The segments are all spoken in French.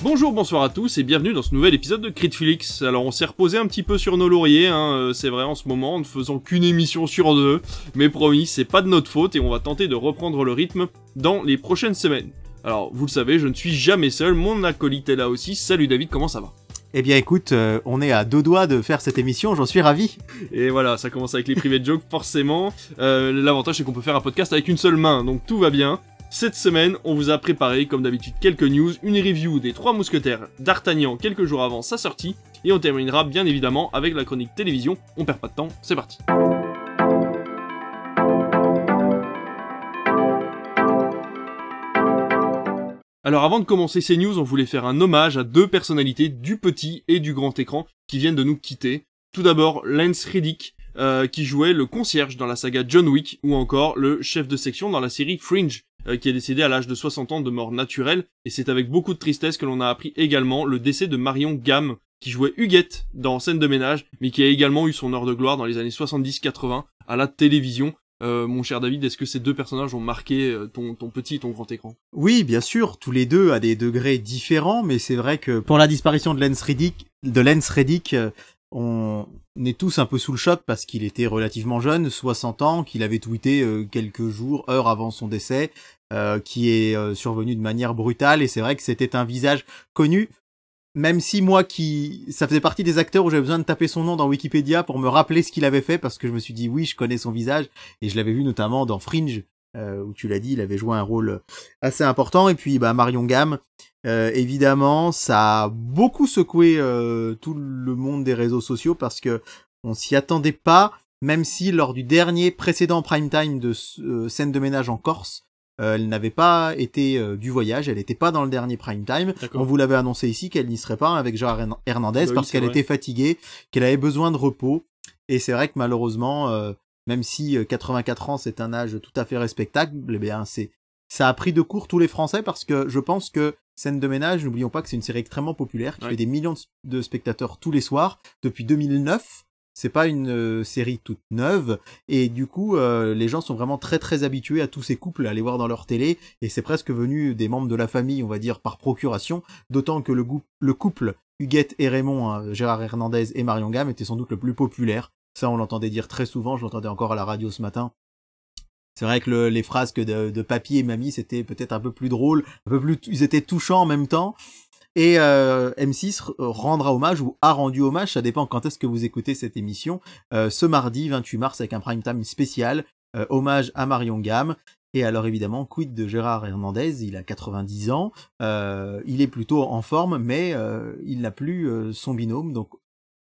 Bonjour, bonsoir à tous et bienvenue dans ce nouvel épisode de Critflix. Alors on s'est reposé un petit peu sur nos lauriers, hein, euh, c'est vrai en ce moment, en ne faisant qu'une émission sur deux, mais promis, c'est pas de notre faute et on va tenter de reprendre le rythme dans les prochaines semaines. Alors vous le savez, je ne suis jamais seul, mon acolyte est là aussi. Salut David, comment ça va? Eh bien écoute, euh, on est à deux doigts de faire cette émission, j'en suis ravi. Et voilà, ça commence avec les private jokes, forcément. Euh, L'avantage c'est qu'on peut faire un podcast avec une seule main, donc tout va bien. Cette semaine, on vous a préparé, comme d'habitude, quelques news, une review des Trois Mousquetaires d'Artagnan quelques jours avant sa sortie, et on terminera bien évidemment avec la chronique télévision. On perd pas de temps, c'est parti. Alors avant de commencer ces news, on voulait faire un hommage à deux personnalités du petit et du grand écran qui viennent de nous quitter. Tout d'abord, Lance Reddick, euh, qui jouait le concierge dans la saga John Wick, ou encore le chef de section dans la série Fringe, qui est décédé à l'âge de 60 ans de mort naturelle, et c'est avec beaucoup de tristesse que l'on a appris également le décès de Marion Gamme, qui jouait Huguette dans Scène de ménage, mais qui a également eu son heure de gloire dans les années 70-80 à la télévision. Euh, mon cher David, est-ce que ces deux personnages ont marqué euh, ton, petit et ton grand écran? Oui, bien sûr, tous les deux à des degrés différents, mais c'est vrai que pour la disparition de Lance Reddick, de Reddick, euh, on est tous un peu sous le choc parce qu'il était relativement jeune, 60 ans, qu'il avait tweeté euh, quelques jours, heures avant son décès, euh, qui est euh, survenu de manière brutale, et c'est vrai que c'était un visage connu, même si moi qui... Ça faisait partie des acteurs où j'avais besoin de taper son nom dans Wikipédia pour me rappeler ce qu'il avait fait, parce que je me suis dit oui, je connais son visage, et je l'avais vu notamment dans Fringe, où tu l'as dit, il avait joué un rôle assez important, et puis bah, Marion Gamme, euh, évidemment, ça a beaucoup secoué euh, tout le monde des réseaux sociaux parce que on s'y attendait pas, même si lors du dernier précédent prime time de euh, scène de ménage en Corse, euh, elle n'avait pas été euh, du voyage, elle n'était pas dans le dernier prime time. On vous l'avait annoncé ici qu'elle n'y serait pas avec Gérard Hern- Hernandez Bah oui, parce qu'elle était fatiguée, qu'elle avait besoin de repos. Et c'est vrai que malheureusement, euh, même si euh, 84 ans c'est un âge tout à fait respectable, eh bien c'est ça a pris de court tous les Français parce que je pense que Scène de ménage, n'oublions pas que c'est une série extrêmement populaire qui Ouais. fait des millions de, spectateurs tous les soirs depuis 2009. C'est pas une euh, série toute neuve et du coup euh, les gens sont vraiment très très habitués à tous ces couples à les voir dans leur télé et c'est presque venu des membres de la famille on va dire par procuration d'autant que le, couple Huguette et Raymond hein, Gérard Hernandez et Marion Gamme était sans doute le plus populaire ça on l'entendait dire très souvent je l'entendais encore à la radio ce matin. C'est vrai que le- les phrases que de, papy et mamie c'était peut-être un peu plus drôle un peu plus ils étaient touchants en même temps. Et euh, M6 r- rendra hommage ou a rendu hommage, ça dépend quand est-ce que vous écoutez cette émission, euh, ce mardi 28 mars avec un prime time spécial, euh, hommage à Marion Gamme. Et alors évidemment, quid de Gérard Hernandez, il a 90 ans, euh, il est plutôt en forme, mais euh, il n'a plus euh, son binôme, donc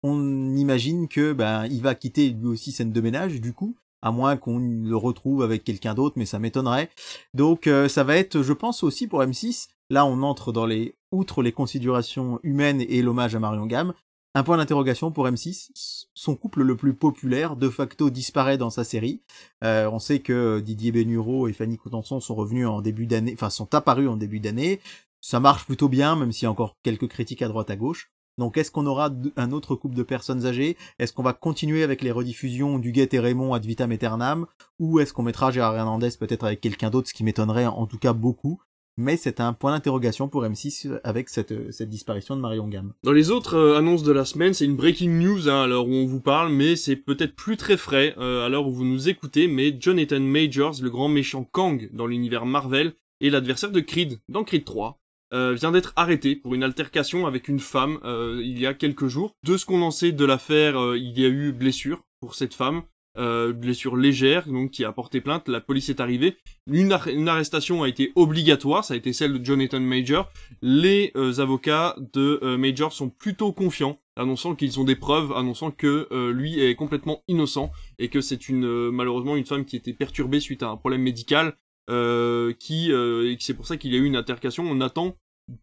on imagine que ben il va quitter lui aussi scène de ménage du coup, à moins qu'on le retrouve avec quelqu'un d'autre, mais ça m'étonnerait. Donc euh, ça va être, je pense aussi pour M6, là on entre dans les outre les considérations humaines et l'hommage à Marion Gamme, un point d'interrogation pour M6, son couple le plus populaire de facto disparaît dans sa série. Euh, on sait que Didier Bénureau et Fanny Contenson sont revenus en début d'année, enfin sont apparus en début d'année. Ça marche plutôt bien, même s'il y a encore quelques critiques à droite à gauche. Donc est-ce qu'on aura un autre couple de personnes âgées? Est-ce qu'on va continuer avec les rediffusions du et Raymond ad vitam aeternam? Ou est-ce qu'on mettra Gérard Hernandez peut-être avec quelqu'un d'autre, ce qui m'étonnerait en tout cas beaucoup? Mais c'est un point d'interrogation pour M6 avec cette, disparition de Marion Gamme. Dans les autres euh, annonces de la semaine, c'est une breaking news hein, à l'heure où on vous parle, mais c'est peut-être plus très frais euh, à l'heure où vous nous écoutez, mais Jonathan Majors, le grand méchant Kang dans l'univers Marvel, et l'adversaire de Creed dans Creed 3, euh, vient d'être arrêté pour une altercation avec une femme euh, il y a quelques jours. De ce qu'on en sait de l'affaire, euh, il y a eu blessure pour cette femme, euh, blessure légère, donc qui a porté plainte, la police est arrivée. Une, une arrestation a été obligatoire, ça a été celle de Jonathan Major, les euh, avocats de Major sont plutôt confiants, annonçant qu'ils ont des preuves, annonçant que lui est complètement innocent et que c'est une malheureusement une femme qui était perturbée suite à un problème médical, qui et c'est pour ça qu'il y a eu une altercation. On attend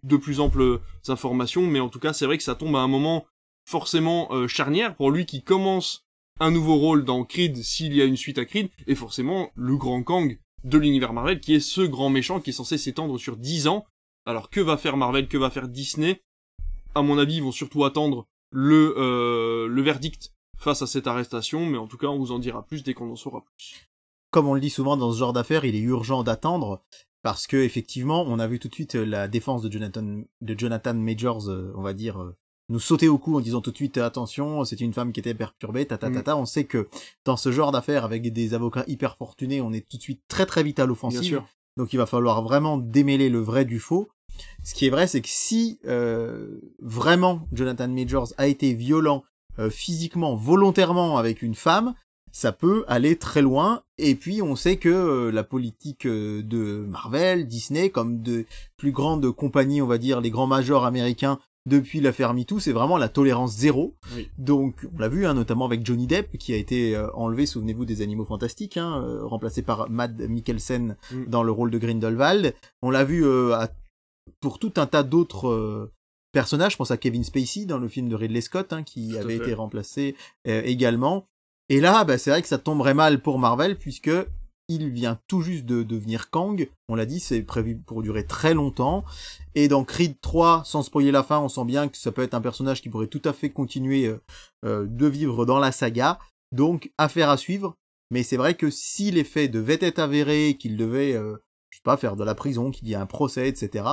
de plus amples informations, mais en tout cas c'est vrai que ça tombe à un moment forcément euh, charnière pour lui qui commence un nouveau rôle dans Creed s'il y a une suite à Creed et forcément le grand Kang de l'univers Marvel qui est ce grand méchant qui est censé s'étendre sur 10 ans. Alors que va faire Marvel, que va faire Disney? À mon avis, ils vont surtout attendre le, euh, le verdict face à cette arrestation, mais en tout cas, on vous en dira plus dès qu'on en saura plus. Comme on le dit souvent dans ce genre d'affaires, il est urgent d'attendre. Parce que effectivement, on a vu tout de suite euh, la défense de Jonathan, de Jonathan Majors, euh, on va dire, euh, nous sauter au cou en disant tout de suite attention, c'est une femme qui était perturbée, ta ta ta Mm. ta. On sait que dans ce genre d'affaires avec des avocats hyper fortunés, on est tout de suite très très vite à l'offensive. Donc il va falloir vraiment démêler le vrai du faux. Ce qui est vrai, c'est que si euh, vraiment Jonathan Majors a été violent euh, physiquement, volontairement avec une femme, ça peut aller très loin. Et puis on sait que euh, la politique euh, de Marvel, Disney, comme de plus grandes compagnies, on va dire les grands majors américains depuis l'affaire MeToo, c'est vraiment la tolérance zéro. Oui. Donc on l'a vu, hein, notamment avec Johnny Depp qui a été euh, enlevé, souvenez-vous des Animaux Fantastiques, hein, remplacé par Matt Mikkelsen Mm. dans le rôle de Grindelwald. On l'a vu à- pour tout un tas d'autres personnages. Je pense à Kevin Spacey dans le film de Ridley Scott, hein, qui Tout avait été remplacé euh, également. Et là, bah, c'est vrai que ça tomberait mal pour Marvel puisque il vient tout juste de devenir Kang. On l'a dit, c'est prévu pour durer très longtemps. Et dans Creed 3, sans spoiler la fin, on sent bien que ça peut être un personnage qui pourrait tout à fait continuer euh, euh, de vivre dans la saga. Donc, affaire à suivre. Mais c'est vrai que si les faits devaient être avérés, qu'il devait, euh, je sais pas, faire de la prison, qu'il y ait un procès, etc.,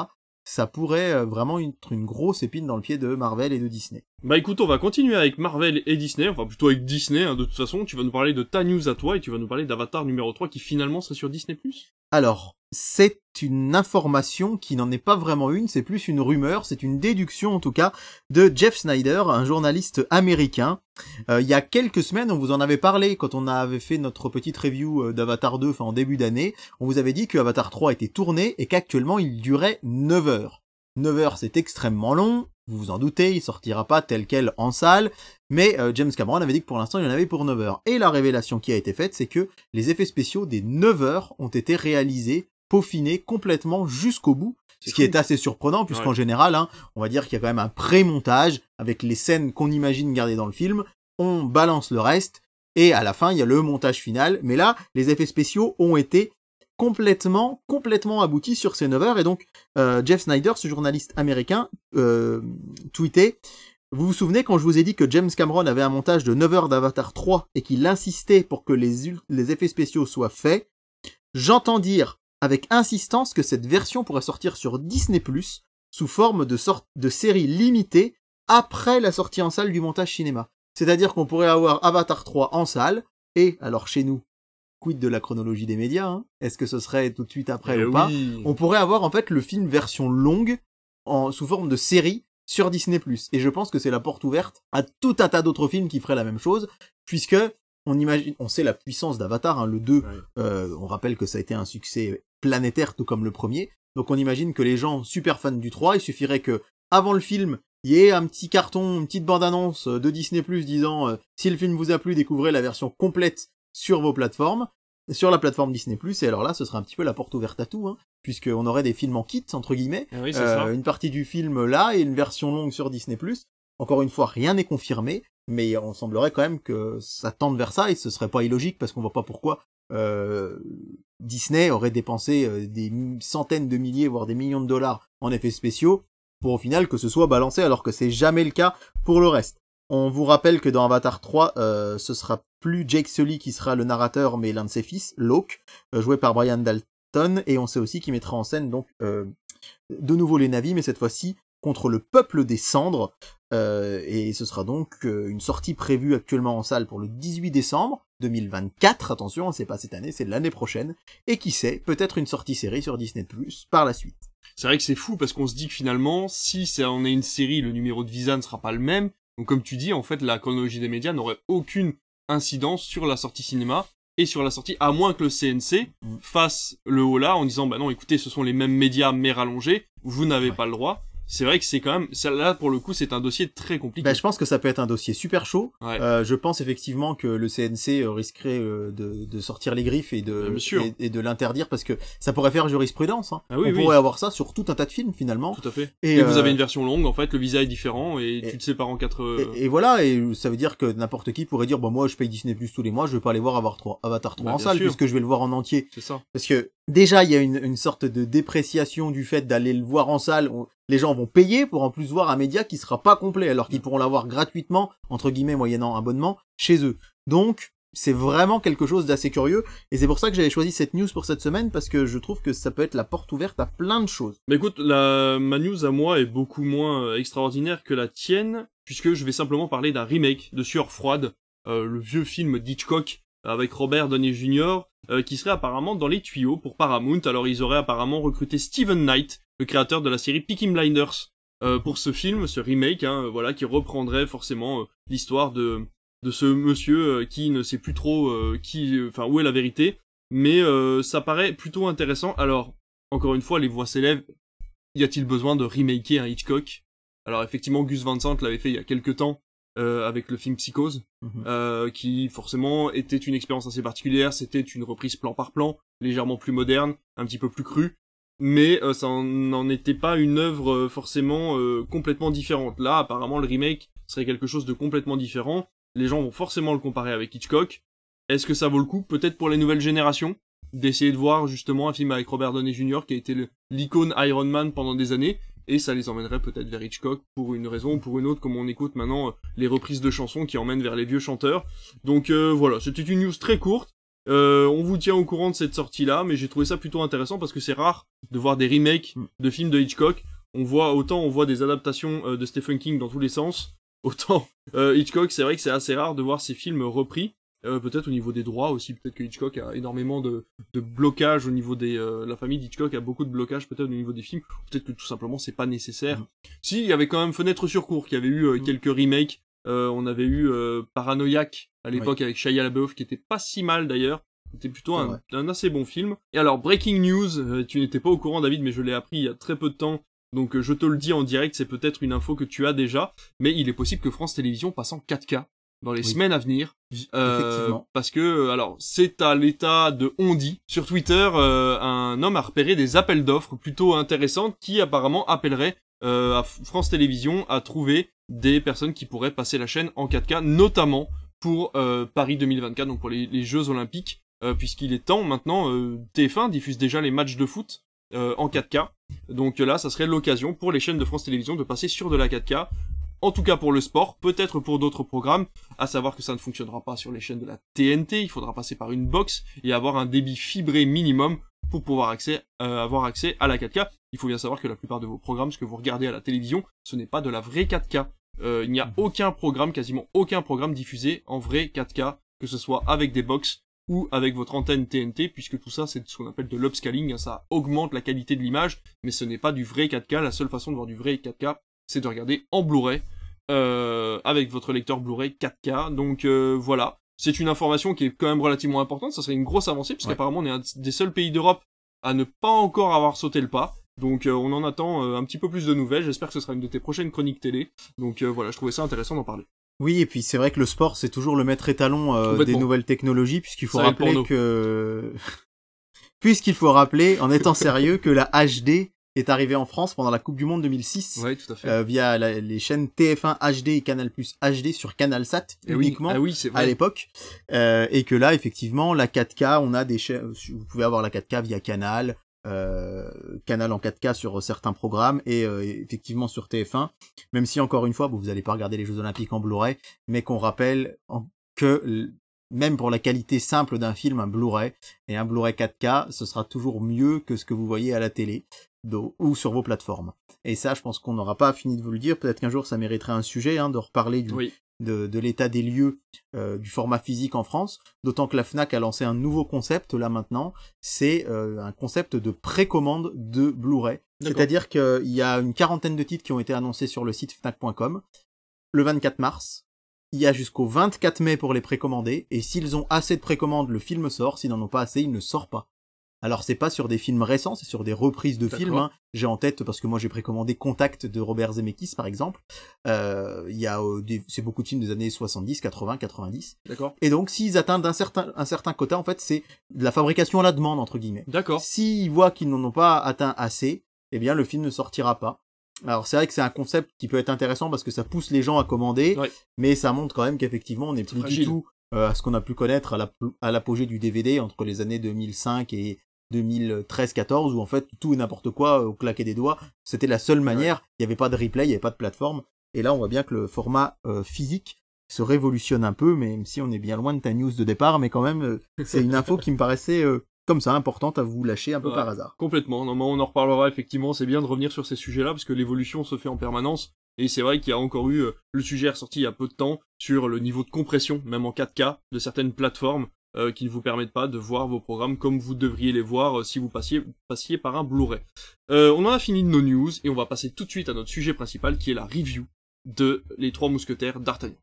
ça pourrait euh, vraiment être une grosse épine dans le pied de Marvel et de Disney. Bah écoute, on va continuer avec Marvel et Disney, enfin plutôt avec Disney, hein, de toute façon. Tu vas nous parler de ta news à toi et tu vas nous parler d'Avatar numéro 3 qui finalement serait sur Disney+. Alors, c'est une information qui n'en est pas vraiment une, c'est plus une rumeur, c'est une déduction en tout cas de Jeff Snyder, un journaliste américain. Euh, il y a quelques semaines, on vous en avait parlé quand on avait fait notre petite review euh, d'Avatar 2, enfin en début d'année, on vous avait dit que Avatar 3 était tourné et qu'actuellement il durait 9 heures. 9 heures c'est extrêmement long, vous vous en doutez, il sortira pas tel quel en salle, mais euh, James Cameron avait dit que pour l'instant il y en avait pour 9 heures. Et la révélation qui a été faite, c'est que les effets spéciaux des 9 heures ont été réalisés, peaufinés complètement jusqu'au bout, ce qui est assez surprenant puisqu'en Ouais. général, hein, on va dire qu'il y a quand même un pré-montage avec les scènes qu'on imagine garder dans le film, on balance le reste et à la fin il y a le montage final, mais là les effets spéciaux ont été complètement, complètement aboutis sur ces 9 heures et donc euh, Jeff Snyder, ce journaliste américain, euh, tweetait vous vous souvenez quand je vous ai dit que James Cameron avait un montage de 9 heures d'Avatar 3 et qu'il insistait pour que les effets spéciaux soient faits? J'entends dire avec insistance que cette version pourrait sortir sur Disney+, sous forme de, sorte de série limitée après la sortie en salle du montage cinéma. C'est-à-dire qu'on pourrait avoir Avatar 3 en salle, et alors chez nous, quid de la chronologie des médias hein Est-ce que ce serait tout de suite après Eh ou pas? on pourrait avoir en fait le film version longue en sous forme de série sur Disney+. Et je pense que c'est la porte ouverte à tout un tas d'autres films qui feraient la même chose, puisque on imagine, on sait la puissance d'Avatar, hein, le 2, Ouais. euh, on rappelle que ça a été un succès planétaire tout comme le premier. Donc on imagine que les gens super fans du 3, il suffirait que avant le film, il y ait un petit carton, une petite bande-annonce de Disney+ disant euh, si le film vous a plu, découvrez la version complète sur vos plateformes, sur la plateforme Disney+. Et alors là, ce serait un petit peu la porte ouverte à tout, hein, puisqu'on aurait des films en kit entre guillemets, oui, c'est euh, ça. une partie du film là et une version longue sur Disney+. Encore une fois, rien n'est confirmé, mais on semblerait quand même que ça tende vers ça et ce serait pas illogique parce qu'on voit pas pourquoi euh, Disney aurait dépensé euh, des centaines de milliers voire des millions de dollars en effets spéciaux pour au final que ce soit balancé alors que c'est jamais le cas pour le reste. On vous rappelle que dans Avatar 3, euh, ce sera plus Jake Sully qui sera le narrateur, mais l'un de ses fils, Locke, euh, joué par Brian Dalton, et on sait aussi qu'il mettra en scène donc de nouveau les navis, mais cette fois-ci contre le peuple des cendres, euh, et ce sera donc euh, une sortie prévue actuellement en salle pour le 18 décembre 2024, attention, c'est pas cette année, c'est l'année prochaine, et qui sait, peut-être une sortie série sur Disney+, par la suite. C'est vrai que c'est fou parce qu'on se dit que finalement, si ça en est une série, le numéro de visa ne sera pas le même. Donc comme tu dis, en fait, la chronologie des médias n'aurait aucune incidence sur la sortie cinéma et sur la sortie, à moins que le CNC Mm. fasse le haut là en disant, bah non, écoutez, ce sont les mêmes médias mais rallongés, vous n'avez Ouais. pas le droit. C'est vrai que c'est quand même, ça, là pour le coup, c'est un dossier très compliqué. Ben, je pense que ça peut être un dossier super chaud. Ouais. Euh, je pense effectivement que le CNC euh, risquerait euh, de, de sortir les griffes et de, sûr. et, et de l'interdire parce que ça pourrait faire jurisprudence. Hein. Ah oui, On oui. pourrait avoir ça sur tout un tas de films finalement. Tout à fait. Et, Et, vous euh, avez une version longue, en fait, le visa est différent et, et- tu te sépares en quatre. Et, voilà, et ça veut dire que n'importe qui pourrait dire, bon moi je paye Disney Plus tous les mois, je vais pas aller voir Avatar 3, Avatar 3 Bah, en salle sûr. puisque je vais le voir en entier. C'est ça. Parce que déjà il y a une, une sorte de dépréciation du fait d'aller le voir en salle. On- les gens vont payer pour en plus voir un média qui sera pas complet alors qu'ils pourront l'avoir gratuitement entre guillemets moyennant abonnement chez eux. Donc c'est vraiment quelque chose d'assez curieux et c'est pour ça que j'avais choisi cette news pour cette semaine parce que je trouve que ça peut être la porte ouverte à plein de choses. Mais écoute, la, ma news à moi est beaucoup moins euh, extraordinaire que la tienne puisque je vais simplement parler d'un remake de Sueur froide, euh, le vieux film d'Hitchcock avec Robert Downey Jr. Euh, qui serait apparemment dans les tuyaux pour Paramount. Alors ils auraient apparemment recruté Steven Knight, le créateur de la série Peaky Blinders, euh, pour ce film, ce remake, hein, voilà, qui reprendrait forcément euh, l'histoire de de ce monsieur qui ne sait plus trop qui, enfin où est la vérité, mais ça paraît plutôt intéressant. Alors encore une fois, les voix s'élèvent. Y a-t-il besoin de remaker un Hitchcock? Alors effectivement, Gus Van Sant l'avait fait il y a quelques temps euh, avec le film Psychose, Mhm. euh, qui forcément était une expérience assez particulière. C'était une reprise plan par plan, légèrement plus moderne, un petit peu plus crue, mais euh, ça n'en était pas une œuvre euh, forcément euh, complètement différente. Là, apparemment, le remake serait quelque chose de complètement différent. Les gens vont forcément le comparer avec Hitchcock. Est-ce que ça vaut le coup Peut-être pour les nouvelles générations d'essayer de voir justement un film avec Robert Downey Jr. qui a été l'icône Iron Man pendant des années et ça les emmènerait peut-être vers Hitchcock pour une raison ou pour une autre comme on écoute maintenant euh, les reprises de chansons qui emmènent vers les vieux chanteurs. Donc euh, voilà, c'était une news très courte. Euh, on vous tient au courant de cette sortie-là, mais j'ai trouvé ça plutôt intéressant parce que c'est rare de voir des remakes Mm. de films de Hitchcock. On voit autant on voit des adaptations euh, de Stephen King dans tous les sens, autant euh, Hitchcock, c'est vrai que c'est assez rare de voir ces films repris. Euh, peut-être au niveau des droits aussi, peut-être que Hitchcock a énormément de, de blocages au niveau des... la famille d'Hitchcock a beaucoup de blocages peut-être au niveau des films, peut-être que tout simplement c'est pas nécessaire. Mhm. Si, il y avait quand même Fenêtre sur cours qui avait eu Mhm. quelques remakes, Euh, on avait eu euh, Paranoïaque à l'époque avec Shia LaBeouf qui était pas si mal d'ailleurs, c'était plutôt un, un assez bon film. Et alors, Breaking News, euh, tu n'étais pas au courant David, mais je l'ai appris il y a très peu de temps, donc euh, je te le dis en direct, c'est peut-être une info que tu as déjà, mais il est possible que France Télévisions passe en 4K dans les Oui. semaines à venir. Euh, Effectivement. parce que, euh, alors, c'est à l'état de on dit. Sur Twitter, euh, un homme a repéré des appels d'offres plutôt intéressantes qui apparemment appelleraient euh, France Télévisions à trouver des personnes qui pourraient passer la chaîne en 4K, notamment pour euh, Paris 2024, donc pour les, Jeux Olympiques, euh, puisqu'il est temps maintenant, euh, TF1 diffuse déjà les matchs de foot en 4K. Donc là, ça serait l'occasion pour les chaînes de France Télévisions de passer sur de la 4K. En tout cas pour le sport, peut-être pour d'autres programmes, à savoir que ça ne fonctionnera pas sur les chaînes de la TNT, il faudra passer par une box et avoir un débit fibré minimum pour pouvoir avoir accès à la 4K. Il faut bien savoir que la plupart de vos programmes, ce que vous regardez à la télévision, ce n'est pas de la vraie 4K. Euh, il n'y a aucun programme, quasiment aucun programme diffusé en vrai 4K, que ce soit avec des box ou avec votre antenne TNT, puisque tout ça c'est ce qu'on appelle de l'upscaling, hein, ça augmente la qualité de l'image, mais ce n'est pas du vrai 4K, la seule façon de voir du vrai 4K, c'est de regarder en Blu-ray, euh, avec votre lecteur Blu-ray 4K, donc euh, voilà. C'est une information qui est quand même relativement importante, ça serait une grosse avancée, puisqu'apparemment on est un des seuls pays d'Europe à ne pas encore avoir sauté le pas. Donc euh, on en attend euh, un petit peu plus de nouvelles, j'espère que ce sera une de tes prochaines chroniques télé. Donc euh, voilà, je trouvais ça intéressant d'en parler. Oui, et puis c'est vrai que le sport, c'est toujours le maître étalon euh, des nouvelles technologies, puisqu'il faut Ça rappeler que... puisqu'il faut rappeler, en étant sérieux, que la HD est arrivée en France pendant la Coupe du Monde 2006, Ouais, tout à fait. euh, via la- les chaînes TF1 HD et Canal Plus HD sur CanalSat, Eh oui, uniquement. ah oui, c'est à l'époque euh, et que là effectivement la 4K on a des chaînes vous pouvez avoir la 4K via Canal Canal en 4K sur certains programmes et euh, effectivement sur TF1 même si encore une fois vous allez pas regarder les Jeux Olympiques en Blu-ray mais qu'on rappelle que même pour la qualité simple d'un film un Blu-ray et un Blu-ray 4K ce sera toujours mieux que ce que vous voyez à la télé ou sur vos plateformes et ça je pense qu'on n'aura pas fini de vous le dire peut-être qu'un jour ça mériterait un sujet hein, de reparler du. De, de l'état des lieux euh, du format physique en France, d'autant que la FNAC a lancé un nouveau concept là maintenant, c'est euh, un concept de précommande de Blu-ray. C'est-à-dire qu'il y a une quarantaine de titres qui ont été annoncés sur le site fnac.com le 24 mars. Il y a jusqu'au 24 mai pour les précommander, et s'ils ont assez de précommandes, le film sort, s'ils n'en ont pas assez, il ne sort pas. Alors c'est pas sur des films récents, c'est sur des reprises de films. hein. J'ai en tête parce que moi j'ai précommandé Contact de Robert Zemeckis par exemple. Euh, Il y a euh, des- c'est beaucoup de films des années 70, 80, 90. D'accord. Et donc s'ils atteignent un certain un certain quota, en fait c'est de la fabrication à la demande entre guillemets. D'accord. S'ils voient qu'ils n'en ont pas atteint assez, eh bien le film ne sortira pas. Alors c'est vrai que c'est un concept qui peut être intéressant parce que ça pousse les gens à commander, Ouais. mais ça montre quand même qu'effectivement on n'est plus du tout euh, à ce qu'on a pu connaître à l'apogée du DVD entre les années 2005 et 2013-14 où en fait tout et n'importe quoi au claquet des doigts, c'était la seule manière, il n'y avait pas de replay, il n'y avait pas de plateforme, et là on voit bien que le format euh, physique se révolutionne un peu, même si on est bien loin de ta news de départ, mais quand même, euh, c'est une info qui me paraissait euh, comme ça importante à vous lâcher un peu Ouais. par hasard. Complètement. Non, mais on en reparlera effectivement. C'est bien de revenir sur ces sujets-là parce que l'évolution se fait en permanence. Et c'est vrai qu'il y a encore eu euh, le sujet ressorti il y a peu de temps sur le niveau de compression, même en 4K, de certaines plateformes euh, qui ne vous permettent pas de voir vos programmes comme vous devriez les voir euh, si vous passiez, passiez par un Blu-ray. Euh, on en a fini de nos news et on va passer tout de suite à notre sujet principal qui est la review de Les Trois Mousquetaires d'Artagnan.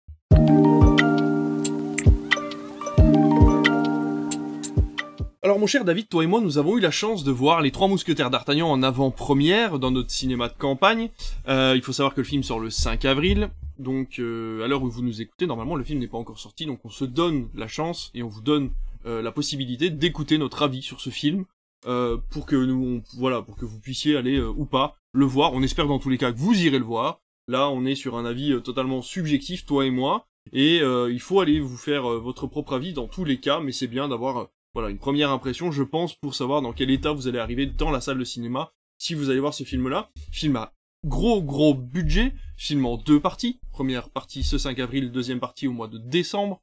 Alors mon cher David, toi et moi, nous avons eu la chance de voir Les Trois Mousquetaires d'Artagnan en avant-première dans notre cinéma de campagne. Il faut savoir que le film sort le 5 avril, donc euh, à l'heure où vous nous écoutez, normalement le film n'est pas encore sorti, donc on se donne la chance et on vous donne euh, la possibilité d'écouter notre avis sur ce film euh, pour que nous, voilà, pour que vous puissiez aller euh, ou pas le voir. On espère dans tous les cas que vous irez le voir. Là, on est sur un avis totalement subjectif, toi et moi, et il faut aller vous faire votre propre avis dans tous les cas, mais c'est bien d'avoir voilà une première impression, je pense, pour savoir dans quel état vous allez arriver dans la salle de cinéma si vous allez voir ce film-là. Film à gros gros budget, film en deux parties. Première partie ce 5 avril, deuxième partie au mois de décembre,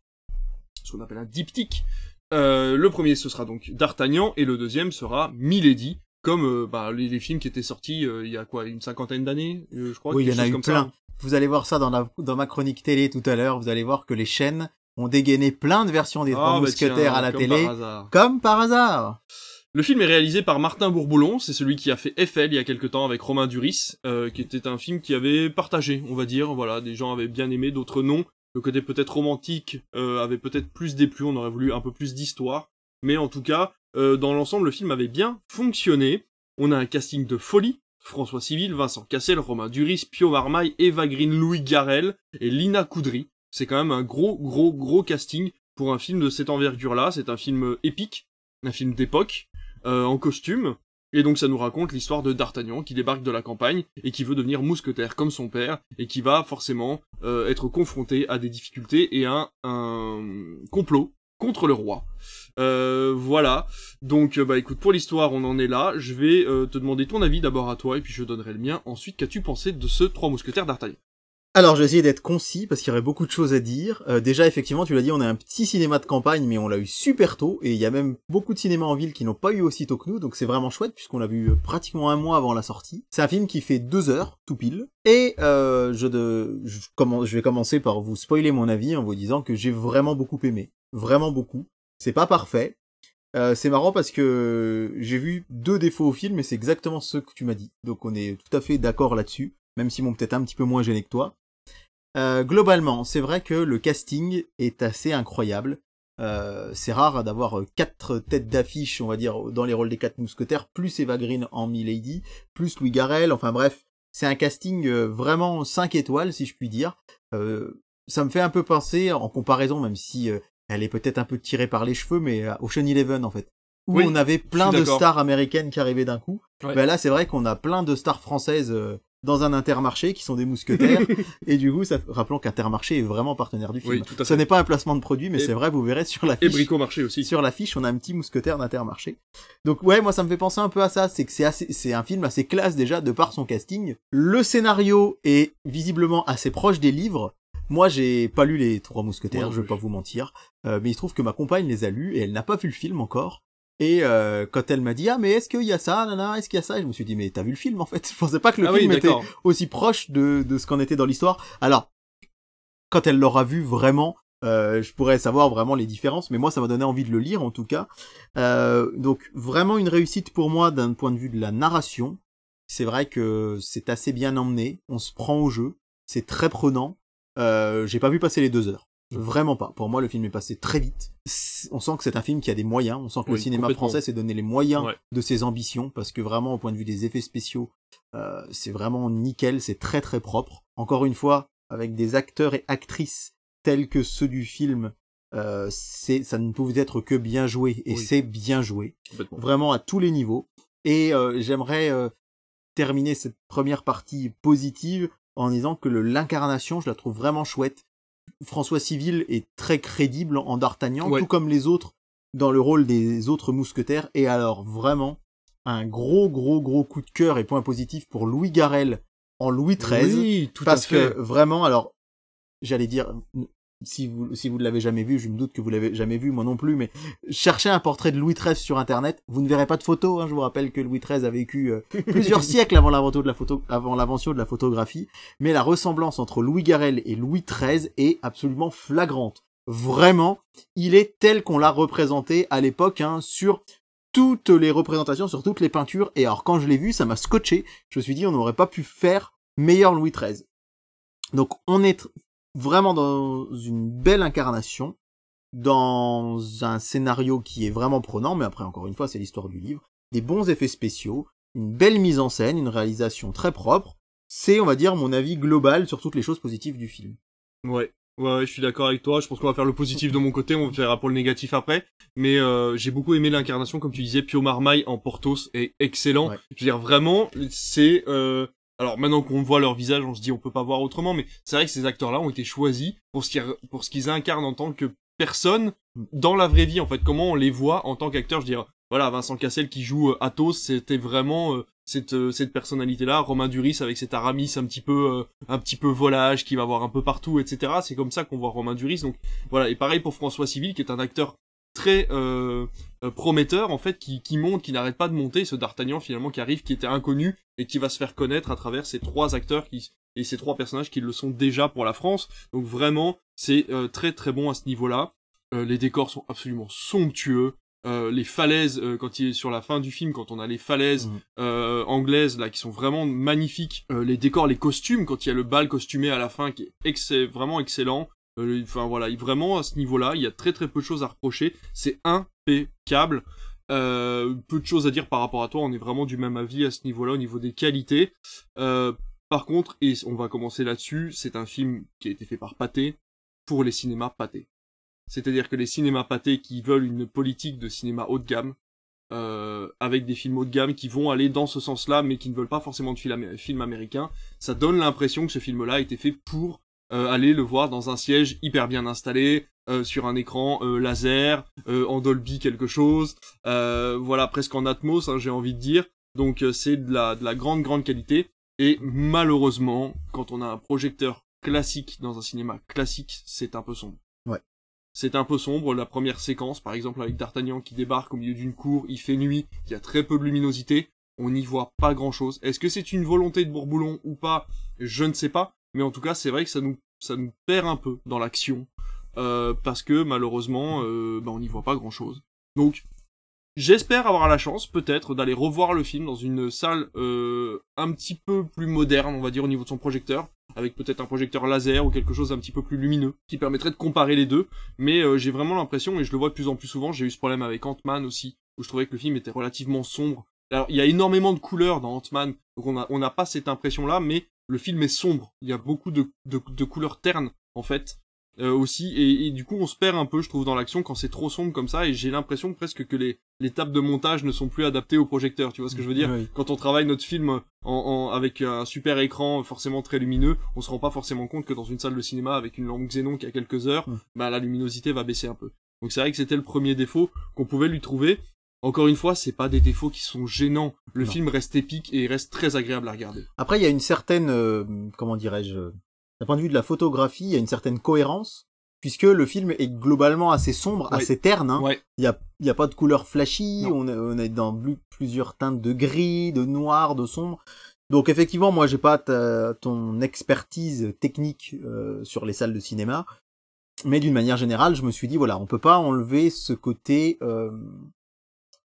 ce qu'on appelle un diptyque. Euh, le premier ce sera donc D'Artagnan et le deuxième sera Milady, comme euh, bah, les, les films qui étaient sortis euh, il y a quoi une cinquantaine d'années, je crois. Oui, il y en a eu comme ça. plein. Vous allez voir ça dans, la, dans ma chronique télé tout à l'heure. Vous allez voir que les chaînes ont dégainé plein de versions des Ah, Trois bah Mousquetaires tiens, à la comme télé, par comme par hasard. Le film est réalisé par Martin Bourboulon, c'est celui qui a fait Eiffel il y a quelque temps avec Romain Duris, euh, qui était un film qui avait partagé, on va dire, voilà, des gens avaient bien aimé, d'autres non. Le côté peut-être romantique euh, avait peut-être plus déplu, on aurait voulu un peu plus d'histoire, mais en tout cas, euh, dans l'ensemble, le film avait bien fonctionné. On a un casting de folie, François Civil, Vincent Cassel, Romain Duris, Pio Marmaille, Eva Green, Louis Garrel et Lina Coudry. C'est quand même un gros, gros, gros casting pour un film de cette envergure-là. C'est un film épique, un film d'époque, euh, en costume. Et donc ça nous raconte l'histoire de D'Artagnan qui débarque de la campagne et qui veut devenir mousquetaire comme son père et qui va forcément euh, être confronté à des difficultés et à un, complot contre le roi. Euh, voilà. Donc euh, bah écoute, pour l'histoire on en est là. Je vais te demander ton avis d'abord à toi et puis je donnerai le mien. Ensuite, qu'as-tu pensé de ce Trois Mousquetaires d'Artagnan? Alors, je vais essayer d'être concis parce qu'il y aurait beaucoup de choses à dire. Euh, déjà, effectivement, tu l'as dit, on a un petit cinéma de campagne, mais on l'a eu super tôt. Et il y a même beaucoup de cinémas en ville qui n'ont pas eu aussitôt que nous, donc c'est vraiment chouette puisqu'on l'a vu euh, pratiquement un mois avant la sortie. C'est un film qui fait deux heures, tout pile. Et euh, je, vais commencer par vous spoiler mon avis en vous disant que j'ai vraiment beaucoup aimé. Vraiment beaucoup. C'est pas parfait. C'est marrant parce que j'ai vu deux défauts au film et c'est exactement ce que tu m'as dit. Donc on est tout à fait d'accord là-dessus, même s'ils m'ont peut-être un petit peu moins gêné que toi. Euh, globalement, c'est vrai que le casting est assez incroyable. Euh, c'est rare d'avoir euh, quatre têtes d'affiche, on va dire, dans les rôles des quatre mousquetaires, plus Eva Green en Milady, plus Louis Garrel, enfin bref, c'est un casting euh, vraiment 5 étoiles, si je puis dire. Euh, ça me fait un peu penser, en comparaison, même si elle est peut-être un peu tirée par les cheveux, mais à Ocean Eleven, en fait. Où Oui, on avait plein de stars américaines qui arrivaient d'un coup. Ouais. Ben là, c'est vrai qu'on a plein de stars françaises dans un intermarché qui sont des mousquetaires. et du coup, ça, rappelons qu'Intermarché est vraiment partenaire du film. Oui, tout à Ce fait. n'est pas un placement de produit, mais Et- c'est vrai, vous verrez sur la Et fiche. Brico Marché aussi. Sur l'affiche, on a un petit mousquetaire d'Intermarché. Donc ouais, moi ça me fait penser un peu à ça, c'est que c'est assez, c'est un film assez classe déjà de par son casting. Le scénario est visiblement assez proche des livres. Moi, j'ai pas lu les Trois Mousquetaires, je vais pas vous mentir, Euh, mais il se trouve que ma compagne les a lus et elle n'a pas vu le film encore. Et euh, quand elle m'a dit ah mais est-ce qu'il y a ça, nana, est-ce qu'il y a ça, et je me suis dit mais t'as vu le film en fait? Je pensais pas que le ah oui, film était aussi proche de, de ce qu'en était dans l'histoire. Alors, quand elle l'aura vu vraiment, euh, je pourrais savoir vraiment les différences, mais moi ça m'a donné envie de le lire en tout cas. Euh, donc vraiment une réussite pour moi d'un point de vue de la narration. C'est vrai que c'est assez bien emmené, on se prend au jeu, c'est très prenant. Euh, J'ai pas vu passer les deux heures. Vraiment pas. Pour moi, le film est passé très vite. On sent que c'est un film qui a des moyens. On sent que Oui, le cinéma français s'est donné les moyens Ouais. de ses ambitions, parce que vraiment, au point de vue des effets spéciaux, euh, c'est vraiment nickel, c'est très très propre. Encore une fois, avec des acteurs et actrices tels que ceux du film, euh, c'est ça ne pouvait être que bien joué, et Oui. c'est bien joué, vraiment à tous les niveaux. Et euh, j'aimerais euh, terminer cette première partie positive en disant que l'incarnation, je la trouve vraiment chouette. François Civil est très crédible en D'Artagnan, Ouais. tout comme les autres dans le rôle des autres mousquetaires. Et alors vraiment un gros gros gros coup de cœur et point positif pour Louis Garrel en Louis XIII Oui, tout parce à fait. que vraiment alors j'allais dire si vous si vous ne l'avez jamais vu, je me doute que vous l'avez jamais vu, moi non plus, mais cherchez un portrait de Louis XIII sur internet, vous ne verrez pas de photos. Hein, je vous rappelle que Louis XIII a vécu euh, plusieurs siècles avant l'invention de la photo, avant l'invention de la photographie, mais la ressemblance entre Louis Garrel et Louis XIII est absolument flagrante. Vraiment, il est tel qu'on l'a représenté à l'époque hein, sur toutes les représentations, sur toutes les peintures. Et alors quand je l'ai vu, ça m'a scotché. Je me suis dit on n'aurait pas pu faire meilleur Louis XIII. Donc on est vraiment dans une belle incarnation, dans un scénario qui est vraiment prenant, mais après encore une fois c'est l'histoire du livre, des bons effets spéciaux, une belle mise en scène, une réalisation très propre. C'est, on va dire, mon avis global sur toutes les choses positives du film. Ouais, Ouais, je suis d'accord avec toi. Je pense qu'on va faire le positif de mon côté, on verra pour le négatif après. Mais euh, j'ai beaucoup aimé l'incarnation, comme tu disais, Pio Marmaille en Portos est excellent. Je veux dire, vraiment, c'est... Euh... Alors maintenant qu'on voit leur visage, on se dit on peut pas voir autrement, mais c'est vrai que ces acteurs-là ont été choisis pour ce qu'ils incarnent en tant que personne dans la vraie vie en fait. Comment on les voit en tant qu'acteurs? Je dire, voilà, Vincent Cassel qui joue euh, Athos, c'était vraiment euh, cette, euh, cette personnalité-là. Romain Duris avec cet Aramis un petit peu, un petit peu volage qui va voir un peu partout, etc. C'est comme ça qu'on voit Romain Duris. Donc voilà. Et pareil pour François Civil qui est un acteur très prometteur en fait, qui, qui monte, qui n'arrête pas de monter. Ce D'Artagnan finalement qui arrive, qui était inconnu et qui va se faire connaître à travers ces trois acteurs qui et ces trois personnages qui le sont déjà pour la France. Donc vraiment, c'est très très bon à ce niveau-là. les décors sont absolument somptueux. Euh, les falaises euh, quand il est sur la fin du film quand on a les falaises euh, anglaises là qui sont vraiment magnifiques les décors les costumes quand il y a le bal costumé à la fin qui est vraiment excellent enfin voilà vraiment à ce niveau là il y a très très peu de choses à reprocher. C'est impeccable. Peu de choses à dire par rapport à toi. On est vraiment du même avis à ce niveau là au niveau des qualités. Par contre et on va commencer là-dessus c'est un film qui a été fait par Pathé pour les cinémas Pathé c'est-à-dire que les cinémas pâtés qui veulent une politique de cinéma haut de gamme, euh, avec des films haut de gamme qui vont aller dans ce sens-là, mais qui ne veulent pas forcément de film, film américain, ça donne l'impression que ce film-là a été fait pour euh, aller le voir dans un siège hyper bien installé, euh, sur un écran laser, en Dolby quelque chose, voilà, presque en Atmos, hein, j'ai envie de dire. Donc c'est de la, de la grande, grande qualité. Et malheureusement, quand on a un projecteur classique dans un cinéma classique, c'est un peu sombre. C'est un peu sombre, la première séquence, par exemple avec D'Artagnan qui débarque au milieu d'une cour, il fait nuit, il y a très peu de luminosité, on n'y voit pas grand chose. Est-ce que c'est une volonté de Bourboulon ou pas? Je ne sais pas, mais en tout cas c'est vrai que ça nous, ça nous perd un peu dans l'action, euh, parce que malheureusement euh, bah, on n'y voit pas grand chose. Donc J'espère avoir la chance, peut-être, d'aller revoir le film dans une salle euh, un petit peu plus moderne, on va dire, au niveau de son projecteur, avec peut-être un projecteur laser ou quelque chose d'un petit peu plus lumineux, qui permettrait de comparer les deux. Mais j'ai vraiment l'impression, et je le vois de plus en plus souvent, j'ai eu ce problème avec Ant-Man aussi, où je trouvais que le film était relativement sombre. Alors, il y a énormément de couleurs dans Ant-Man, donc on n'a pas cette impression-là, mais le film est sombre. Il y a beaucoup de, de couleurs ternes, en fait, euh, aussi. Et, du coup on se perd un peu je trouve dans l'action quand c'est trop sombre comme ça. Et j'ai l'impression presque que les, les tables de montage ne sont plus adaptées au projecteur. Tu vois ce que je veux dire quand on travaille notre film en, avec un super écran forcément très lumineux on se rend pas forcément compte que dans une salle de cinéma avec une lampe xénon qui a quelques heures bah la luminosité va baisser un peu. Donc c'est vrai que c'était le premier défaut qu'on pouvait lui trouver encore une fois, c'est pas des défauts qui sont gênants. Le film reste épique et reste très agréable à regarder. Après, il y a une certaine, euh, comment dirais-je, d'un point de vue de la photographie, il y a une certaine cohérence, puisque le film est globalement assez sombre, assez terne. Hein. Il y a, y a pas de couleur flashy, on est, on est dans plusieurs teintes de gris, de noir, de sombre. Donc effectivement, moi j'ai pas ton expertise technique euh, sur les salles de cinéma, mais d'une manière générale, je me suis dit voilà, on peut pas enlever ce côté euh,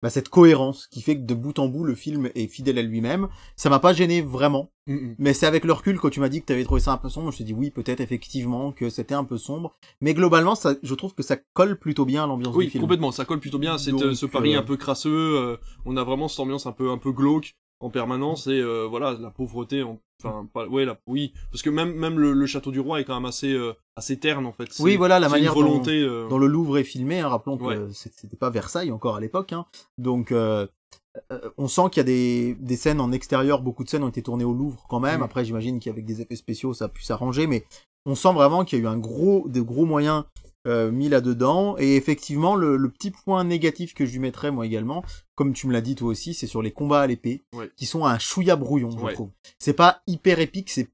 bah, cette cohérence qui fait que de bout en bout le film est fidèle à lui-même. Ça m'a pas gêné vraiment, mm, mm. mais c'est avec le recul quand tu m'as dit que tu avais trouvé ça un peu sombre, je me suis dit oui peut-être effectivement que c'était un peu sombre, mais globalement ça, je trouve que ça colle plutôt bien à l'ambiance du film. Oui complètement, ça colle plutôt bien. C'est euh, ce pari euh, un peu crasseux, euh, on a vraiment cette ambiance un peu un peu glauque en permanence et euh, voilà la pauvreté enfin pas ouais oui parce que même même le, château du roi est quand même assez euh, assez terne en fait oui voilà la manière volonté dont, euh, dans, le Louvre est filmé hein, rappelons que c'était pas Versailles encore à l'époque hein. donc on sent qu'il y a des, des scènes en extérieur beaucoup de scènes ont été tournées au Louvre quand même mm. après j'imagine qu'avec des effets spéciaux ça a pu s'arranger mais on sent vraiment qu'il y a eu un gros de gros moyens euh, mis là-dedans. Et effectivement, le, petit point négatif que je lui mettrais moi également, comme tu me l'as dit toi aussi, c'est sur les combats à l'épée, qui sont un chouïa brouillon, je trouve. C'est pas hyper épique, c'est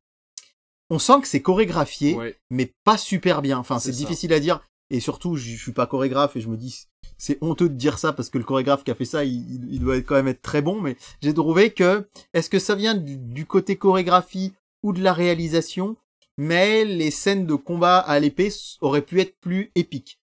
on sent que c'est chorégraphié, Ouais. mais pas super bien. Enfin, c'est difficile à dire. Et surtout, je je suis pas chorégraphe et je me dis, c'est honteux de dire ça parce que le chorégraphe qui a fait ça, il, il- il doit quand même être très bon. Mais j'ai trouvé que, est-ce que ça vient du, du côté chorégraphie ou de la réalisation? Mais les scènes de combat à l'épée auraient pu être plus épiques.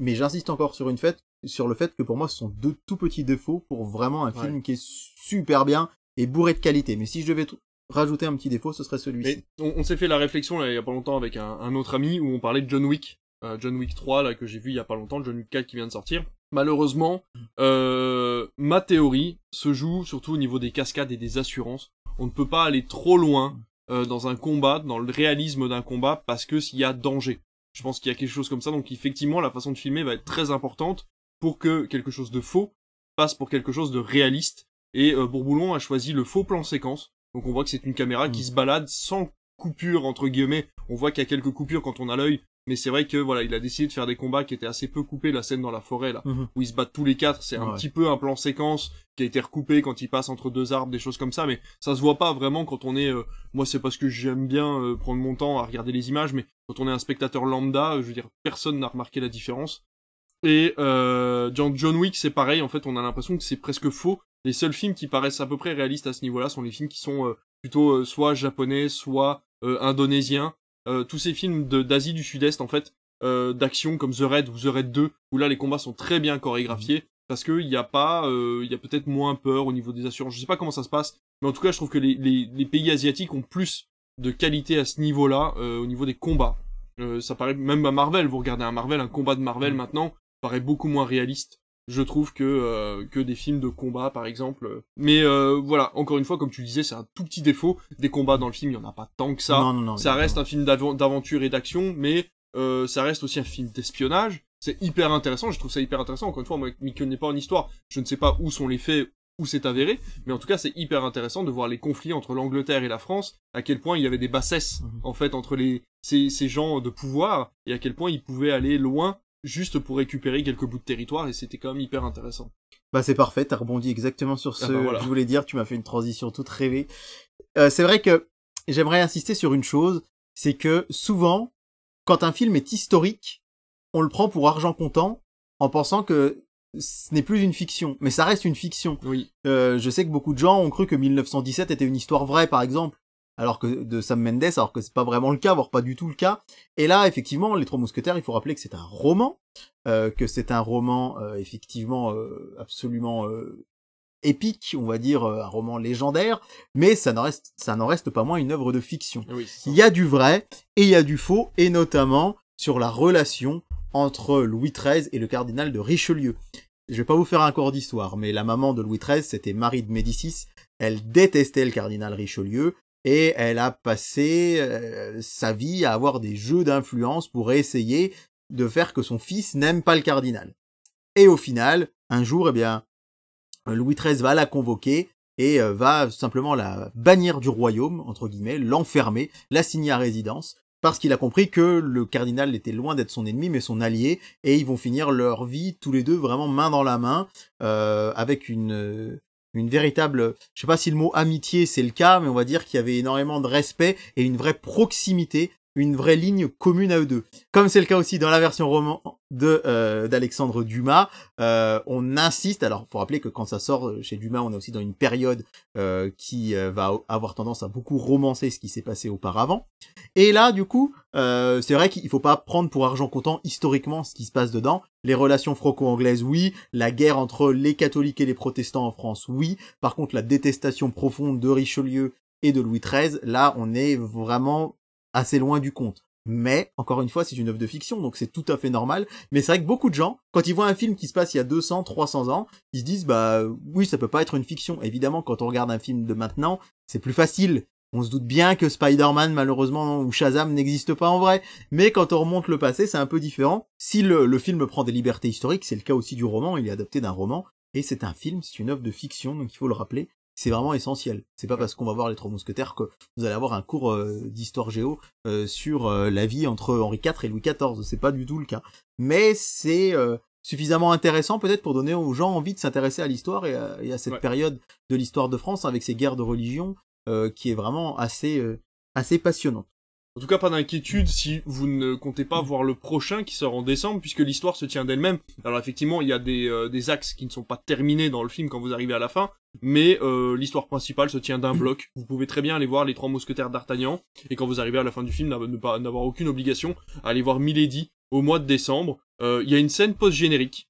Mais j'insiste encore sur une fait, sur le fait que pour moi, ce sont deux tout petits défauts pour vraiment un Ouais. film qui est super bien et bourré de qualité. Mais si je devais rajouter un petit défaut, ce serait celui-ci. On, on s'est fait la réflexion là, il y a pas longtemps avec un, un autre ami où on parlait de John Wick. Euh, John Wick 3 là que j'ai vu il y a pas longtemps, John Wick 4 qui vient de sortir. Malheureusement, euh, ma théorie se joue surtout au niveau des cascades et des assurances. On ne peut pas aller trop loin euh, dans un combat, dans le réalisme d'un combat, parce que s'il y a danger. Je pense qu'il y a quelque chose comme ça, donc effectivement la façon de filmer va être très importante pour que quelque chose de faux passe pour quelque chose de réaliste. Et euh, Bourboulon a choisi le faux plan séquence. Donc on voit que c'est une caméra qui Mm. se balade sans coupure entre guillemets. On voit qu'il y a quelques coupures quand on a l'œil, mais c'est vrai que voilà, il a décidé de faire des combats qui étaient assez peu coupés. La scène dans la forêt là, Mhm. où ils se battent tous les quatre, c'est un Ouais. petit peu un plan séquence qui a été recoupé quand il passe entre deux arbres, des choses comme ça, mais ça se voit pas vraiment quand on est. euh, moi, c'est parce que j'aime bien euh, prendre mon temps à regarder les images, mais quand on est un spectateur lambda, euh, je veux dire, personne n'a remarqué la différence. Et euh, dans John Wick, c'est pareil. En fait, on a l'impression que c'est presque faux. Les seuls films qui paraissent à peu près réalistes à ce niveau-là sont les films qui sont euh, plutôt euh, soit japonais, soit euh, indonésiens. Euh, tous ces films d'Asie du Sud-Est, en fait, euh, d'action comme The Raid ou The Raid 2, où là les combats sont très bien chorégraphiés, parce qu'il n'y a pas, euh, il y a peut-être moins peur au niveau des assurances. Je sais pas comment ça se passe, mais en tout cas, je trouve que les, les, les pays asiatiques ont plus de qualité à ce niveau-là, au niveau des combats. Ça paraît même à Marvel, vous regardez un Marvel, un combat de Marvel Mhm. maintenant paraît beaucoup moins réaliste, je trouve que euh, que des films de combat par exemple. Mais euh, voilà, encore une fois, comme tu disais, c'est un tout petit défaut. Des combats dans le film, il y en a pas tant que ça. non, non, non, ça reste un film d'av- d'aventure et d'action, mais euh, ça reste aussi un film d'espionnage. C'est hyper intéressant, je trouve ça hyper intéressant. Encore une fois, moi qui m'y connais pas en histoire, je ne sais pas où sont les faits, où c'est avéré, mais en tout cas, c'est hyper intéressant de voir les conflits entre l'Angleterre et la France, à quel point il y avait des bassesses, Mhm. en fait, entre les ces, ces gens de pouvoir, et à quel point ils pouvaient aller loin juste pour récupérer quelques bouts de territoire, et c'était quand même hyper intéressant. Bah c'est parfait, t'as rebondi exactement sur ce Ah bah voilà. que je voulais dire, tu m'as fait une transition toute rêvée. Euh, c'est vrai que j'aimerais insister sur une chose, c'est que souvent, quand un film est historique, on le prend pour argent comptant en pensant que ce n'est plus une fiction, mais ça reste une fiction. Oui, Euh, je sais que beaucoup de gens ont cru que 1917 était une histoire vraie, par exemple, alors que de Sam Mendes, alors que c'est pas vraiment le cas, voire pas du tout le cas. Et là, effectivement, Les Trois Mousquetaires, il faut rappeler que c'est un roman, euh, que c'est un roman euh, effectivement euh, absolument euh, épique, on va dire, euh, un roman légendaire, mais ça n'en reste, ça n'en reste pas moins une œuvre de fiction. oui. Il y a du vrai et il y a du faux, et notamment sur la relation entre Louis XIII et le cardinal de Richelieu. Je vais pas vous faire un cours d'histoire, mais la maman de Louis XIII, c'était Marie de Médicis. Elle détestait le cardinal Richelieu et elle a passé euh, sa vie à avoir des jeux d'influence pour essayer de faire que son fils n'aime pas le cardinal. Et au final, un jour, eh bien, Louis XIII va la convoquer et euh, va simplement la bannir du royaume, entre guillemets, l'enfermer, l'assigner à résidence, parce qu'il a compris que le cardinal était loin d'être son ennemi, mais son allié, et ils vont finir leur vie tous les deux vraiment main dans la main, euh, avec une, euh, une véritable, je sais pas si le mot amitié c'est le cas, mais on va dire qu'il y avait énormément de respect et une vraie proximité, une vraie ligne commune à eux deux. Comme c'est le cas aussi dans la version roman de euh, d'Alexandre Dumas, euh, on insiste. Alors, faut rappeler que quand ça sort euh, chez Dumas, on est aussi dans une période euh, qui euh, va avoir tendance à beaucoup romancer ce qui s'est passé auparavant. Et là, du coup, euh, c'est vrai qu'il faut pas prendre pour argent comptant historiquement ce qui se passe dedans. Les relations franco-anglaises, oui. La guerre entre les catholiques et les protestants en France, oui. Par contre, la détestation profonde de Richelieu et de Louis XIII, là, on est vraiment assez loin du compte. Mais, encore une fois, c'est une œuvre de fiction, donc c'est tout à fait normal. Mais c'est vrai que beaucoup de gens, quand ils voient un film qui se passe il y a 200, 300 ans, ils se disent, bah oui, ça peut pas être une fiction. Évidemment, quand on regarde un film de maintenant, c'est plus facile. On se doute bien que Spider-Man, malheureusement, ou Shazam n'existe pas en vrai. Mais quand on remonte le passé, c'est un peu différent. Si le, le film prend des libertés historiques, c'est le cas aussi du roman, il est adapté d'un roman. Et c'est un film, c'est une œuvre de fiction, donc il faut le rappeler. C'est vraiment essentiel. C'est pas parce qu'on va voir les Trois Mousquetaires que vous allez avoir un cours euh, d'histoire géo euh, sur euh, la vie entre Henri IV et Louis XIV. C'est pas du tout le cas. Mais c'est euh, suffisamment intéressant peut-être pour donner aux gens envie de s'intéresser à l'histoire et, à- et à cette Ouais. période de l'histoire de France avec ces guerres de religion euh, qui est vraiment assez euh, assez passionnante. En tout cas, pas d'inquiétude si vous ne comptez pas voir le prochain qui sort en décembre, puisque l'histoire se tient d'elle-même. Alors effectivement, il y a des, euh, des axes qui ne sont pas terminés dans le film quand vous arrivez à la fin, mais euh, l'histoire principale se tient d'un bloc. Vous pouvez très bien aller voir les trois mousquetaires d'Artagnan, et quand vous arrivez à la fin du film, ne pas n'avoir aucune obligation à aller voir Milady au mois de décembre. Euh, Il y a une scène post-générique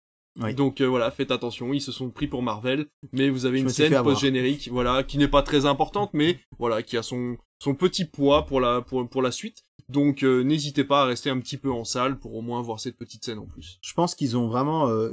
donc euh, voilà, faites attention, ils se sont pris pour Marvel, mais vous avez une scène post-générique, voilà, qui n'est pas très importante, mais voilà, qui a son son petit poids pour la pour pour la suite. Donc euh, n'hésitez pas à rester un petit peu en salle pour au moins voir cette petite scène en plus. Je pense qu'ils ont vraiment euh,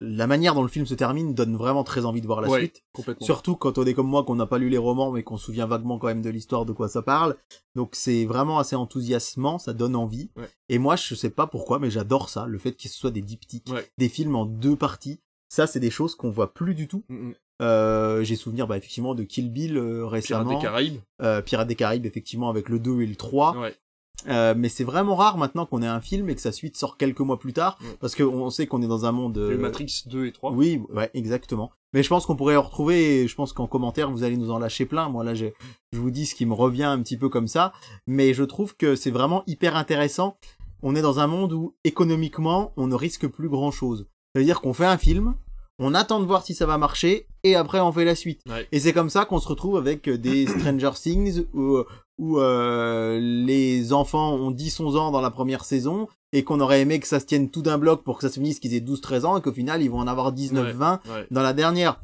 la manière dont le film se termine donne vraiment très envie de voir la suite. Surtout quand on est comme moi, qu'on n'a pas lu les romans, mais qu'on se souvient vaguement quand même de l'histoire de quoi ça parle. Donc c'est vraiment assez enthousiasmant, ça donne envie. Et moi, je sais pas pourquoi, mais j'adore ça, le fait qu'il ce soit des diptyques, des films en deux parties. Ça, c'est des choses qu'on voit plus du tout. Mm, mm. Euh, j'ai souvenir bah, effectivement de Kill Bill euh, récemment. Pirates des Caraïbes. Euh, Pirates des Caraïbes effectivement avec le 2 et le 3. Ouais. Euh, mais c'est vraiment rare maintenant qu'on ait un film et que sa suite sort quelques mois plus tard, parce qu'on sait qu'on est dans un monde... Euh... Matrix 2 et 3. Oui, ouais, exactement. Mais je pense qu'on pourrait en retrouver, et je pense qu'en commentaire, vous allez nous en lâcher plein. Moi, là, je, je vous dis ce qui me revient un petit peu comme ça. Mais je trouve que c'est vraiment hyper intéressant. On est dans un monde où, économiquement, on ne risque plus grand-chose. C'est-à-dire qu'on fait un film, on attend de voir si ça va marcher et après on fait la suite. Et c'est comme ça qu'on se retrouve avec des Stranger Things où, où euh, les enfants ont 10-11 ans dans la première saison et qu'on aurait aimé que ça se tienne tout d'un bloc pour que ça se finisse qu'ils aient 12-13 ans et qu'au final ils vont en avoir 19-20 dans la dernière.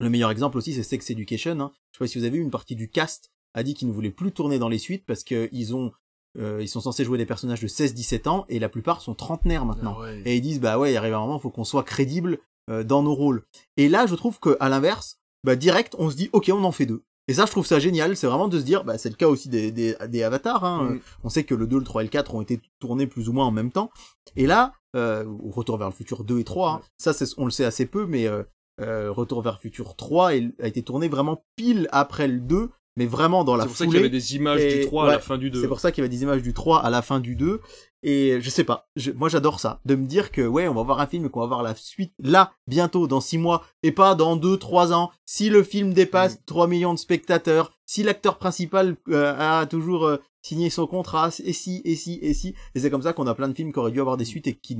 Le meilleur exemple aussi c'est Sex Education. Hein. Je sais pas si vous avez vu une partie du cast a dit qu'ils ne voulaient plus tourner dans les suites parce qu'ils ont euh, ils sont censés jouer des personnages de 16-17 ans et la plupart sont trentenaires maintenant. Ah et ils disent bah ouais, il arrive un moment, faut qu'on soit crédible euh, dans nos rôles. Et là, je trouve que à l'inverse, bah direct, on se dit ok, on en fait deux. Et ça, je trouve ça génial. C'est vraiment de se dire, bah, c'est le cas aussi des, des, des avatars. Hein. Mm. On sait que le 2, le 3 et le 4 ont été tournés plus ou moins en même temps. Et là, euh, Retour vers le futur 2 et 3, hein. ça, on le sait assez peu, mais euh, euh, Retour vers le futur 3 a été tourné vraiment pile après le 2 mais vraiment dans la. C'est pour ça qu'il y avait des images du 3 à la fin du 2. C'est pour ça qu'il y avait des images du 3 à la fin du 2. Et je sais pas, moi j'adore ça, de me dire que ouais, on va voir un film et qu'on va voir la suite là, bientôt, dans 6 mois, et pas dans 2, 3 ans. Si le film dépasse 3 mm. millions de spectateurs, si l'acteur principal euh, a toujours euh, signé son contrat, et si, et si, et si. Et c'est comme ça qu'on a plein de films qui auraient dû avoir des suites et qui,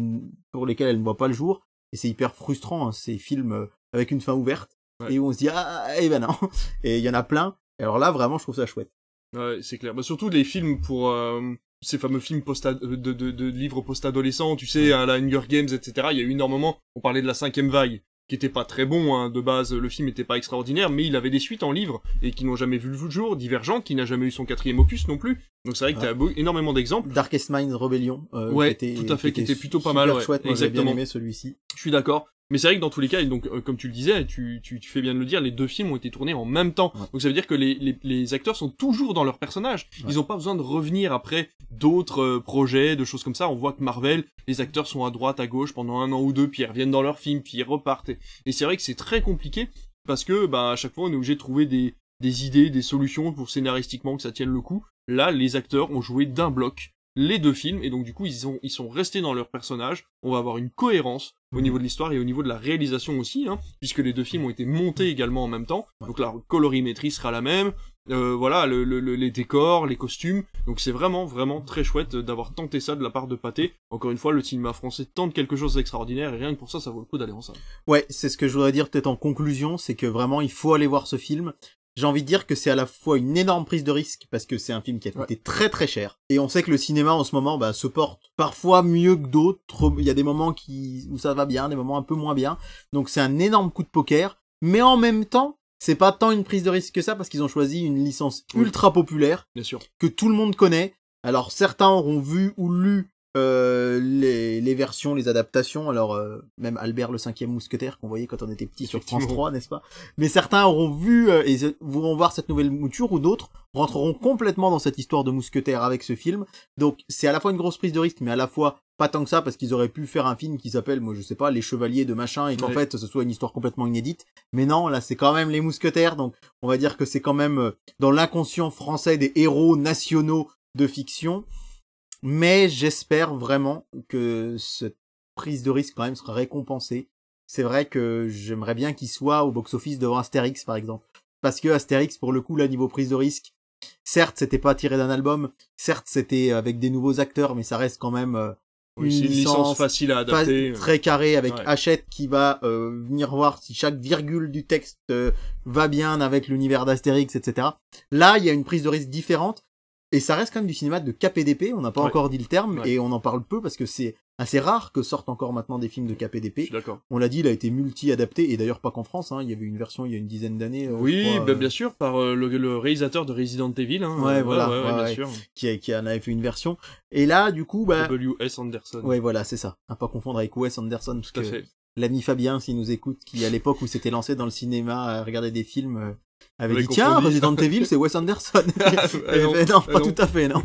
pour lesquels elles ne voient pas le jour. Et c'est hyper frustrant, hein, ces films euh, avec une fin ouverte. Et où on se dit, ah, eh ben non. Et il y en a plein. Et alors là, vraiment, je trouve ça chouette. Ouais, c'est clair. Bah, surtout les films pour euh, ces fameux films post de, de, de, livres post-adolescents, tu sais, à la Hunger Games, etc. Il y a eu énormément. On parlait de la cinquième vague, qui était pas très bon hein, de base. Le film était pas extraordinaire, mais il avait des suites en livres et qui n'ont jamais vu le jour. Divergent, qui n'a jamais eu son quatrième opus non plus. Donc c'est vrai que tu as énormément d'exemples. Darkest Minds Rebellion. Euh, ouais, qui était, tout à fait, qui, était, plutôt pas mal. Ouais. Chouette, moi, Exactement. bien aimé celui-ci. Je suis d'accord. Mais c'est vrai que dans tous les cas, et donc euh, comme tu le disais, tu, tu, tu, fais bien de le dire, les deux films ont été tournés en même temps. Donc ça veut dire que les, les, les, acteurs sont toujours dans leur personnage. Ils n'ont pas besoin de revenir après d'autres euh, projets, de choses comme ça. On voit que Marvel, les acteurs sont à droite, à gauche pendant un an ou deux, puis ils reviennent dans leur film, puis ils repartent. Et, c'est vrai que c'est très compliqué parce que bah, à chaque fois on est obligé de trouver des, des idées, des solutions pour scénaristiquement que ça tienne le coup. Là, les acteurs ont joué d'un bloc les deux films et donc du coup ils, ont, ils sont restés dans leur personnage. On va avoir une cohérence au niveau de l'histoire et au niveau de la réalisation aussi, hein, puisque les deux films ont été montés également en même temps. Donc la colorimétrie sera la même. Euh, voilà, le, les décors, les costumes. Donc c'est vraiment, vraiment très chouette d'avoir tenté ça de la part de Pathé. Encore une fois, le cinéma français tente quelque chose d'extraordinaire et rien que pour ça, ça vaut le coup d'aller en salle. Ouais, c'est ce que je voudrais dire peut-être en conclusion, c'est que vraiment il faut aller voir ce film j'ai envie de dire que c'est à la fois une énorme prise de risque parce que c'est un film qui a coûté très très cher et on sait que le cinéma en ce moment bah, se porte parfois mieux que d'autres. Il y a des moments qui où ça va bien, des moments un peu moins bien. Donc c'est un énorme coup de poker, mais en même temps c'est pas tant une prise de risque que ça parce qu'ils ont choisi une licence ultra populaire, bien sûr, que tout le monde connaît. Alors certains auront vu ou lu euh, les, les, versions, les adaptations, alors euh, même Albert le cinquième mousquetaire qu'on voyait quand on était petit sur France 3, n'est-ce pas? Mais certains auront vu euh, et voudront voir cette nouvelle mouture ou d'autres rentreront complètement dans cette histoire de mousquetaire avec ce film. Donc c'est à la fois une grosse prise de risque, mais à la fois pas tant que ça parce qu'ils auraient pu faire un film qui s'appelle, moi je sais pas, Les Chevaliers de machin et qu'en fait ce soit une histoire complètement inédite. Mais non, là c'est quand même les mousquetaires, donc on va dire que c'est quand même dans l'inconscient français des héros nationaux de fiction. Mais j'espère vraiment que cette prise de risque quand même sera récompensée. C'est vrai que j'aimerais bien qu'il soit au box-office devant Astérix par exemple. Parce que Astérix, pour le coup, là, niveau prise de risque, certes, c'était pas tiré d'un album, certes, c'était avec des nouveaux acteurs, mais ça reste quand même euh, Oui, une licence facile à adapter. très carrée avec Ouais. Hachette qui va euh, venir voir si chaque virgule du texte euh, va bien avec l'univers d'Astérix, etc. Là, il y a une prise de risque différente. Et ça reste quand même du cinéma de KPDP, on n'a pas Ouais. encore dit le terme, Ouais. et on en parle peu parce que c'est assez rare que sortent encore maintenant des films de KPDP. On l'a dit, il a été multi-adapté, et d'ailleurs pas qu'en France, hein, il y avait une version il y a une dizaine d'années, euh, Oui, crois, bah, euh, bien sûr, par euh, le, le réalisateur de Resident Evil. Hein, Ouais, euh, voilà, ouais, ouais, ouais, bien ouais. sûr. qui, a- qui en avait fait une version. Et là, du coup, bah... W.S. Anderson. Ouais, voilà, c'est ça. À pas confondre avec Wes Anderson, parce Tout à que l'ami Fabien, s'il nous écoute, qui à l'époque où s'était lancé dans le cinéma à regarder des films, avait dit tiens. Resident Evil, c'est Wes Anderson. Ah, Et non, fait, non, ah pas non. tout à fait, non.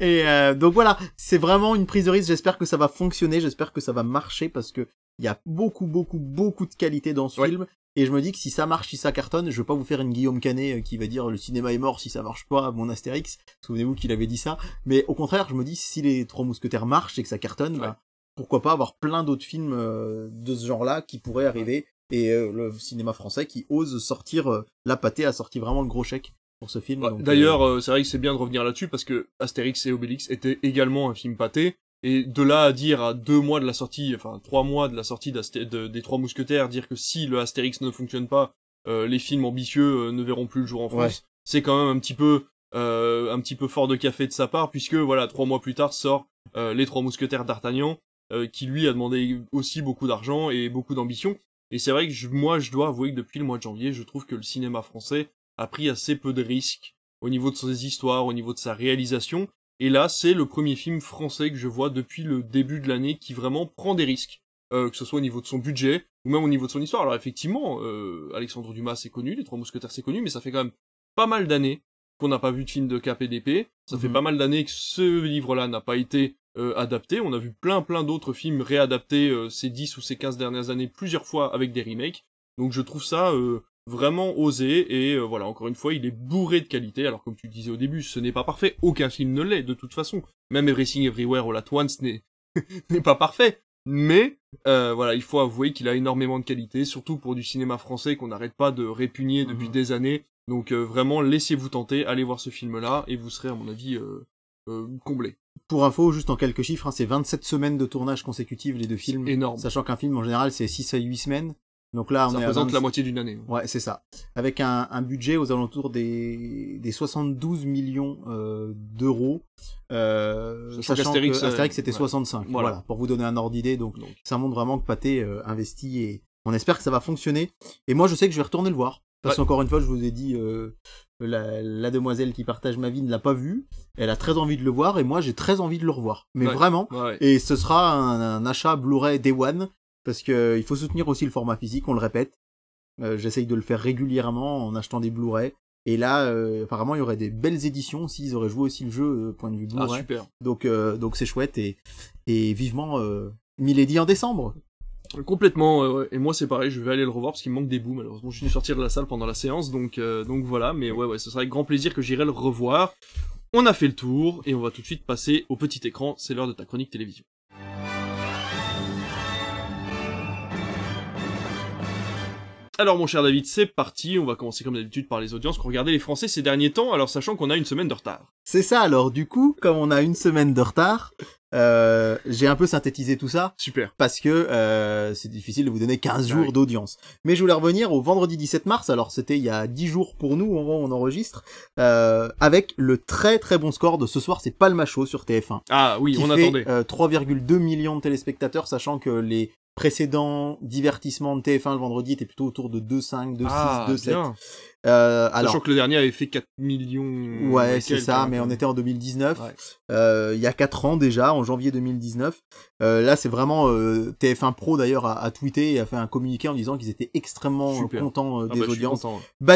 Et euh, donc voilà, c'est vraiment une prise de risque. J'espère que ça va fonctionner, j'espère que ça va marcher parce que il y a beaucoup, beaucoup, beaucoup de qualité dans ce Ouais. film. Et je me dis que si ça marche, si ça cartonne, je veux pas vous faire une Guillaume Canet euh, qui va dire le cinéma est mort si ça marche pas, mon Astérix. Souvenez-vous qu'il avait dit ça. Mais au contraire, je me dis si les Trois Mousquetaires marchent et que ça cartonne, Ouais. bah, pourquoi pas avoir plein d'autres films euh, de ce genre-là qui pourraient arriver. Et euh, le cinéma français qui ose sortir, euh, la pâtée a sorti vraiment le gros chèque pour ce film. Ouais, euh, D'ailleurs, euh, c'est vrai que c'est bien de revenir là-dessus parce que Astérix et Obélix était également un film pâté. Et de là à dire à deux mois de la sortie, enfin trois mois de la sortie de- des Trois Mousquetaires, dire que si le Astérix ne fonctionne pas, euh, les films ambitieux euh, ne verront plus le jour en France, c'est quand même un petit peu un petit peu fort de café de sa part puisque voilà trois mois plus tard sort les Trois Mousquetaires d'Artagnan qui lui a demandé aussi beaucoup d'argent et beaucoup d'ambition. Et c'est vrai que je- moi je dois avouer que depuis le mois de janvier, je trouve que le cinéma français a pris assez peu de risques au niveau de ses histoires, au niveau de sa réalisation. Et là, c'est le premier film français que je vois depuis le début de l'année qui vraiment prend des risques, euh, que ce soit au niveau de son budget ou même au niveau de son histoire. Alors effectivement, euh, Alexandre Dumas c'est connu, Les Trois Mousquetaires c'est connu, mais ça fait quand même pas mal d'années qu'on n'a pas vu de film de KPDP. Ça fait Mhm. pas mal d'années que ce livre-là n'a pas été euh, adapté. On a vu plein plein d'autres films réadaptés euh, ces 10 ou ces 15 dernières années plusieurs fois avec des remakes. Donc je trouve ça euh, vraiment osé et euh, voilà encore une fois il est bourré de qualité alors comme tu le disais au début ce n'est pas parfait aucun film ne l'est de toute façon même Everything Everywhere All At Once n'est n'est pas parfait mais euh, voilà il faut avouer qu'il a énormément de qualité surtout pour du cinéma français qu'on n'arrête pas de répugner depuis Mhm. des années donc euh, vraiment laissez-vous tenter allez voir ce film là et vous serez à mon avis euh, comblé Pour info, juste en quelques chiffres, hein, c'est 27 semaines de tournage consécutifs les deux films. énorme Sachant qu'un film en général c'est 6 à 8 semaines. Donc là, on ça est représente 20 la moitié d'une année Ouais, c'est ça. Avec un, un budget aux alentours des, des 72 millions euh, d'euros. Euh, Sachant que Astérix euh, c'était ouais. 65. Voilà. Voilà. pour vous donner un ordre d'idée. Donc Donc, ça montre vraiment que Pathé euh, investit et on espère que ça va fonctionner. Et moi, je sais que je vais retourner le voir. Parce Ouais. qu'encore une fois, je vous ai dit, euh, la, la demoiselle qui partage ma vie ne l'a pas vu. Elle a très envie de le voir et moi, j'ai très envie de le revoir. Mais Ouais. vraiment. ouais. Et ce sera un, un achat Blu-ray Day One. Parce que euh, il faut soutenir aussi le format physique, on le répète. Euh, J'essaye de le faire régulièrement en achetant des Blu-ray. Et là, euh, apparemment, il y aurait des belles éditions s'ils auraient joué aussi le jeu, euh, point de vue ah Blu-ray. super donc, donc c'est chouette et, et vivement Milady en décembre. Complètement, et moi c'est pareil, je vais aller le revoir parce qu'il manque des bouts, malheureusement je suis sortir de la salle pendant la séance, donc, euh, donc voilà, mais ouais, ouais, ce sera avec grand plaisir que j'irai le revoir. On a fait le tour, et on va tout de suite passer au petit écran, c'est l'heure de ta chronique télévision. Alors mon cher David, c'est parti, on va commencer comme d'habitude par les audiences qu'ont regardé les Français ces derniers temps, alors sachant qu'on a une semaine de retard. C'est ça, alors du coup, comme on a une semaine de retard, euh, j'ai un peu synthétisé tout ça. Super. parce que euh, c'est difficile de vous donner 15 Ah jours oui. d'audience. Mais je voulais revenir au vendredi 17 mars, alors c'était il y a 10 jours pour nous, au moment où on enregistre, euh, avec le très très bon score de ce soir, c'est Palma Show sur TF1. Ah oui, qui on fait, attendait. euh, 3,2 millions de téléspectateurs, sachant que les précédents divertissements de TF1 le vendredi étaient plutôt autour de 2,5, 2,6, ah, 2,7. Euh, alors, Sachant que le dernier avait fait 4 millions... Ouais, c'est ça, hein, mais on était en 2019, Ouais. euh, il y a 4 ans déjà, en janvier 2019. Euh, là, c'est vraiment euh, TF1 Pro d'ailleurs a, a tweeté et a fait un communiqué en disant qu'ils étaient extrêmement euh, Super. contents euh, Ah des bah, je suis audiences.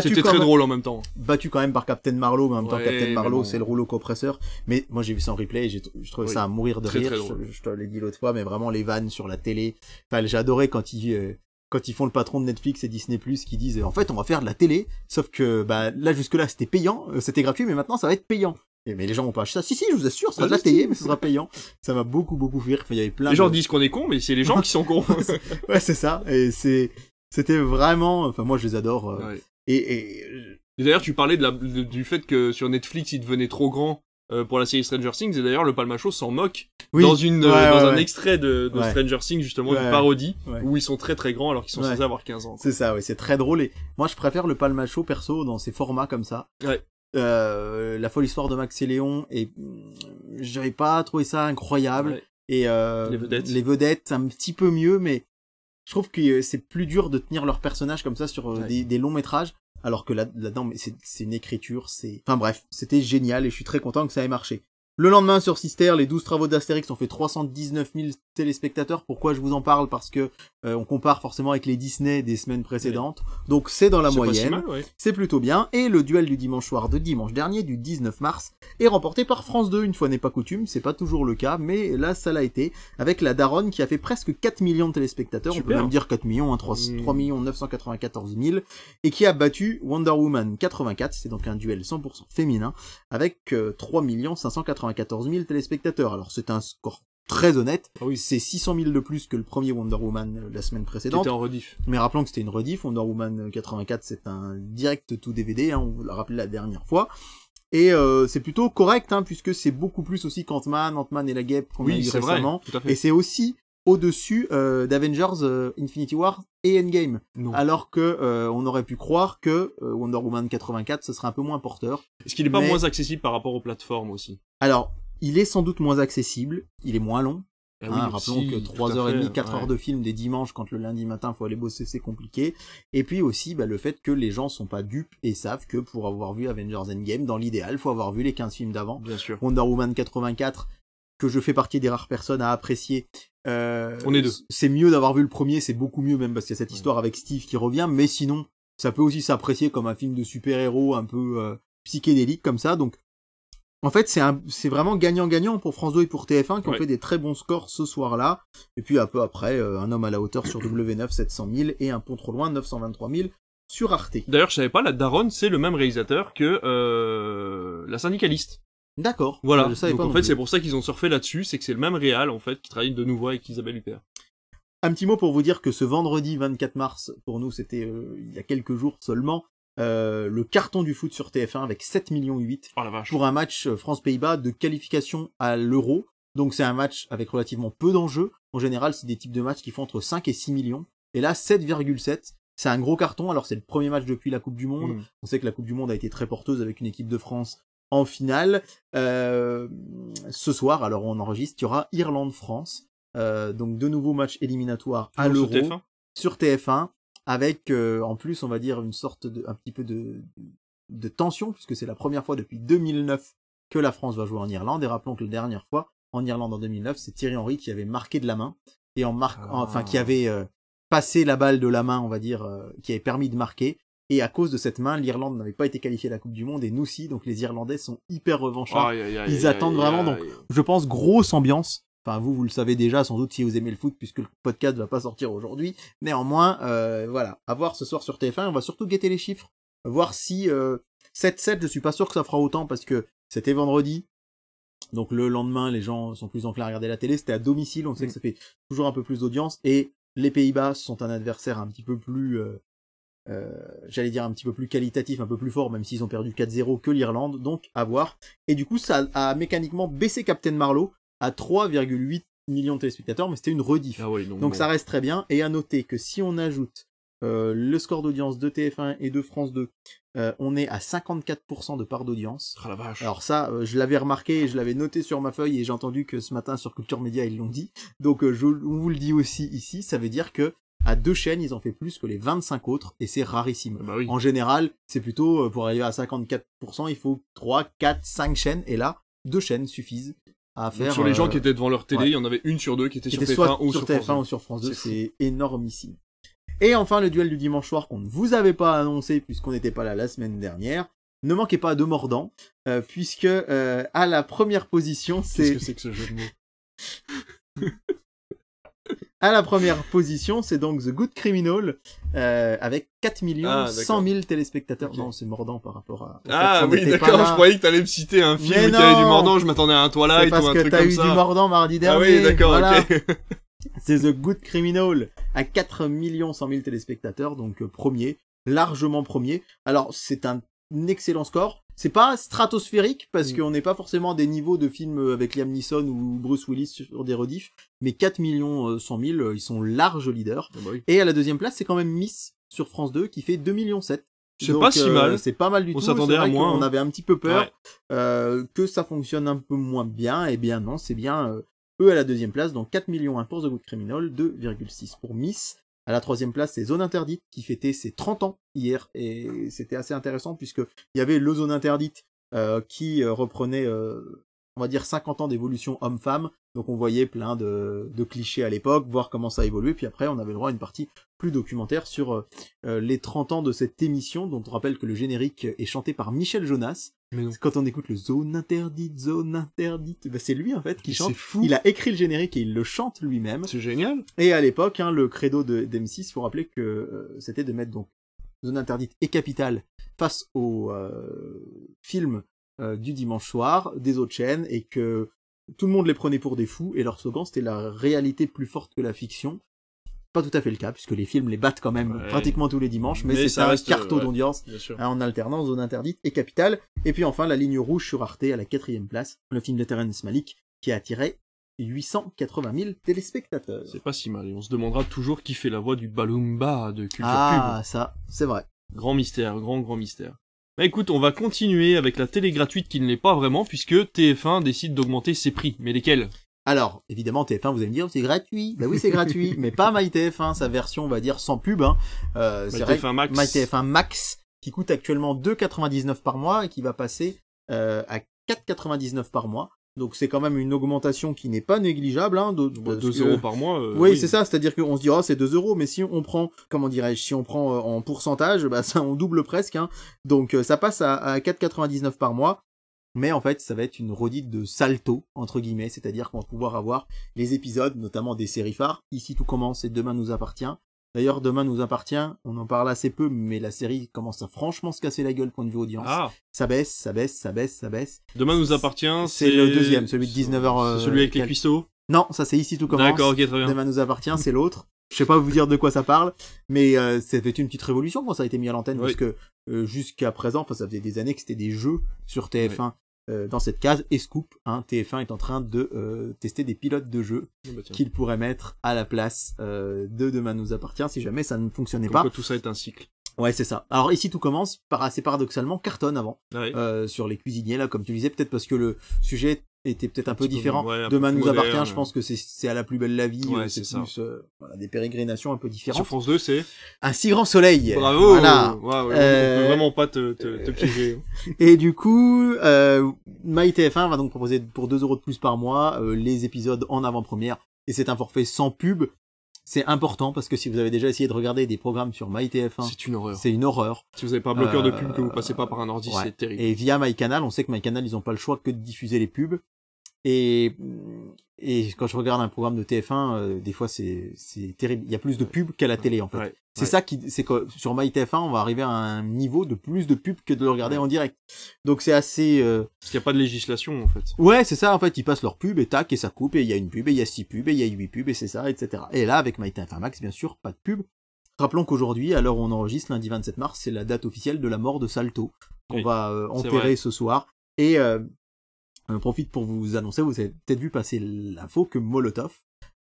C'était très même, drôle en même temps. battu quand même par Captain Marlowe, mais en même temps Captain Marlowe bon. c'est le rouleau compresseur. Mais moi j'ai vu ça en replay et je trouvais Oui. ça à mourir de Très, rire. très je, je te l'ai dit l'autre fois, mais vraiment les vannes sur la télé. Enfin, j'ai adoré quand euh, quand ils font le patron de Netflix et Disney Plus qui disent en fait on va faire de la télé, sauf que bah là jusque là c'était payant, euh, c'était gratuit, mais maintenant ça va être payant. Et mais les gens vont pas acheter ça. Si si, je vous assure, ça sera de la Ah, télé, mais ce sera payant. Ça m'a beaucoup beaucoup fait rire. Enfin, il y avait plein. Les gens disent qu'on est con, mais c'est les gens qui sont cons. ouais c'est ça. Et c'est c'était vraiment. Enfin moi je les adore. euh, Ouais. et, et Et d'ailleurs, tu parlais de la, du fait que sur Netflix, il devenait trop grand euh, pour la série Stranger Things, et d'ailleurs, le Palmacho s'en moque Oui. dans une euh, Ouais, dans ouais, un ouais. extrait de. Stranger Things justement, une parodie où ils sont très très grands alors qu'ils sont censés avoir 15 ans. C'est ça, oui, c'est très drôle. Et moi, je préfère le Palmacho perso dans ces formats comme ça. Euh, la folle histoire de Max et Léon, et mm, j'avais pas trouvé ça incroyable. Et euh, Les vedettes. les vedettes, un petit peu mieux, mais je trouve que c'est plus dur de tenir leur personnage comme ça sur des longs métrages. Alors que là- là-dedans, mais c'est c'est une écriture, c'est... Enfin bref, c'était génial et je suis très content que ça ait marché. Le lendemain sur Sister, les 12 travaux d'Astérix ont fait 319 000 téléspectateurs. Pourquoi je vous en parle? Parce que euh, on compare forcément avec les Disney des semaines précédentes. Donc c'est dans la si moyenne. ouais. C'est plutôt bien. Et le duel du dimanche soir de dimanche dernier, du 19 mars, est remporté par France 2. Une fois n'est pas coutume, c'est pas toujours le cas, mais là, ça l'a été. Avec la Daronne qui a fait presque 4 millions de téléspectateurs. On peut même dire 4 millions, hein, 3, Mm. 3 994 000. Et qui a battu Wonder Woman 84. C'est donc un duel 100% féminin. Avec euh, 3 594 000 téléspectateurs. Alors c'est un score très honnête. Ah oui. C'est 600 000 de plus que le premier Wonder Woman euh, la semaine précédente. était en rediff. Mais rappelons que c'était une rediff, Wonder Woman 84 c'est un direct tout DVD, hein, on vous l'a rappelé la dernière fois. Et euh, c'est plutôt correct, hein, puisque c'est beaucoup plus aussi qu'Ant-Man, Ant-Man et la Guêpe qu'on a Oui, eu c'est vrai. récemment. Tout à fait. Et c'est aussi au-dessus euh, d'Avengers euh, Infinity War et Endgame. Non. Alors que euh, on aurait pu croire que euh, Wonder Woman 84 ce serait un peu moins porteur. Est-ce qu'il est pas moins accessible par rapport aux plateformes aussi Alors, il est sans doute moins accessible, il est moins long, Ah Hein, rappelons aussi, que tout 3h30, à fait, 4 ouais. heures de film des dimanches quand le lundi matin faut aller bosser, c'est compliqué. Et puis aussi bah, le fait que les gens sont pas dupes et savent que pour avoir vu Avengers Endgame, dans l'idéal, faut avoir vu les 15 films d'avant. Bien sûr. Wonder Woman 84, que je fais partie des rares personnes à apprécier. euh, On est deux. C'est mieux d'avoir vu le premier, c'est beaucoup mieux même parce qu'il y a cette histoire avec Steve qui revient, mais sinon, ça peut aussi s'apprécier comme un film de super-héros un peu euh, psychédélique comme ça. Donc, en fait, c'est un, c'est vraiment gagnant-gagnant pour France 2 et pour TF1 qui ont Ouais. fait des très bons scores ce soir-là. Et puis un peu après, euh, un homme à la hauteur sur W9 700 000 et un pont trop loin 923 000 sur Arte. D'ailleurs, je savais pas, la Daronne, c'est le même réalisateur que euh, la syndicaliste. D'accord. Voilà. Je Donc pas en fait, c'est pour ça qu'ils ont surfé là-dessus, c'est que c'est le même réal en fait qui travaille de nouveau avec Isabelle Huppert. Un petit mot pour vous dire que ce vendredi 24 mars, pour nous c'était euh, il y a quelques jours seulement, euh, le carton du foot sur TF1 avec 7 millions 8 Oh la vache. pour un match euh, France-Pays-Bas de qualification à l'Euro. Donc c'est un match avec relativement peu d'enjeux. En général, c'est des types de matchs qui font entre 5 et 6 millions. Et là, 7,7. C'est un gros carton. Alors c'est le premier match depuis la Coupe du Monde. Mm. On sait que la Coupe du Monde a été très porteuse avec une équipe de France en finale. Euh, ce soir, alors on enregistre, il y aura Irlande-France. Euh, donc de nouveaux matchs éliminatoires à l'Euro sur TF1. Sur TF1 avec euh, en plus on va dire une sorte de un petit peu de de tension puisque c'est la première fois depuis 2009 que la France va jouer en Irlande. Et rappelons que la dernière fois en Irlande en 2009 c'est Thierry Henry qui avait marqué de la main et en marque Ah. enfin qui avait euh, passé la balle de la main on va dire euh, qui avait permis de marquer. Et à cause de cette main l'Irlande n'avait pas été qualifiée à la Coupe du Monde. Et nous si donc les Irlandais sont hyper revanchards. Ils attendent vraiment, donc, je pense, grosse ambiance. Enfin, vous, vous le savez déjà, sans doute, si vous aimez le foot, puisque le podcast va pas sortir aujourd'hui. Néanmoins, euh, voilà, à voir ce soir sur TF1. On va surtout guetter les chiffres, voir si euh, 7-7, je suis pas sûr que ça fera autant, parce que c'était vendredi. Donc le lendemain, les gens sont plus enclins à regarder la télé. C'était à domicile, on sait Mm. que ça fait toujours un peu plus d'audience. Et les Pays-Bas sont un adversaire un petit peu plus... euh, euh, j'allais dire un petit peu plus qualitatif, un peu plus fort, même s'ils ont perdu 4-0 que l'Irlande, donc à voir. Et du coup, ça a mécaniquement baissé Captain Marlowe à 3,8 millions de téléspectateurs, mais c'était une rediff. Ah ouais, donc, Donc bon. ça reste très bien. Et à noter que si on ajoute euh, le score d'audience de TF1 et de France 2, euh, on est à 54% de part d'audience. Ah la vache. Alors ça, euh, je l'avais remarqué et je l'avais noté sur ma feuille et j'ai entendu que ce matin sur Culture Média ils l'ont dit. Donc je on vous le dis aussi ici, ça veut dire que à deux chaînes ils ont fait plus que les 25 autres et c'est rarissime. bah oui. En général, c'est plutôt pour arriver à 54%, il faut 3, 4, 5 chaînes et là, deux chaînes suffisent à Donc, sur les gens euh, qui étaient devant leur télé, ouais. il y en avait une sur deux qui était qui sur était TF1 soit ou sur sur TF1 France ou sur France 2, C'est énormissime. Et enfin, le duel du dimanche soir qu'on ne vous avait pas annoncé puisqu'on n'était pas là la semaine dernière. Ne manquez pas de mordant, euh, puisque euh, à la première position, Qu'est-ce c'est que c'est que ce jeu de mots? à la première position, c'est donc The Good Criminal euh, avec 4 millions Ah, 100 000 téléspectateurs. Non, c'est mordant par rapport à. Ah oui, d'accord, je croyais que t'allais me citer un film Mais où il y avait du mordant, je m'attendais à un Twilight ou parce un que truc t'as comme eu ça. du mordant mardi ah dernier. oui, d'accord, voilà. ok. C'est The Good Criminal à 4 millions 100 000 téléspectateurs, donc euh, premier, largement premier. Alors c'est un excellent score. C'est pas stratosphérique parce Mm. qu'on n'est pas forcément à des niveaux de films avec Liam Neeson ou Bruce Willis sur des rediffs, mais 4 millions euh, 100 000, euh, ils sont larges leaders. Ah bah. Et à la deuxième place, c'est quand même Miss sur France 2 qui fait 2 millions 7. C'est pas si euh, mal. C'est pas mal du On tout. s'attendait à moins, qu'on hein. avait un petit peu peur Ouais. euh, que ça fonctionne un peu moins bien. Eh bien non, c'est bien euh, eux à la deuxième place, donc 4 millions 1 pour The Good Criminal, 2,6 pour Miss. À la troisième place, c'est Zone Interdite qui fêtait ses 30 ans hier et c'était assez intéressant puisque il y avait le Zone Interdite euh, qui euh, reprenait, euh, on va dire 50 ans d'évolution homme-femme. Donc on voyait plein de, de clichés à l'époque, voir comment ça a évolué. Puis après, on avait le droit à une partie plus documentaire sur euh, euh, les 30 ans de cette émission, dont on rappelle que le générique est chanté par Michel Jonas. Mais. Quand on écoute le zone interdite, zone interdite, bah, c'est lui en fait qui chante. Fou. Il a écrit le générique et il le chante lui-même. C'est génial. Et à l'époque, hein, le credo de d'M6, faut rappeler que euh, c'était de mettre donc zone interdite et capitale face au euh, film euh, du dimanche soir des autres chaînes et que tout le monde les prenait pour des fous et leur slogan c'était la réalité plus forte que la fiction. Pas tout à fait le cas puisque les films les battent quand même Ouais. pratiquement tous les dimanches, mais, Mais c'est un carton ouais. d'audience hein, en alternant zone interdite et capitale. Et puis enfin la ligne rouge sur Arte à la quatrième place, le film de Terrence Malick qui a attiré 880 000 téléspectateurs. C'est pas si mal. Et on se demandera toujours qui fait la voix du Balumba de Culture Ah, ça, c'est vrai. Grand mystère, grand, grand mystère. Bah écoute, on va continuer avec la télé gratuite qui ne l'est pas vraiment puisque TF1 décide d'augmenter ses prix. Mais lesquels? Alors, évidemment, TF1, vous allez me dire, c'est gratuit. Bah oui, c'est gratuit, mais pas MyTF1, sa version, on va dire, sans pub. Hein. Euh, c'est vrai, MyTF1 Max. MyTF1 Max, qui coûte actuellement 2,99 par mois et qui va passer euh, à 4,99 par mois. Donc c'est quand même une augmentation qui n'est pas négligeable. Hein, de, Bon, parce 2 que- euros par mois. euh, oui, c'est ça, c'est-à-dire qu'on se dira c'est 2 euros, mais si on prend, comment dirais-je, si on prend euh, en pourcentage, bah ça on double presque, hein. donc euh, ça passe à, à 4,99 par mois, mais en fait ça va être une redite de salto, entre guillemets, c'est-à-dire qu'on va pouvoir avoir les épisodes, notamment des séries phares, ici tout commence et demain nous appartient, d'ailleurs demain nous appartient, on en parle assez peu, mais la série commence à franchement se casser la gueule point de vue audience, Ah, ça baisse, ça baisse, ça baisse, ça baisse, demain nous appartient. C'est le deuxième, celui de 19h, euh, celui avec les cuistots. non, ça c'est ici tout commence, D'accord, ok, très bien. Demain nous appartient, c'est l'autre. Je sais pas vous dire de quoi ça parle, mais euh, c'était une petite révolution quand ça a été mis à l'antenne, Oui. parce que euh, jusqu'à présent, enfin ça faisait des années que c'était des jeux sur TF1 euh, dans cette case. Et Scoop, hein, TF1 est en train de euh, tester des pilotes de jeux Ah bah qu'il pourrait mettre à la place euh, de Demain nous appartient si jamais ça ne fonctionnait Comme pas. tout ça est un cycle. Ouais, c'est ça. Alors ici tout commence par assez paradoxalement cartonne avant Ouais. euh, sur les cuisiniers là, comme tu disais, peut-être parce que le sujet était peut-être un, peu différent. ouais, Demain peu nous appartient, je pense que c'est- à la plus belle la vie, Ouais, euh, c'est plus euh, voilà, des pérégrinations un peu différentes. Sur France 2, c'est. Un si grand soleil. Bravo Voilà. Waouh, Euh, On peut vraiment pas te, te, te piéger. Et du coup, euh, MyTF1 va donc proposer pour 2 euros de plus par mois euh, les épisodes en avant-première. Et c'est un forfait sans pub. C'est important parce que si vous avez déjà essayé de regarder des programmes sur MyTF1, C'est une horreur. c'est une horreur. Si vous avez pas un bloqueur de Euh, pub que vous passez pas par un ordi, ouais. c'est terrible. Et via MyCanal, on sait que MyCanal, ils ont pas le choix que de diffuser les pubs. Et, et quand je regarde un programme de TF1, euh, des fois c'est terrible. Il y a plus de pubs qu'à la télé en fait. Ouais. C'est Ouais. ça qui, c'est que sur MyTF1, on va arriver à un niveau de plus de pubs que de le regarder Ouais. en direct. Donc c'est assez. euh, Parce qu'il n'y a pas de législation, en fait. Ouais, c'est ça en fait. Ils passent leur pub et tac et ça coupe et il y a une pub et il y a six pubs et il y a huit pubs et c'est ça, etc. Et là avec MyTF1 Max, bien sûr, pas de pub. Rappelons qu'aujourd'hui, à l'heure où on enregistre, lundi 27 mars, c'est la date officielle de la mort de Salto qu'on Oui, va euh, enterrer ce soir. Et euh, on profite pour vous annoncer, vous avez peut-être vu passer l'info que Molotov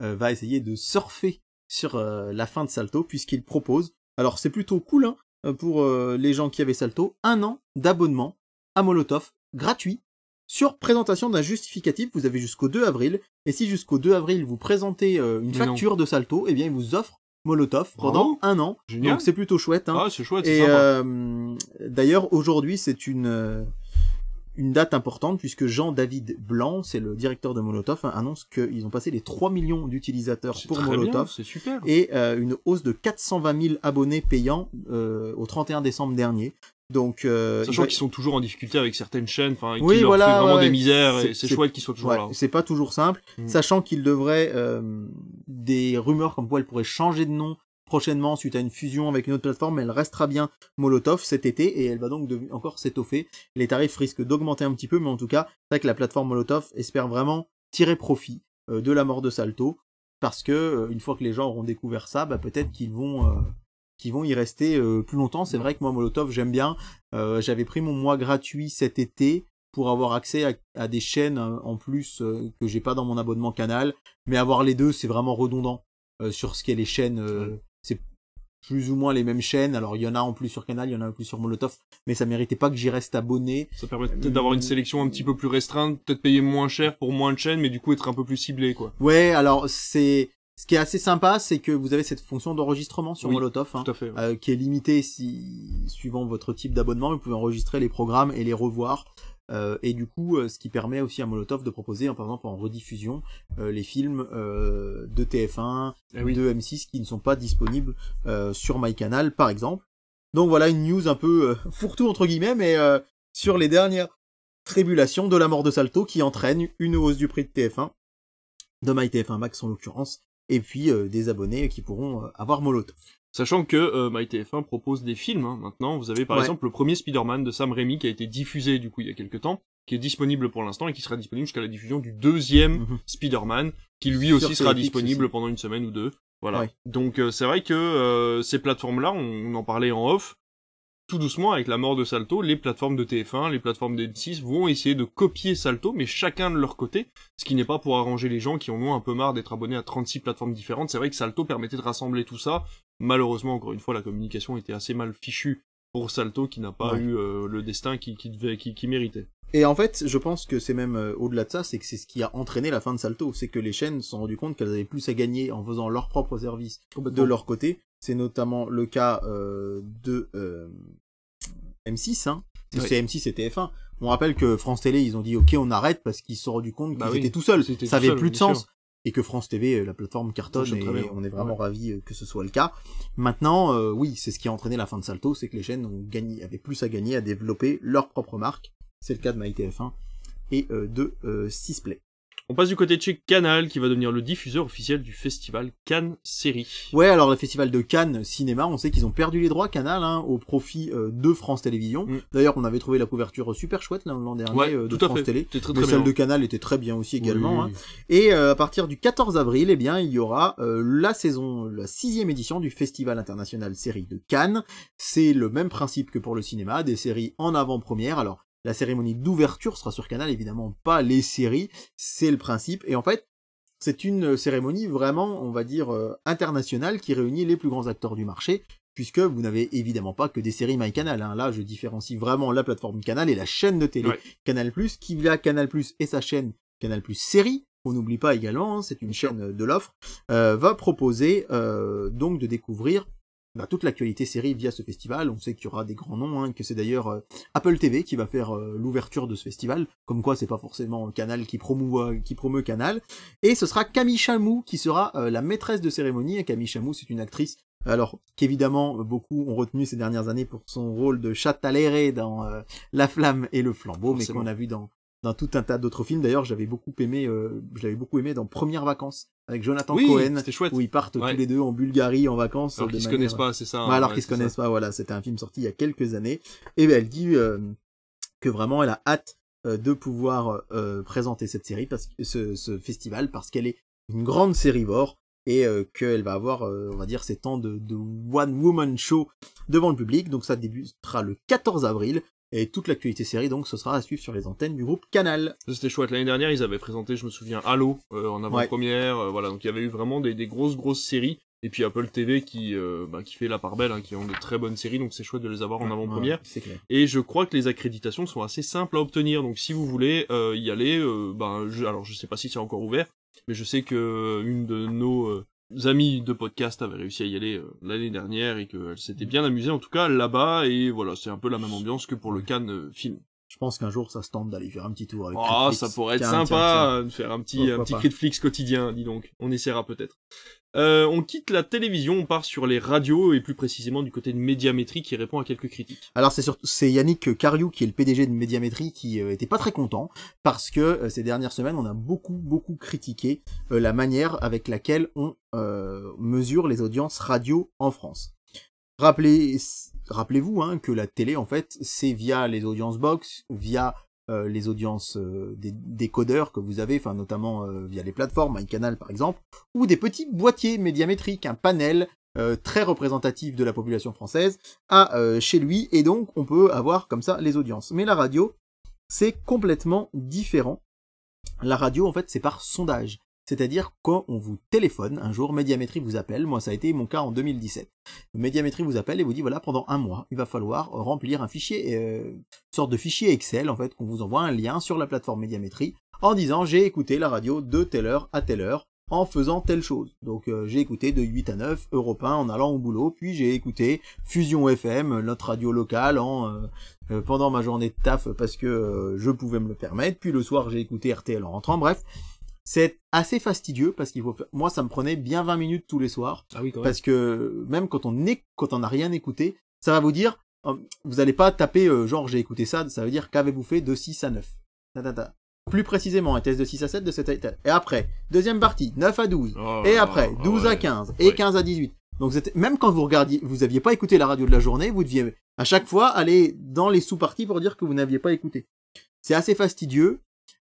euh, va essayer de surfer sur euh, la fin de Salto puisqu'il propose, alors c'est plutôt cool hein, euh, pour euh, les gens qui avaient Salto, un an d'abonnement à Molotov gratuit sur présentation d'un justificatif. Vous avez jusqu'au 2 avril et si jusqu'au 2 avril vous présentez euh, une Mais non. facture de Salto, eh bien il vous offre Molotov Bravo. pendant un an. Génial. Donc c'est plutôt chouette. Hein. Ah, c'est chouette, Et euh, d'ailleurs, aujourd'hui, c'est une, euh, une date importante puisque Jean-David Blanc, c'est le directeur de Molotov, hein, annonce qu'ils ont passé les 3 millions d'utilisateurs pour bien, Molotov c'est super. et euh, une hausse de 420 000 abonnés payants euh, au 31 décembre dernier. Donc, euh, Sachant va- qu'ils sont toujours en difficulté avec certaines chaînes, enfin, Oui, qui leur voilà, fait vraiment ouais. des misères, C'est- et c'est chouette qu'ils soient toujours Ouais, là. c'est pas toujours simple, Mm. sachant qu'il devrait euh, des rumeurs comme quoi elle pourrait changer de nom prochainement suite à une fusion avec une autre plateforme, elle restera bien Molotov cet été et elle va donc encore s'étoffer. Les tarifs risquent d'augmenter un petit peu, mais en tout cas, c'est vrai que la plateforme Molotov espère vraiment tirer profit euh, de la mort de Salto parce que euh, une fois que les gens auront découvert ça, bah, peut-être qu'ils vont euh, vont y rester plus longtemps. C'est vrai que moi, Molotov, j'aime bien. J'avais pris mon mois gratuit cet été pour avoir accès à, à des chaînes en plus que j'ai pas dans mon abonnement Canal. Mais avoir les deux, c'est vraiment redondant sur ce qu'est les chaînes. C'est plus ou moins les mêmes chaînes. Alors il y en a en plus sur Canal, il y en a en plus sur Molotov, mais ça méritait pas que j'y reste abonné. Ça permet peut-être d'avoir une sélection un petit peu plus restreinte, peut-être payer moins cher pour moins de chaînes, mais du coup être un peu plus ciblé, quoi. Ouais, alors c'est ce qui est assez sympa, c'est que vous avez cette fonction d'enregistrement sur Oui, Molotov. hein. Fait. ouais. euh, qui est limité si suivant votre type d'abonnement, vous pouvez enregistrer les programmes et les revoir. Euh, et du coup, euh, ce qui permet aussi à Molotov de proposer, hein, par exemple en rediffusion, euh, les films euh, de TF1, Eh oui. de M6 qui ne sont pas disponibles euh, sur MyCanal, par exemple. Donc voilà une news un peu euh, fourre-tout entre guillemets, mais euh, sur les dernières tribulations de la mort de Salto qui entraîne une hausse du prix de TF1, de MyTF1 Max en l'occurrence, et puis euh, des abonnés qui pourront avoir Molotov. Sachant que euh, MyTF1 propose des films hein, maintenant. Vous avez par Ouais. exemple le premier Spider-Man de Sam Raimi qui a été diffusé du coup il y a quelques temps, qui est disponible pour l'instant et qui sera disponible jusqu'à la diffusion du deuxième Mhm. Spider-Man, qui lui aussi sera disponible aussi. pendant une semaine ou deux. Voilà. Ouais. Donc euh, c'est vrai que euh, ces plateformes-là, on, on en parlait en off, tout doucement avec la mort de Salto, les plateformes de TF1, les plateformes d'M6 vont essayer de copier Salto, mais chacun de leur côté, ce qui n'est pas pour arranger les gens qui en ont un peu marre d'être abonnés à 36 plateformes différentes. C'est vrai que Salto permettait de rassembler tout ça. Malheureusement, encore une fois, la communication était assez mal fichue pour Salto qui n'a pas Ouais. eu euh, le destin qui, qui, devait, qui, qui méritait. Et en fait, je pense que c'est même euh, au-delà de ça, c'est que c'est ce qui a entraîné la fin de Salto, c'est que les chaînes se sont rendues compte qu'elles avaient plus à gagner en faisant leur propre service de leur côté. C'est notamment le cas euh, de euh, M6, hein. Oui. c'est M6 et TF1. On rappelle que France Télé, ils ont dit ok, on arrête parce qu'ils se sont rendus compte qu'ils Bah oui. étaient tout seuls. Ça tout avait seul, plus de sens. sûr. Et que France TV, euh, la plateforme cartonne et on est vraiment ravis que ce soit le cas. Maintenant, euh, oui, c'est ce qui a entraîné la fin de Salto, c'est que les chaînes ont gagné, avaient plus à gagner à développer leur propre marque. C'est le cas de MyTF1 et euh, de euh, Sisplay. On passe du côté de chez Canal qui va devenir le diffuseur officiel du festival Cannes Série. Ouais, alors le festival de Cannes Cinéma, on sait qu'ils ont perdu les droits Canal hein, au profit euh, de France Télévisions. Mm. D'ailleurs, on avait trouvé la couverture super chouette là, l'an dernier euh, de tout à France fait. Télé. C'est très Mais très celle bien. de Canal était très bien aussi également. Oui. hein. Et euh, à partir du 14 avril, eh bien, il y aura euh, la saison, la sixième édition du Festival international série de Cannes. C'est le même principe que pour le cinéma, des séries en avant-première. Alors, la cérémonie d'ouverture sera sur Canal, évidemment pas les séries. C'est le principe. Et en fait, c'est une cérémonie vraiment, on va dire, euh, internationale qui réunit les plus grands acteurs du marché. Puisque vous n'avez évidemment pas que des séries MyCanal. Hein. Là, je différencie vraiment la plateforme Canal et la chaîne de télé Ouais. Canal+, qui via Canal+, et sa chaîne Canal+, série, on n'oublie pas également, hein, c'est une chaîne de l'offre, euh, va proposer euh, donc de découvrir bah, toute l'actualité série via ce festival. On sait qu'il y aura des grands noms, hein, que c'est d'ailleurs euh, Apple TV qui va faire euh, l'ouverture de ce festival, comme quoi c'est pas forcément Canal qui promouvoit, qui promeut Canal. Et ce sera Camille Chamou qui sera euh, la maîtresse de cérémonie. Et Camille Chamou, c'est une actrice alors qu'évidemment beaucoup ont retenu ces dernières années pour son rôle de Chataléré dans euh, La Flamme et le Flambeau, mais qu'on a vu dans dans tout un tas d'autres films. D'ailleurs, j'avais beaucoup aimé, euh, je l'avais beaucoup aimé dans Premières Vacances avec Jonathan Oui, Cohen, chouette. où ils partent Ouais. tous les deux en Bulgarie en vacances. Alors qu'ils se manière- connaissent pas, c'est ça. Ouais, alors ouais, qu'ils se ça. connaissent pas. Voilà, c'était un film sorti il y a quelques années. Et ben, elle dit euh, que vraiment elle a hâte euh, de pouvoir euh, présenter cette série parce que ce, ce festival parce qu'elle est une grande sérivore et qu'elle va avoir, on va dire, ces temps de, de one woman show devant le public. Donc ça débutera le 14 avril. Et toute l'actualité série, donc, ce sera à suivre sur les antennes du groupe Canal. C'était chouette. L'année dernière, ils avaient présenté, je me souviens, Halo euh, en avant-première. euh, voilà, donc il y avait eu vraiment des, des grosses grosses séries. Et puis Apple TV qui euh, bah, qui fait la part belle, hein, qui ont de très bonnes séries, donc c'est chouette de les avoir en avant-première. Ouais, clair. Et je crois que les accréditations sont assez simples à obtenir. Donc si vous voulez euh, y aller, euh, ben, je, alors je sais pas si c'est encore ouvert, mais je sais que une de nos euh, amis de podcast avait réussi à y aller euh, l'année dernière et qu'elle s'était bien amusée en tout cas là-bas. Et voilà, c'est un peu la même ambiance que pour le Cannes euh, film. Je pense qu'un jour, ça se tente d'aller faire un petit tour avec Ah, Netflix. ça pourrait être sympa de faire un petit, un petit. Critflix quotidien, dis donc. On essaiera peut-être. Euh, on quitte la télévision, on part sur les radios et plus précisément du côté de Médiamétrie qui répond à quelques critiques. Alors c'est surtout Yannick Cariou qui est le PDG de Médiamétrie qui euh, était pas très content parce que euh, ces dernières semaines on a beaucoup beaucoup critiqué la manière avec laquelle on mesure les audiences radio en France. Rappelez rappelez-vous hein, que la télé en fait c'est via les audiences box, via les audiences euh, des décodeurs que vous avez, enfin notamment euh, via les plateformes, MyCanal par exemple, ou des petits boîtiers médiamétriques, un panel euh, très représentatif de la population française à euh, chez lui, et donc on peut avoir comme ça les audiences. Mais la radio, c'est complètement différent. La radio, en fait, c'est par sondage. C'est-à-dire quand on vous téléphone, un jour, Médiamétrie vous appelle, moi ça a été mon cas en 2017. Médiamétrie vous appelle et vous dit voilà, pendant un mois, il va falloir remplir un fichier, euh, une sorte de fichier Excel en fait, qu'on vous envoie un lien sur la plateforme Médiamétrie en disant j'ai écouté la radio de telle heure à telle heure en faisant telle chose. Donc euh, j'ai écouté de 8 à 9 Europe 1 en allant au boulot, puis j'ai écouté Fusion FM, notre radio locale, en, euh, pendant ma journée de taf parce que je pouvais me le permettre, puis le soir j'ai écouté RTL en rentrant, bref. C'est assez fastidieux parce qu'il faut faire... Moi, ça me prenait bien 20 minutes tous les soirs. Ah oui, quand même. Parce que même quand on est, quand on n'a rien écouté, ça va vous dire, vous n'allez pas taper genre j'ai écouté ça, ça veut dire qu'avez-vous fait de 6 à 9. Ta, ta, ta. Plus précisément, un test de 6 à 7, de 7 à 8. Et après, deuxième partie, 9 à 12. Oh et après, là, 12 ouais. à 15. Et Ouais. 15 à 18. Donc même quand vous regardiez, vous aviez pas écouté la radio de la journée, vous deviez à chaque fois aller dans les sous-parties pour dire que vous n'aviez pas écouté. C'est assez fastidieux.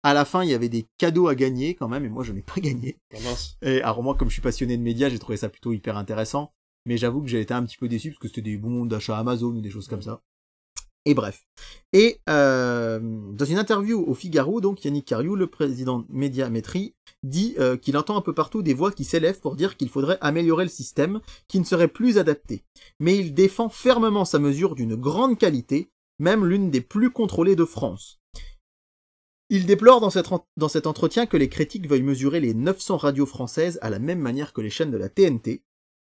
À la fin, il y avait des cadeaux à gagner quand même, et moi je n'ai pas gagné. Ah, mince. Et alors moi, comme je suis passionné de médias, j'ai trouvé ça plutôt hyper intéressant. Mais j'avoue que j'ai été un petit peu déçu parce que c'était des bons d'achat Amazon ou des choses comme ça. Et bref. Et euh, dans une interview au Figaro, donc Yannick Cariou, le président de Médiamétrie, dit euh, qu'il entend un peu partout des voix qui s'élèvent pour dire qu'il faudrait améliorer le système, qui ne serait plus adapté. Mais il défend fermement sa mesure d'une grande qualité, même l'une des plus contrôlées de France. Il déplore dans, cet entretien que les critiques veuillent mesurer les 900 radios françaises à la même manière que les chaînes de la TNT.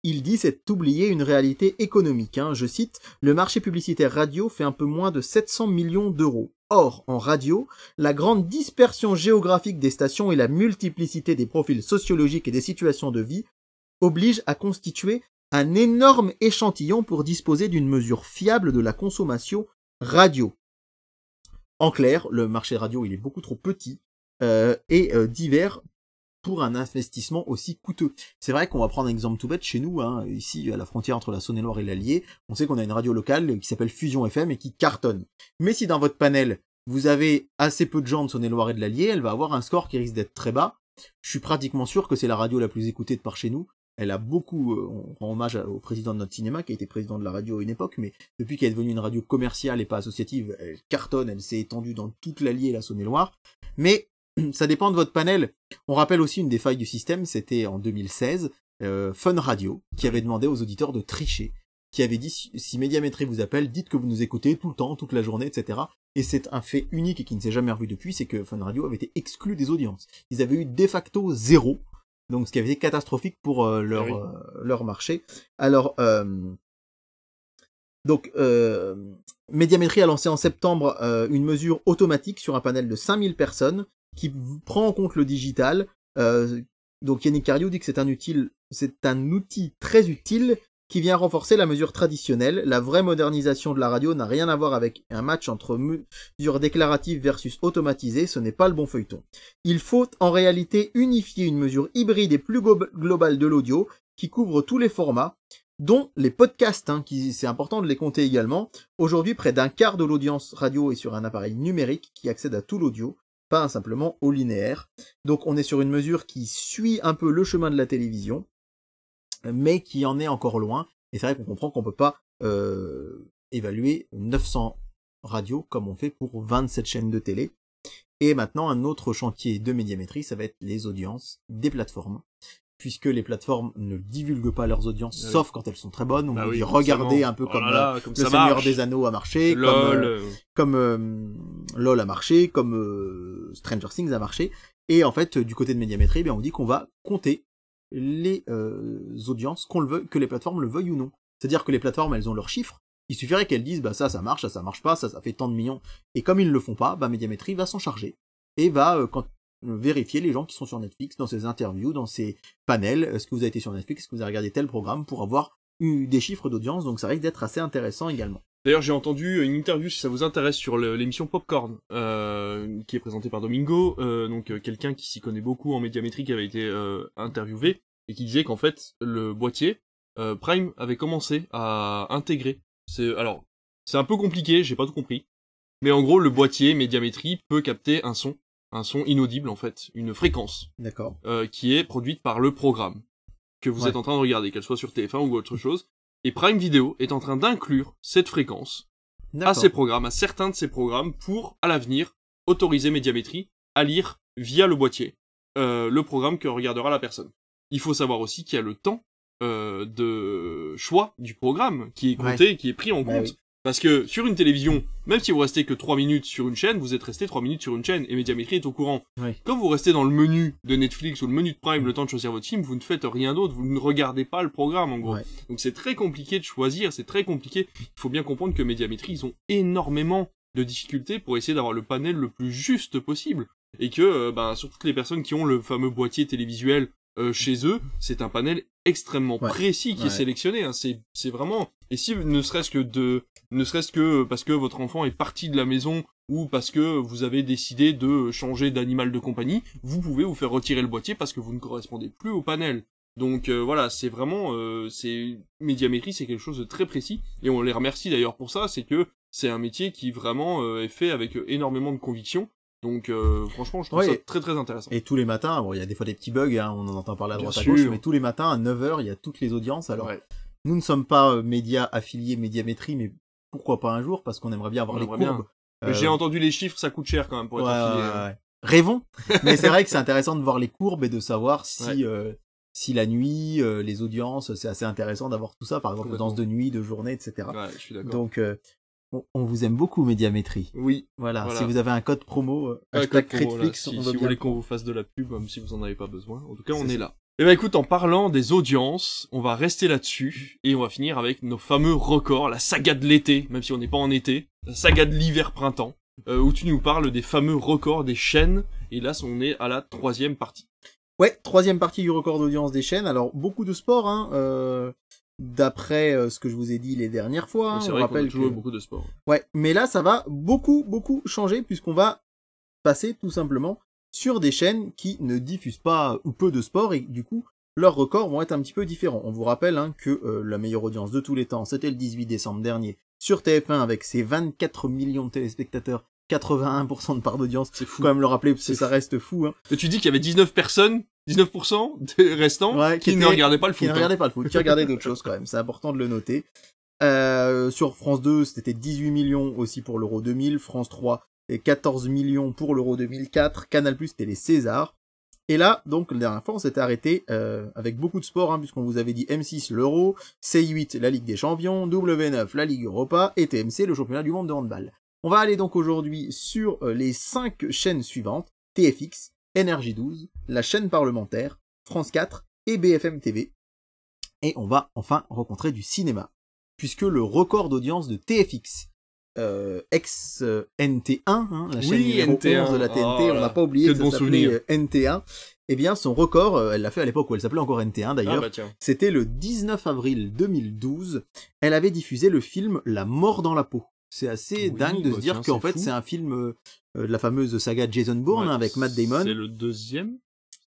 Il dit c'est oublier une réalité économique. hein. Je cite, le marché publicitaire radio fait un peu moins de 700 millions d'euros. Or, en radio, la grande dispersion géographique des stations et la multiplicité des profils sociologiques et des situations de vie obligent à constituer un énorme échantillon pour disposer d'une mesure fiable de la consommation radio. En clair, le marché radio il est beaucoup trop petit euh, et euh, divers pour un investissement aussi coûteux. C'est vrai qu'on va prendre un exemple tout bête chez nous, hein, ici à la frontière entre la Saône-et-Loire et l'Allier, on sait qu'on a une radio locale qui s'appelle Fusion FM et qui cartonne. Mais si dans votre panel vous avez assez peu de gens de Saône-et-Loire et de l'Allier, elle va avoir un score qui risque d'être très bas. Je suis pratiquement sûr que c'est la radio la plus écoutée de par chez nous. Elle a beaucoup, euh, on rend hommage au président de notre cinéma qui a été président de la radio à une époque, mais depuis qu'elle est devenue une radio commerciale et pas associative, elle cartonne, elle s'est étendue dans toute l'Allier et la Saône-et-Loire. Mais ça dépend de votre panel. On rappelle aussi une des failles du système, c'était en 2016, euh, Fun Radio, qui avait demandé aux auditeurs de tricher, qui avait dit si- si Médiamétrie vous appelle, dites que vous nous écoutez tout le temps, toute la journée, etc. Et c'est un fait unique et qui ne s'est jamais revu depuis, c'est que Fun Radio avait été exclu des audiences. Ils avaient eu de facto zéro, donc ce qui avait été catastrophique pour euh, leur, Ah oui. euh, leur marché. Alors, euh, donc, Médiamétrie a lancé en septembre une mesure automatique sur un panel de 5000 personnes qui prend en compte le digital. Donc Yannick Cariou dit que c'est un, utile, c'est un outil très utile qui vient renforcer la mesure traditionnelle. La vraie modernisation de la radio n'a rien à voir avec un match entre mesures déclaratives versus automatisées, ce n'est pas le bon feuilleton. Il faut en réalité unifier une mesure hybride et plus glo- globale de l'audio qui couvre tous les formats, dont les podcasts, hein, qui c'est important de les compter également. Aujourd'hui, près d'un quart de l'audience radio est sur un appareil numérique qui accède à tout l'audio, pas simplement au linéaire. Donc on est sur une mesure qui suit un peu le chemin de la télévision, mais qui en est encore loin. Et c'est vrai qu'on comprend qu'on peut pas euh, évaluer 900 radios comme on fait pour 27 chaînes de télé. Et maintenant, un autre chantier de médiamétrie, ça va être les audiences des plateformes. Puisque les plateformes ne divulguent pas leurs audiences, oui. sauf quand elles sont très bonnes. On Bah oui, dit regardez un peu Oh là euh, là, comme le Seigneur marche. des Anneaux a marché, LOL. comme, euh, comme euh, LOL a marché, comme euh, Stranger Things a marché. Et en fait, euh, du côté de Médiamétrie, eh bien, on dit qu'on va compter les euh, audiences, qu'on le veuille, que les plateformes le veuillent ou non. C'est-à-dire que les plateformes, elles ont leurs chiffres. Il suffirait qu'elles disent, bah ça, ça marche, ça, ça marche pas, ça, ça fait tant de millions. Et comme ils ne le font pas, bah Médiamétrie va s'en charger et va euh, euh, vérifier les gens qui sont sur Netflix, dans ses interviews, dans ses panels. Est-ce que vous avez été sur Netflix? Est-ce que vous avez regardé tel programme pour avoir eu des chiffres d'audience? Donc ça risque d'être assez intéressant également. D'ailleurs, j'ai entendu une interview, si ça vous intéresse, sur l'émission Popcorn, euh, qui est présentée par Domingo, euh, donc euh, quelqu'un qui s'y connaît beaucoup en médiamétrie, qui avait été euh, interviewé, et qui disait qu'en fait, le boîtier, euh, Prime avait commencé à intégrer. C'est Alors, c'est un peu compliqué, j'ai pas tout compris. Mais en gros, le boîtier médiamétrie peut capter un son, un son inaudible en fait, une fréquence, D'accord. euh, qui est produite par le programme. que vous Ouais. êtes en train de regarder, qu'elle soit sur TF1 ou autre chose. Et Prime Video est en train d'inclure cette fréquence à ces programmes, à certains de ces programmes, pour, à l'avenir, autoriser Médiamétrie à lire via le boîtier euh, le programme que regardera la personne. Il faut savoir aussi qu'il y a le temps euh, de choix du programme qui est compté, qui est pris en Bah compte. oui. Parce que sur une télévision, même si vous restez que 3 minutes sur une chaîne, vous êtes resté 3 minutes sur une chaîne et Médiamétrie est au courant. Oui. Quand vous restez dans le menu de Netflix ou le menu de Prime le temps de choisir votre film, vous ne faites rien d'autre, vous ne regardez pas le programme en gros. Ouais. Donc c'est très compliqué de choisir, c'est très compliqué. Il faut bien comprendre que Médiamétrie, ils ont énormément de difficultés pour essayer d'avoir le panel le plus juste possible. Et que, euh, ben, sur toutes les personnes qui ont le fameux boîtier télévisuel euh, chez eux, c'est un panel extrêmement Ouais. précis qui Ouais. est sélectionné. Hein. C'est, c'est vraiment. Et si ne serait-ce que de, ne serait-ce que parce que votre enfant est parti de la maison ou parce que vous avez décidé de changer d'animal de compagnie, vous pouvez vous faire retirer le boîtier parce que vous ne correspondez plus au panel. Donc euh, voilà, c'est vraiment, euh, c'est médiamétrie, c'est quelque chose de très précis et on les remercie d'ailleurs pour ça. C'est que c'est un métier qui vraiment euh, est fait avec euh, énormément de conviction. Donc euh, franchement, je trouve Ouais. ça très très intéressant. Et tous les matins, bon, il y a des fois des petits bugs, hein, on en entend parler à Bien droite à sûr. gauche, mais tous les matins à 9h, il y a toutes les audiences. Alors, Ouais. nous ne sommes pas euh, médias affiliés Médiamétrie, mais pourquoi pas un jour, parce qu'on aimerait bien avoir On les courbes. Mais Euh, J'ai entendu les chiffres, ça coûte cher quand même pour être ouais, affilié. ouais, hein. ouais. Rêvons. mais c'est vrai que c'est intéressant de voir les courbes et de savoir si, euh, si la nuit, euh, les audiences, c'est assez intéressant d'avoir tout ça, par exemple, danse de nuit, de journée, etc. Ouais, je suis d'accord. Donc, euh, on, on vous aime beaucoup, Médiamétrie. Oui, Voilà. Voilà. Si vous avez un code promo, hashtag code promo, si, on si vous voulez le qu'on vous fasse de la pub, même si vous en avez pas besoin. En tout cas, on est là. Eh ben écoute, en parlant des audiences, on va rester là-dessus et on va finir avec nos fameux records, la saga de l'été, même si on n'est pas en été, la saga de l'hiver-printemps, euh, où tu nous parles des fameux records des chaînes. Et là, on est à la troisième partie. Ouais, troisième partie du record d'audience des chaînes. Alors, beaucoup de sport, hein, euh, d'après euh, ce que je vous ai dit les dernières fois. on vrai a rappelle toujours que... eu beaucoup de sport. Ouais, mais là, ça va beaucoup, beaucoup changer puisqu'on va passer tout simplement sur des chaînes qui ne diffusent pas ou peu de sport et du coup, leurs records vont être un petit peu différents. On vous rappelle hein, que euh, la meilleure audience de tous les temps, c'était le 18 décembre dernier sur TF1 avec ses 24 millions de téléspectateurs, 81% de part d'audience. C'est Faut fou. quand même le rappeler parce que ça reste fou. Hein. Et tu dis qu'il y avait 19 personnes, 19% des restants, Ouais, qui, qui ne étaient- regardaient pas le qui foot. ne hein. regardaient pas le foot, qui regardaient d'autres choses quand même. C'est important de le noter. Euh, sur France 2, c'était 18 millions aussi pour l'Euro 2000. France 3, et 14 millions pour l'Euro 2004. Canal+, c'était les Césars. Et là, donc, la dernière fois, on s'était arrêté euh, avec beaucoup de sports, hein, puisqu'on vous avait dit M6 l'Euro, C8 la Ligue des Champions, W9 la Ligue Europa et TMC le championnat du monde de handball. On va aller donc aujourd'hui sur euh, les cinq chaînes suivantes TFX, Énergie 12, la chaîne parlementaire, France 4 et BFM TV. Et on va enfin rencontrer du cinéma, puisque le record d'audience de TFX, euh, ex euh, NT1, hein, la chaîne Oui, numéro NT1, 11 de la TNT, oh on n'a pas oublié que que, ça s'appelait souvenirs. euh, NT1. Eh bien, son record, euh, elle l'a fait à l'époque où elle s'appelait encore NT1 Ah d'ailleurs, bah c'était le 19 avril 2012. Elle avait diffusé le film La mort dans la peau. C'est assez Oui, dingue de bah se dire qu'en fait c'est un film de la fameuse saga Jason Bourne Ouais, hein, avec Matt Damon. C'est le deuxième.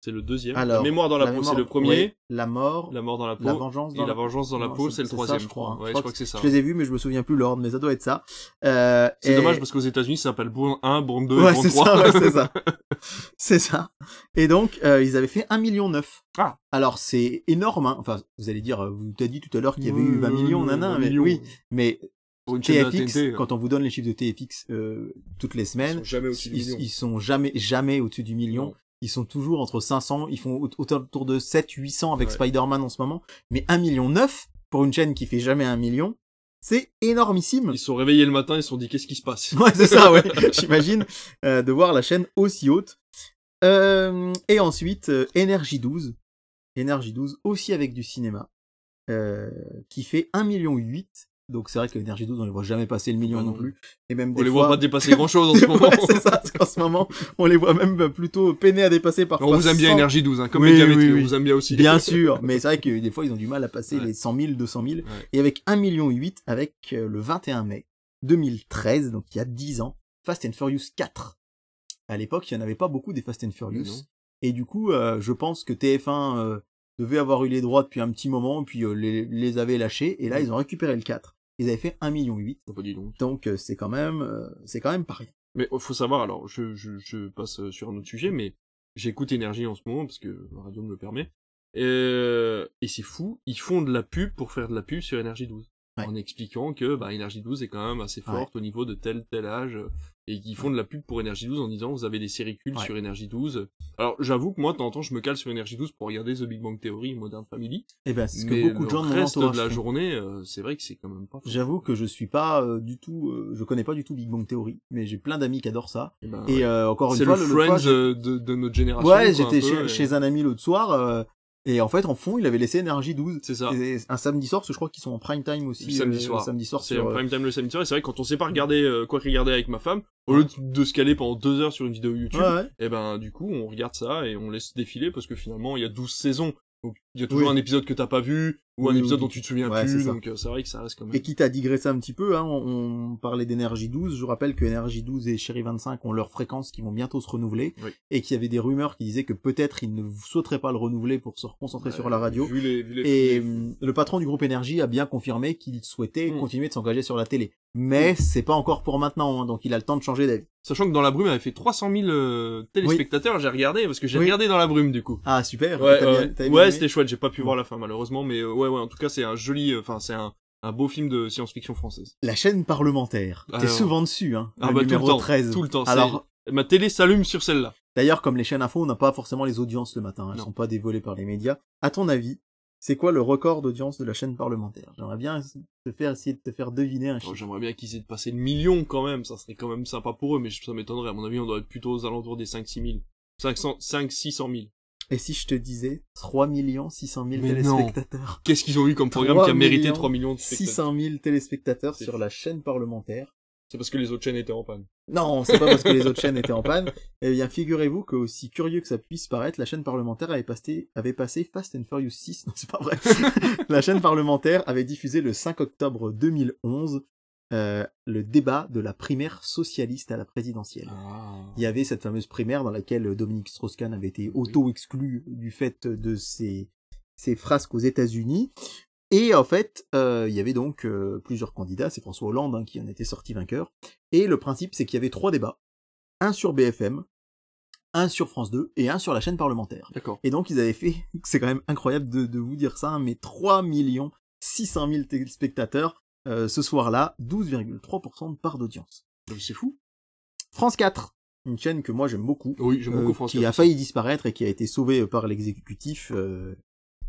C'est le deuxième. Alors, la mémoire dans la, peau, c'est le premier. la mort, La mort dans la peau. la vengeance dans et la vengeance dans la peau, c'est- le ça, troisième, je crois. Ouais, Je je crois que c'est ça. Je les ai vus mais je me souviens plus l'ordre, mais ça doit être ça. Euh, C'est et- dommage parce qu'aux États-Unis, ça s'appelle Bourne 1, Bourne 2, Ouais, Bourne c'est 3. ça, ouais, c'est ça. c'est ça. Et donc, euh, ils avaient fait 1 million 9. Ah. Alors, c'est énorme, hein. Enfin, vous allez dire, euh, vous t'as dit tout à l'heure qu'il y avait eu 20 millions, 20 mais oui. Mais TFX, TNT, quand on vous donne les chiffres de TFX euh, toutes les ils semaines, sont jamais ils, million. ils sont jamais, jamais au-dessus du million. Non. Ils sont toujours entre 500, ils font au- autour de 7, 800 avec Ouais. Spider-Man en ce moment. Mais 1 million 9 pour une chaîne qui fait jamais un million, c'est énormissime. Ils se sont réveillés le matin, ils se sont dit qu'est-ce qui se passe? Ouais, c'est ça, ouais. J'imagine euh, de voir la chaîne aussi haute. Euh, et ensuite, euh, Énergie 12. Énergie 12, aussi avec du cinéma, euh, qui fait 1,8 million. Donc c'est vrai que Énergie 12, on les voit jamais passer le million non non. plus. Et même On des les fois... voit pas dépasser grand chose en ce moment. Ouais, c'est ça, parce qu'en ce moment, on les voit même plutôt peiner à dépasser parfois. on vous aime bien 100. Énergie 12, hein, comme Oui, Médiamétrie, oui, on oui. vous aime bien aussi. Bien sûr, mais c'est vrai que des fois, ils ont du mal à passer Ouais. les 100 000, 200 000. Ouais. Et avec 1,8 million avec euh, le 21 mai 2013, donc il y a 10 ans, Fast and Furious 4. À l'époque, il n'y en avait pas beaucoup des Fast and Furious. Et du coup, euh, je pense que TF1 euh, devait avoir eu les droits depuis un petit moment, puis euh, les, les avait lâchés, et là, Mm. ils ont récupéré le 4. Ils avaient fait 1,8 million. Oh, bah, donc. Donc euh, c'est quand même, euh, c'est quand même pas rien. Mais oh, faut savoir, alors, je, je, je passe euh, sur un autre sujet, mais j'écoute Énergie en ce moment, parce que la radio me le permet. Euh, et c'est fou, ils font de la pub pour faire de la pub sur Énergie 12. Ouais. En expliquant que bah, Énergie 12 est quand même assez forte au niveau de tel tel âge. Et qu'ils font de la pub pour Énergie 12 en disant vous avez des séries cultes Ouais. sur Énergie 12. Alors j'avoue que moi de temps en temps je me cale sur Énergie 12 pour regarder The Big Bang Theory, Modern Family. Et ben, c'est ce que beaucoup de gens le reste de la journée, euh, c'est vrai que c'est quand même pas. J'avoue que je suis pas euh, du tout, euh, je connais pas du tout Big Bang Theory, mais j'ai plein d'amis qui adorent ça. Et ben, Et encore une fois, le le, fois, Friends euh, de, de notre génération. Ouais, j'étais chez, et- chez un ami l'autre soir, et en fait, en fond, il avait laissé Énergie 12. C'est ça. Et un samedi soir, parce que je crois qu'ils sont en prime time aussi. Le samedi euh, soir. samedi soir C'est sur, en euh, prime time le samedi soir. Et c'est vrai que quand on sait pas regarder euh, quoi regarder avec ma femme, au lieu de- de se caler pendant deux heures sur une vidéo YouTube, Ouais, ouais. et ben du coup on regarde ça et on laisse défiler parce que finalement il y a 12 saisons. Donc il y a toujours Oui. un épisode que t'as pas vu ou un Oui, épisode oui. dont tu te souviens Ouais, plus. Donc euh, c'est vrai que ça reste quand même. Et quitte à digresser un petit peu, hein, on, on parlait d'énergie 12. Je rappelle que énergie 12 et Chéri 25 ont leurs fréquences qui vont bientôt se renouveler. Oui. Et qu'il y avait des rumeurs qui disaient que peut-être ils ne souhaiteraient pas le renouveler pour se reconcentrer sur la radio. Vu les, vu les- Et les- le patron du groupe Énergie a bien confirmé qu'il souhaitait Mm. continuer de s'engager sur la télé. Mais c'est pas encore pour maintenant, hein, donc il a le temps de changer d'avis. Sachant que dans la brume, il avait fait 300 000 euh, téléspectateurs. J'ai regardé parce que j'ai regardé dans la brume du coup. Ah super, Ouais, t'as ouais, c'était chouette. J'ai pas pu Mm. voir la fin malheureusement, mais euh, ouais, ouais. En tout cas, c'est un joli, euh, enfin c'est un, un beau film de science-fiction française. La chaîne parlementaire. T'es Alors- souvent dessus, hein. Ah le bah, tout le numéro temps, 13. tout le temps, Alors, Ma télé s'allume sur celle-là. d'ailleurs, comme les chaînes info, on n'a pas forcément les audiences le matin. Elles Non. sont pas dévoilées par les médias. À ton avis, c'est quoi le record d'audience de la chaîne parlementaire? J'aimerais bien te faire essayer de te faire deviner un Oh, chiffre. J'aimerais bien qu'ils aient de passer le million quand même, ça serait quand même sympa pour eux, mais ça m'étonnerait. À mon avis, on doit être plutôt aux alentours des 5-6 000. 500, 5 600 000. Et si je te disais 3 600 000 Mais non. téléspectateurs? Qu'est-ce qu'ils ont eu comme programme 3 qui a mérité millions 3 millions de spectateurs? 600 000 téléspectateurs sur la chaîne parlementaire. C'est parce que les autres chaînes étaient en panne. Non, c'est pas parce que les autres chaînes étaient en panne. Eh bien, figurez-vous que, aussi curieux que ça puisse paraître, la chaîne parlementaire avait passé, avait passé Fast and Furious 6. Non, c'est pas vrai. la chaîne parlementaire avait diffusé le 5 octobre 2011 euh, le débat de la primaire socialiste à la présidentielle. Ah. Il y avait cette fameuse primaire dans laquelle Dominique Strauss-Kahn avait été auto-exclu du fait de ses, ses frasques aux États-Unis. Et en fait, euh, il y avait donc euh, plusieurs candidats, c'est François Hollande hein, qui en était sorti vainqueur. Et le principe, c'est qu'il y avait trois débats. Un sur BFM, un sur France 2 et un sur la chaîne parlementaire. D'accord. Et donc ils avaient fait, c'est quand même incroyable de, de vous dire ça, hein, mais 3 600 000 téléspectateurs euh, ce soir-là, 12,3% de part d'audience. C'est fou. France 4, une chaîne que moi j'aime beaucoup, Oui, j'aime euh, beaucoup France qui 4. a failli disparaître et qui a été sauvée euh, par l'exécutif, euh,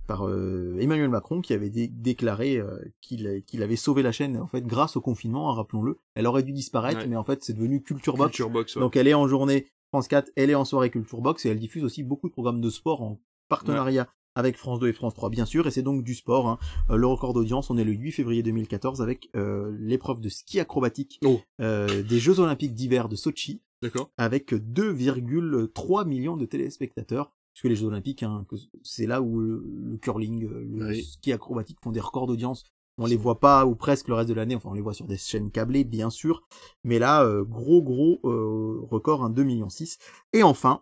par euh, Emmanuel Macron, qui avait dé- déclaré euh, qu'il qu'il avait sauvé la chaîne en fait grâce au confinement, hein, rappelons-le. Elle aurait dû disparaître, Ouais. mais en fait c'est devenu Culture Box. Culture Box, ouais. Donc elle est en journée France 4, elle est en soirée Culture Box et elle diffuse aussi beaucoup de programmes de sport en partenariat avec France 2 et France 3 bien sûr et c'est donc du sport. hein. Euh, le record d'audience, on est le 8 février 2014 avec euh, l'épreuve de ski acrobatique Oh. euh, des Jeux Olympiques d'hiver de Sochi D'accord. avec 2,3 millions de téléspectateurs. Parce que les Jeux Olympiques, hein, c'est là où le, le curling, euh, le Oui. ski acrobatique font des records d'audience. On les voit pas ou presque le reste de l'année. Enfin, on les voit sur des chaînes câblées, bien sûr. Mais là, euh, gros gros euh, record, un 2 millions 6. Et enfin,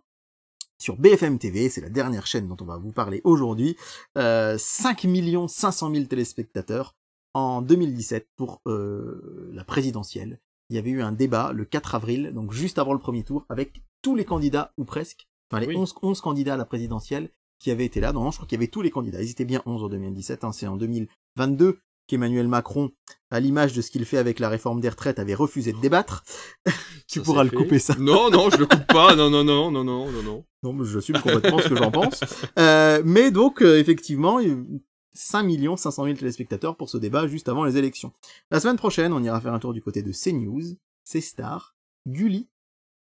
sur BFM TV, c'est la dernière chaîne dont on va vous parler aujourd'hui, euh, 5 500 000 téléspectateurs en 2017 pour euh, la présidentielle. Il y avait eu un débat le 4 avril, donc juste avant le premier tour, avec tous les candidats, ou presque, enfin les Oui. 11, 11 candidats à la présidentielle qui avaient été là. Non, non, je crois qu'il y avait tous les candidats. Ils étaient bien 11 en 2017, hein, c'est en 2022 qu'Emmanuel Macron, à l'image de ce qu'il fait avec la réforme des retraites, avait refusé de débattre. tu Ça, pourras le fait. couper ça? Non, non, je le coupe pas. Non, non, non, non, non, non, non. Non, mais j'assume complètement ce que j'en pense. Euh, mais donc, euh, effectivement, il y a eu 5 500 000 téléspectateurs pour ce débat juste avant les élections. La semaine prochaine, on ira faire un tour du côté de CNews, C-Star, Gulli,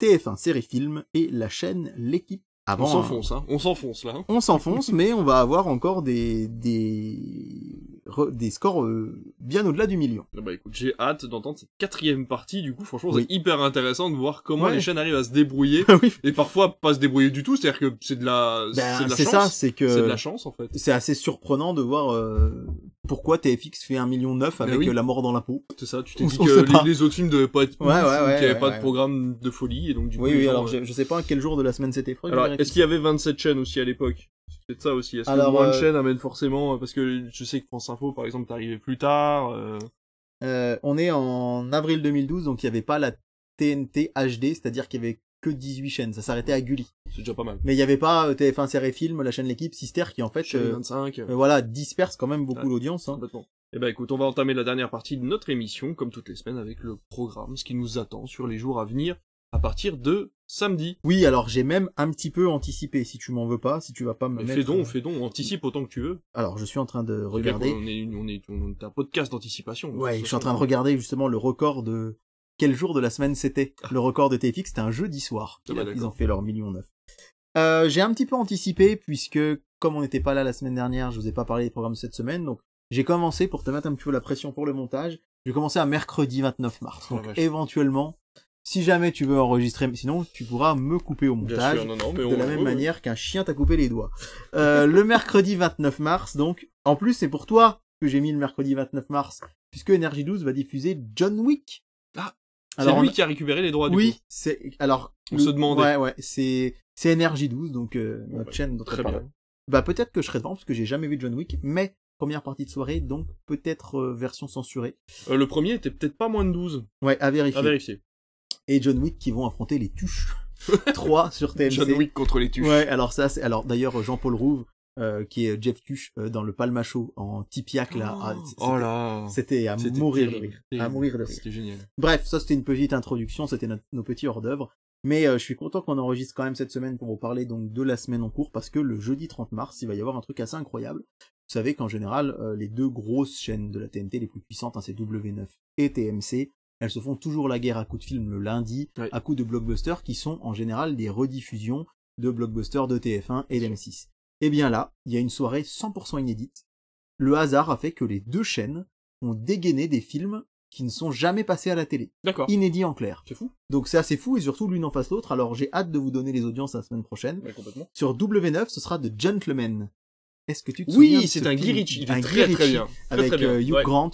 TF1 Série Film et la chaîne L'équipe. Avant, On s'enfonce, hein. On s'enfonce, là. hein. on s'enfonce, mais on va avoir encore des, des, des scores euh, bien au-delà du million. Ah Bah écoute, j'ai hâte d'entendre cette quatrième partie. Du coup, franchement, Oui. c'est hyper intéressant de voir comment Ouais. les chaînes arrivent à se débrouiller. oui, et parfois, pas se débrouiller du tout. C'est-à-dire que c'est de la, ben, c'est de la c'est chance. ça, c'est que C'est de la chance, en fait. c'est assez surprenant de voir euh, pourquoi TFX fait un million neuf avec oui. euh, La mort dans la peau. C'est ça, tu t'es dit on que les, les autres films devaient pas être Ouais, ouais, ou ouais, qu'il y avait pas de programme de folie, et donc du coup... Oui, oui, gens, alors euh, je, je sais pas à quel jour de la semaine c'était. Alors, est-ce qu'il y avait 27 chaînes aussi à l'époque? C'est ça aussi. Est-ce que moins de euh, chaînes amène forcément... Parce que je sais que France Info, par exemple, t'arrivais plus tard. euh, Euh, on est en avril 2012, donc il n'y avait pas la TNT HD, c'est-à-dire qu'il y avait que 18 chaînes, ça s'arrêtait à Gulli. C'est déjà pas mal. Mais il y avait pas euh, TF1 Série Film, la chaîne L'équipe, Sister qui en fait, Chérie euh, 25. euh, voilà, disperse quand même beaucoup l'audience. Hein. Complètement. Eh ben écoute, on va entamer la dernière partie de notre émission, comme toutes les semaines, avec le programme, ce qui nous attend sur les jours à venir, à partir de samedi. Oui, alors j'ai même un petit peu anticipé, si tu m'en veux pas, si tu vas pas me Mais mettre... fais donc, euh, fais donc, anticipe autant que tu veux. Alors je suis en train de regarder. qu'on est, on est, on est un podcast d'anticipation. Ouais, je suis en train de regarder justement le record de quel jour de la semaine c'était. Le record de TFX, c'était un jeudi soir. Ah bah, Ils ont fait leur million neuf. Euh, j'ai un petit peu anticipé puisque comme on n'était pas là la semaine dernière, je vous ai pas parlé des programmes cette semaine, donc j'ai commencé pour te mettre un petit peu la pression pour le montage. J'ai commencé à mercredi 29 mars. La Donc éventuellement, si jamais tu veux enregistrer, sinon tu pourras me couper au montage sûr, non, non, mais on, de la même manière qu'un chien t'a coupé les doigts. Euh, le mercredi 29 mars, donc, en plus c'est pour toi que j'ai mis le mercredi 29 mars, puisque Energy 12 va diffuser John Wick. Ah, c'est lui on- qui a récupéré les droits, du oui, c'est alors On le- se demandait. Ouais, ouais, c'est c'est Energy 12, donc euh, notre bah, chaîne Très bien. Bah peut-être que je serai devant parce que j'ai jamais vu John Wick, mais première partie de soirée, donc peut-être euh, version censurée. Euh, le premier était peut-être pas moins de 12. Ouais, à vérifier. À vérifier. Et John Wick qui vont affronter les tuches. 3 sur TMC. John Wick contre les tuches. Ouais, alors ça, c'est alors d'ailleurs Jean-Paul Rouve, euh, qui est Jeff Tuche euh, dans le Palmacho en Tipiac là. ah, c- oh là. C'était à C'était mourir de terrible, rire. À mourir de rire. C'était génial. Bref, ça c'était une petite introduction, c'était notre- nos petits hors d'œuvre. Mais euh, je suis content qu'on enregistre quand même cette semaine pour vous parler donc de la semaine en cours parce que le jeudi 30 mars, il va y avoir un truc assez incroyable. Vous savez qu'en général, les deux grosses chaînes de la TNT les plus puissantes, hein, c'est W9 et TMC, elles se font toujours la guerre à coups de film le lundi, à coups de blockbusters qui sont en général des rediffusions de blockbusters de TF1 et d'M6. Et bien là, il y a une soirée 100% inédite. Le hasard a fait que les deux chaînes ont dégainé des films qui ne sont jamais passés à la télé D'accord. inédit en clair. C'est fou. Donc c'est assez fou et surtout l'une en face l'autre. Alors j'ai hâte de vous donner les audiences la semaine prochaine. Ouais, complètement. Sur W9, ce sera The Gentleman. Est-ce que tu te souviens Oui, de c'est ce un Guy Ritchie. Il Un Guy très très bien. Très Avec très bien. euh, Hugh Ouais. Grant.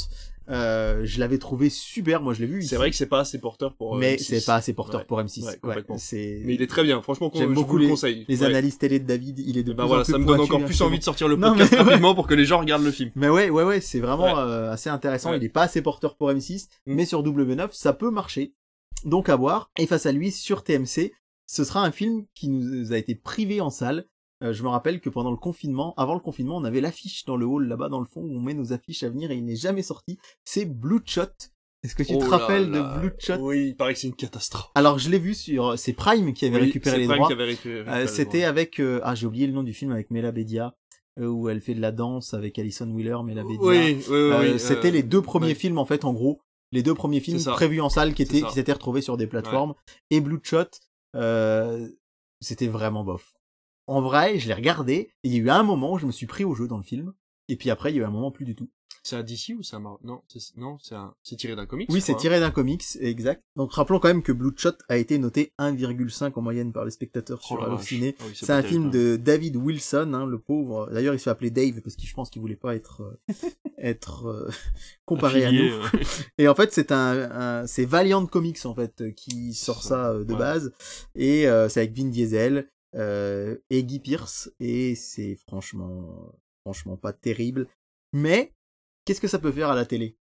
Euh, je l'avais trouvé super. Moi je l'ai vu. C'est vrai que c'est pas assez porteur pour. euh, mais M6. c'est pas assez porteur Ouais. pour M6. Ouais, Ouais, complètement. Mais il est très bien. Franchement, J'aime beaucoup les- conseille. les analyses télé de David. Il est de ben plus voilà, en plus ça me donne encore plus envie de sortir le Non, podcast mais- rapidement pour que les gens regardent le film. Mais ouais, ouais, ouais, c'est vraiment euh, assez intéressant. Il est pas assez porteur pour M6, Mm. mais sur W9, ça peut marcher. Donc à voir. Et face à lui, sur TMC, ce sera un film qui nous a été privé en salle. Euh, je me rappelle que pendant le confinement, avant le confinement, on avait l'affiche dans le hall là-bas dans le fond où on met nos affiches à venir et il n'est jamais sorti. C'est Bloodshot. Est-ce que tu Oh te là rappelles là. de Bloodshot Oui, il paraît que c'est une catastrophe. Alors je l'ai vu sur, c'est Prime qui avait Oui, récupéré les Prime droits. qui avait récupéré- récupéré Euh, C'était avec, euh, ah j'ai oublié le nom du film avec Mela Bedia, euh, où elle fait de la danse avec Alison Wheeler, Mela Bedia. Oui, oui, oui. Euh, c'était euh, les deux premiers ouais. films en fait en gros les deux premiers films prévus en salle qui étaient qui s'étaient retrouvés sur des plateformes et Bloodshot euh, c'était vraiment bof en vrai je l'ai regardé et il y a eu un moment où je me suis pris au jeu dans le film et puis après il y a eu un moment plus du tout C'est un DC ou c'est un Mar- Non, c'est non, c'est un... c'est tiré d'un comics. oui c'est crois, hein. tiré d'un comics exact donc rappelons quand même que Bloodshot a été noté 1,5 en moyenne par les spectateurs Oh sur vache. Allociné Ah oui, c'est un film hein. de David Wilson, hein, le pauvre. D'ailleurs, il se fait appeler Dave parce que je pense qu'il voulait pas être euh, être euh, comparé Affilié, à nous. Et en fait, c'est un, un- c'est Valiant Comics en fait qui sort ça euh, de Ouais. base et euh, c'est avec Vin Diesel euh, et Guy Pearce et c'est franchement franchement pas terrible. Mais qu'est-ce que ça peut faire à la télé?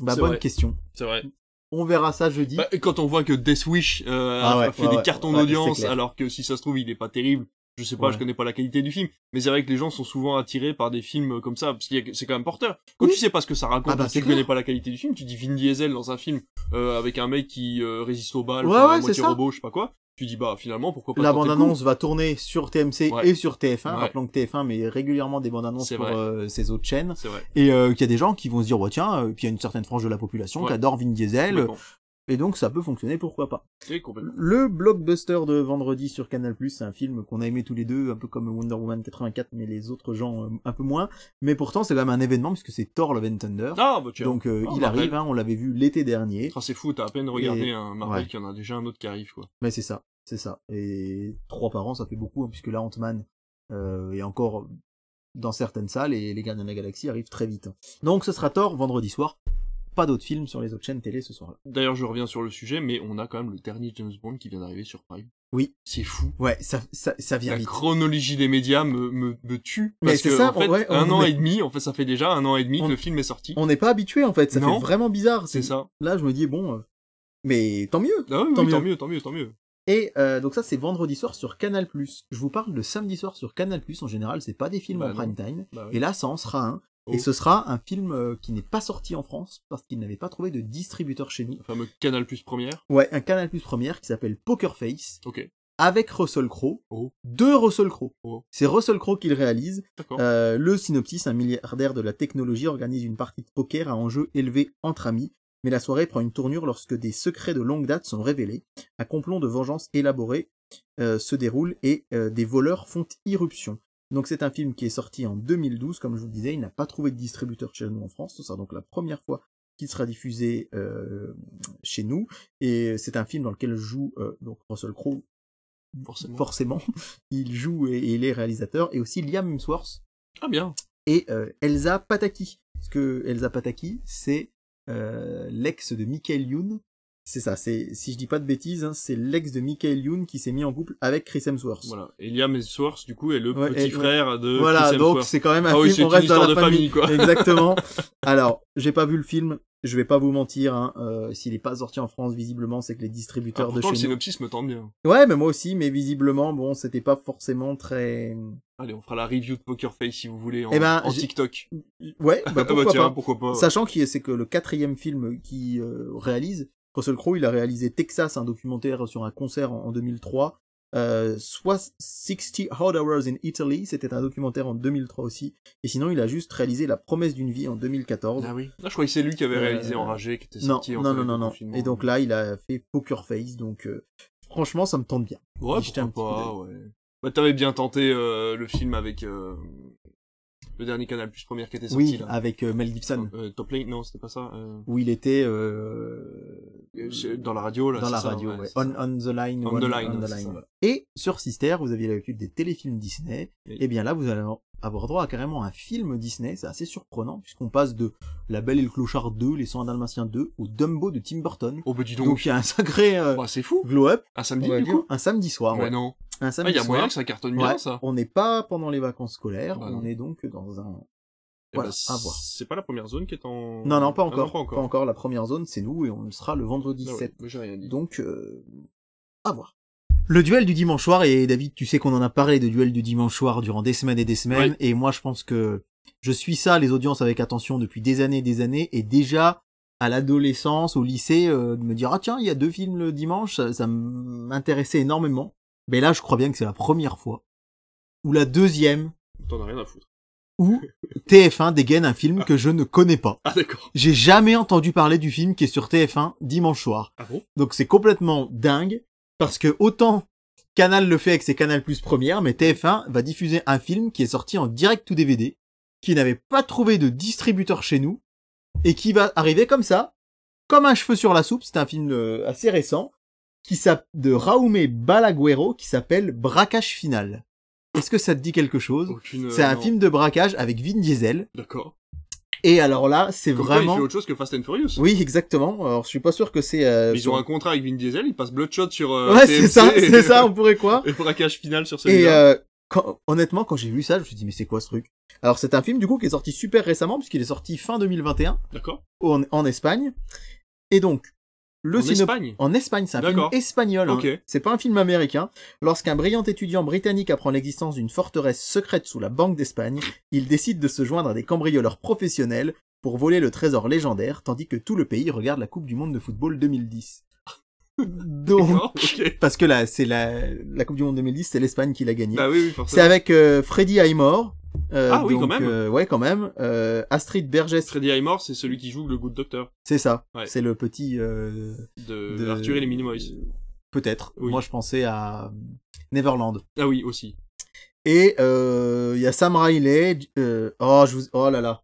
Bah bonne vrai. question. C'est vrai. On verra ça jeudi. Bah, quand on voit que Death Wish euh, Ah a- ouais, a fait ouais, des ouais. cartons d'audience, alors que si ça se trouve, il est pas terrible. Je sais pas, Ouais. je connais pas la qualité du film, mais c'est vrai que les gens sont souvent attirés par des films comme ça, parce que c'est quand même porteur. Quand Oui. tu sais pas ce que ça raconte, Ah bah, tu connais pas la qualité du film, tu dis Vin Diesel dans un film euh, avec un mec qui euh, résiste aux balles, Ouais, ouais, ça. robot, je sais pas quoi. Tu dis bah finalement pourquoi pas La coup. bande-annonce va tourner sur TMC Ouais. et sur TF1. Ouais. Rappelons que TF1 met régulièrement des bandes-annonces C'est pour euh, ses autres chaînes. C'est vrai. Et euh, qu'il y a des gens qui vont se dire, ouais, tiens, euh, puis il y a une certaine frange de la population Ouais. qui adore Vin Diesel, et donc ça peut fonctionner, pourquoi pas. Le blockbuster de vendredi sur Canal+, c'est un film qu'on a aimé tous les deux, un peu comme Wonder Woman 84, mais les autres gens euh, un peu moins. Mais pourtant, c'est quand même un événement, puisque c'est Thor Love and Thunder. Ah bah donc Ah, il arrive, hein, on l'avait vu l'été dernier. Ah, c'est fou, t'as à peine regardé Et- un Marvel qu'il y en a déjà un autre qui arrive quoi. Mais c'est ça, c'est ça. Et trois par an, ça fait beaucoup, hein, puisque là, Ant-Man euh, est encore dans certaines salles, et les Gardiens de la Galaxie arrivent très vite. hein. Donc ce sera Thor vendredi soir. Pas d'autres films sur les autres chaînes télé ce soir-là. D'ailleurs, je reviens sur le sujet, mais on a quand même le dernier James Bond qui vient d'arriver sur Prime. Oui. C'est fou. Ouais, ça, ça, ça vient La vite. chronologie des médias me, me, me tue. Mais Parce c'est que, ça, en fait, ouais, un on an est- et demi, en fait, ça fait déjà un an et demi On- que le film est sorti. On n'est pas habitué en fait, ça Non. fait vraiment bizarre. C'est ça. Là, je me dis bon, euh, mais tant mieux. Ah oui, Tant oui, mieux. tant mieux, tant mieux, tant mieux. Et euh, donc ça, c'est vendredi soir sur Canal+. Je vous parle de samedi soir sur Canal+. En général, c'est pas des films Bah en prime time. Bah oui. Et là, ça en sera un. Oh. Et ce sera un film euh, qui n'est pas sorti en France parce qu'il n'avait pas trouvé de distributeur chez nous. Le fameux Canal Plus première. Ouais, un Canal Plus première qui s'appelle Poker Face Ok. avec Russell Crowe. Oh. Deux Russell Crowe. Oh. C'est Russell Crowe qui le réalise. D'accord. Euh, le synopsis, un milliardaire de la technologie organise une partie de poker à enjeu élevé entre amis, mais la soirée prend une tournure lorsque des secrets de longue date sont révélés. Un complot de vengeance élaboré euh, se déroule et euh, des voleurs font irruption. Donc c'est un film qui est sorti en 2012, comme je vous le disais, il n'a pas trouvé de distributeur chez nous en France, ce sera donc la première fois qu'il sera diffusé euh, chez nous, et c'est un film dans lequel joue donc Russell Crowe Forcément. forcément, il joue et, et il est réalisateur, et aussi Liam Hemsworth, Ah bien. et Elsa Pataki. Parce que Elsa Pataki, c'est l'ex de Michael Youn. C'est ça, c'est si je dis pas de bêtises, hein, c'est l'ex de Michael Youn qui s'est mis en couple avec Chris Hemsworth. Voilà. Et Liam Hemsworth, du coup, est le Ouais, petit et- frère de Voilà, Chris donc c'est quand même un Ah oui, film, on c'est une reste dans la de famille, quoi. Exactement. Alors, j'ai pas vu le film, je vais pas vous mentir, hein, euh, s'il est pas sorti en France, visiblement, c'est que les Ah, distributeurs de pourtant, le chez nous... synopsis me tente bien. Ouais, mais moi aussi, mais visiblement, bon, c'était pas forcément très... Allez, on fera la review de Poker Face si vous voulez en, Eh ben, en TikTok. Ouais, bah Ah bah pourquoi tiens, pas. pourquoi pas. ouais. Sachant que c'est que le quatrième film qui euh, réalise, Russell Crowe, il a réalisé Texas, un documentaire sur un concert en, en 2003. Euh, soit 60 Hard Hours in Italy, c'était un documentaire en 2003 aussi. Et sinon, il a juste réalisé La promesse d'une vie en 2014. Ah oui. Ah, je croyais que c'est lui qui avait Euh, réalisé Enragé, qui était non, sorti en non, non, non, non. Et donc là, il a fait Poker Face, donc euh, franchement, ça me tente bien. Ouais, un pourquoi petit pas, ouais. Bah, t'avais bien tenté euh, le film avec le dernier Canal Plus première qui était sorti, Oui, là. avec euh, Mel Gibson, Euh, Top Lane, non, c'était pas ça. Euh, où il était euh, dans la radio, là. dans la ça, radio, ouais, On, on the line. On the line, on the line, ouais. Et sur Sister, vous aviez l'habitude des téléfilms Disney. Oui. Et bien là, vous allez avoir droit à carrément un film Disney. C'est assez surprenant puisqu'on passe de La Belle et le Clochard 2, Les 100 Dalmatiens 2 au Dumbo de Tim Burton. Oh, bah dis donc. Donc il y a un sacré euh, Bah, c'est fou. glow-up, Un samedi, du coup un samedi soir. Ouais, ouais. non. Un Ah, samedi il y a soir. moyen que ça cartonne bien, Ouais, ça. On n'est pas pendant les vacances scolaires, Bah, on non. est donc dans un... Eh Voilà, bah, à voir. C'est pas la première zone qui est en... Non, non, pas Ah encore. pas encore. Pas encore. La première zone, c'est nous et on le sera le vendredi Ah ouais, 7. mais j'ai rien dit. Donc, euh, à voir. Le duel du dimanche soir, et David, tu sais qu'on en a parlé de duel du dimanche soir durant des semaines et des semaines, Oui. et moi je pense que je suis ça, les audiences avec attention depuis des années et des années, et déjà à l'adolescence, au lycée, euh, de me dire, ah tiens, il y a deux films le dimanche, ça, ça m'intéressait énormément. Mais là, je crois bien que c'est la première fois, ou la deuxième, T'en as rien à foutre. où TF1 dégaine un film que je ne connais pas. Ah, d'accord. J'ai jamais entendu parler du film qui est sur TF1 dimanche soir. Ah bon? Donc c'est complètement dingue parce que autant Canal le fait avec ses Canal Plus première, mais TF1 va diffuser un film qui est sorti en direct to DVD, qui n'avait pas trouvé de distributeur chez nous et qui va arriver comme ça, comme un cheveu sur la soupe. C'est un film euh, assez récent qui de Raume Balaguero qui s'appelle Braquage final. Est-ce que ça te dit quelque chose? Aucune... C'est euh, un non. film de braquage avec Vin Diesel. D'accord. Et alors là, c'est quoi, vraiment. il fait autre chose que Fast and Furious. Oui, exactement. Alors, je suis pas sûr que c'est. euh, Ils sur- ont un contrat avec Vin Diesel, ils passent Bloodshot sur euh, Ouais, c'est ça, et- c'est ça, on pourrait croire. Et braquage final sur Et celui-là. euh, quand- honnêtement, quand j'ai vu ça, je me suis dit, mais c'est quoi ce truc? Alors, c'est un film, du coup, qui est sorti super récemment, puisqu'il est sorti fin 2021, D'accord. en, en Espagne. Et donc, le En synop- Espagne. En Espagne, c'est un film espagnol. hein. C'est pas un film américain. Lorsqu'un brillant étudiant britannique apprend l'existence d'une forteresse secrète sous la Banque d'Espagne, il décide de se joindre à des cambrioleurs professionnels pour voler le trésor légendaire, tandis que tout le pays regarde la Coupe du Monde de football 2010. Donc, D'accord, ok. parce que là, c'est la, la Coupe du Monde 2010, c'est l'Espagne qui l'a gagnée. Bah oui, oui, c'est avec euh, Freddy Highmore. euh, Ah oui, donc, quand même. euh, ouais, quand même. Euh, Astrid Bergès, Freddy Highmore, c'est celui qui joue le Good Doctor c'est ça. Ouais. C'est le petit. de, de- Arthur et les Minimoys. Peut-être. Oui. Moi, je pensais à Neverland. Ah oui, aussi. Et il y a Sam Riley. oh, je vous, oh là là.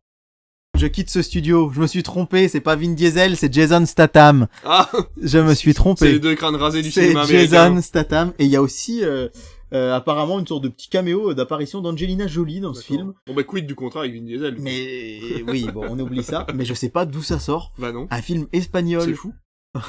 Je quitte ce studio. Je me suis trompé. C'est pas Vin Diesel, c'est Jason Statham. Ah Je me suis C'est les trompé. deux crânes rasés du C'est cinéma américain. Jason Statham. Et il y a aussi euh, euh, apparemment une sorte de petit caméo d'apparition d'Angelina Jolie dans ce film. Bon bah quid du contrat avec Vin Diesel. Mais oui, bon, on oublie ça. Mais je sais pas d'où ça sort. Bah non. Un film C'est espagnol. fou.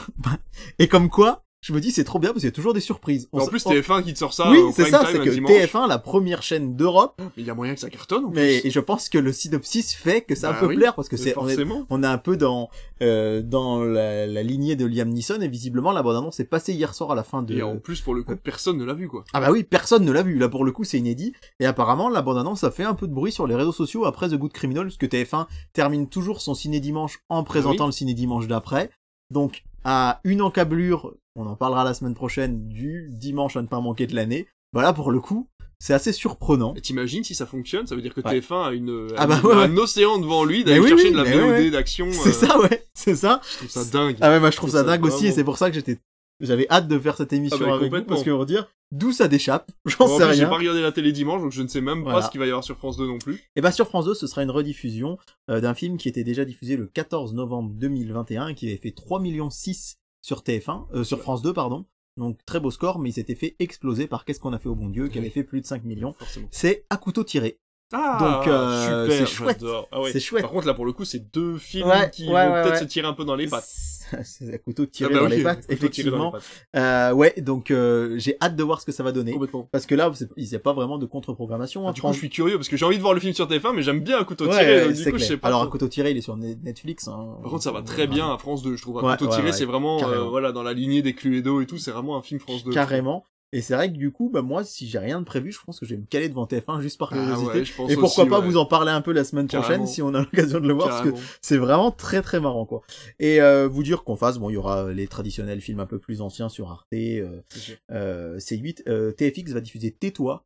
Et comme quoi, je me dis c'est trop bien parce qu'il y a toujours des surprises. On en plus, on- TF1 qui te sort ça oui, c'est ça, c'est que dimanche. TF1, la première chaîne d'Europe, Mais il y a moyen que ça cartonne en mais plus. je pense que le synopsis fait que ça Bah peut oui, plaire parce que c'est on on est un peu dans euh, dans la, la lignée de Liam Neeson et visiblement la bande annonce est passée hier soir à la fin de Et en plus, pour le coup, personne ne l'a vu, quoi. Ah bah oui, personne ne l'a vu. Là, pour le coup, c'est inédit. Et apparemment, la bande-annonce a fait un peu de bruit sur les réseaux sociaux après The Good Criminal, parce que TF1 termine toujours son ciné-dimanche en présentant Oui. le ciné-dimanche d'après. Donc, à une encablure, on en parlera la semaine prochaine, du dimanche à ne pas manquer de l'année. Bah là, pour le coup, c'est assez surprenant. Et t'imagines si ça fonctionne, ça veut dire que Ouais. TF1 a une, Ah bah ouais, un océan devant lui d'aller oui, chercher oui, de la VOD d'action. C'est euh, ça, ouais, c'est ça. Je trouve ça dingue. Ah ouais, moi je trouve Je ça dingue aussi, et c'est pour ça que j'étais, j'avais hâte de faire cette émission Ah bah, avec vous, parce que dire d'où ça déchappe, j'en sais plus, j'ai rien. pas regardé la télé dimanche, donc je ne sais même Voilà. pas ce qu'il va y avoir sur France 2 non plus. Et bah sur France 2, ce sera une rediffusion euh, d'un film qui était déjà diffusé le 14 novembre 2021 et qui avait fait 3 millions 6 sur TF1, euh, sur. France 2 pardon. Donc très beau score, mais il s'était fait exploser par Qu'est-ce qu'on a fait au bon Dieu, qui avait fait plus de 5 millions. C'est à couteau tiré. Ah, Donc, euh, super, c'est chouette. Ah ouais. C'est chouette. Par contre, là, pour le coup, c'est deux films Ouais, qui ouais, vont peut-être se tirer un peu dans les pattes. C'est à couteau tiré Ah bah dans oui, les pattes, les effectivement. pattes. Euh, ouais, donc euh, j'ai hâte de voir ce que ça va donner. Parce que là, il n'y a pas vraiment de contre-programmation. Ah, hein, du coup, je suis curieux parce que j'ai envie de voir le film sur TF1, mais j'aime bien un couteau tiré, donc du coup, je sais pas. Alors trop. couteau tiré, il est sur Net- Netflix. Hein. Par contre, ça va très bien à France 2, je trouve. Un couteau tiré, c'est vraiment, euh, voilà, dans la lignée des Cluedo et tout, c'est vraiment un film France 2. Carrément. Et c'est vrai que du coup, bah moi, si j'ai rien de prévu, je pense que je vais me caler devant TF1 juste par Ah curiosité. ouais, Et pourquoi aussi, pas ouais. vous en parler un peu la semaine prochaine si on a l'occasion de le voir, parce que c'est vraiment très très marrant quoi. Et euh, vous dire qu'on fasse, bon, il y aura les traditionnels films un peu plus anciens sur Arte, euh, euh, C8, euh, TFX va diffuser Tais-toi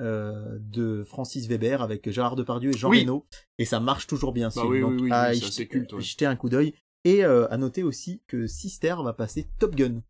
euh, de Francis Weber avec Gérard Depardieu et Jean Oui. Reno, et ça marche toujours bien. Bah oui, Donc, oui, oui, assez jeter- culte, ouais. jeter un coup d'œil. Et euh, à noter aussi que Sister va passer Top Gun.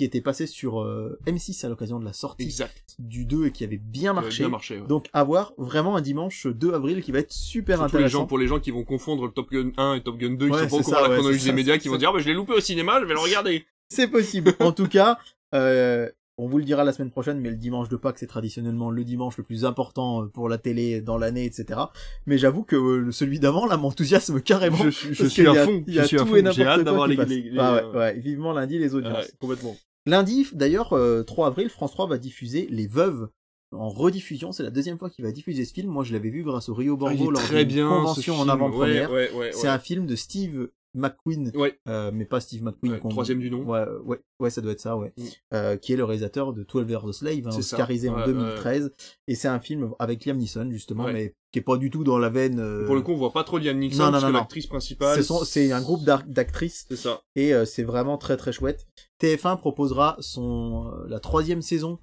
Qui était passé sur euh, M6 à l'occasion de la sortie Exact. du 2 et qui avait bien a marché. Bien marché, ouais. Donc à voir vraiment un dimanche 2 avril qui va être super Surtout les gens, intéressant. pour les gens qui vont confondre le Top Gun 1 et Top Gun 2, qui Ouais, sont pas au courant de la chronologie des médias, qui vont dire, ah, bah, je l'ai loupé au cinéma, je vais le regarder. C'est possible. en tout cas, euh, on vous le dira la semaine prochaine, mais le dimanche de Pâques, c'est traditionnellement le dimanche le plus important euh, pour la télé dans l'année, etc. Mais j'avoue que celui d'avant, là, m'enthousiasme carrément. Je suis, je y à a- fond. il y a suis à tout et n'importe J'ai hâte qui les, passe. les, les- Ah ouais, ouais, vivement lundi les audiences. ouais, complètement. Lundi, d'ailleurs, euh, 3 avril, France 3 va diffuser Les Veuves en rediffusion. C'est la deuxième fois qu'il va diffuser ce film. Moi, je l'avais vu grâce au Rio Ah, Borgo est lors d'une convention en avant-première. Ouais, ouais, ouais. C'est un film de Steve McQueen, Ouais, euh, mais pas Steve McQueen. ouais, troisième du nom. Ouais, ouais, ouais, ça doit être ça, ouais. Mm. Euh, qui est le réalisateur de 12 Years a Slave, hein, oscarisé en Ouais, 2013. Et c'est un film avec Liam Neeson, justement, mais qui est pas du tout dans la veine. euh, Pour le coup, on voit pas trop Liam Neeson, non, non, non, l'actrice principale. c'est un groupe d'actrices C'est ça. et c'est vraiment très très chouette. TF1 proposera son la troisième saison,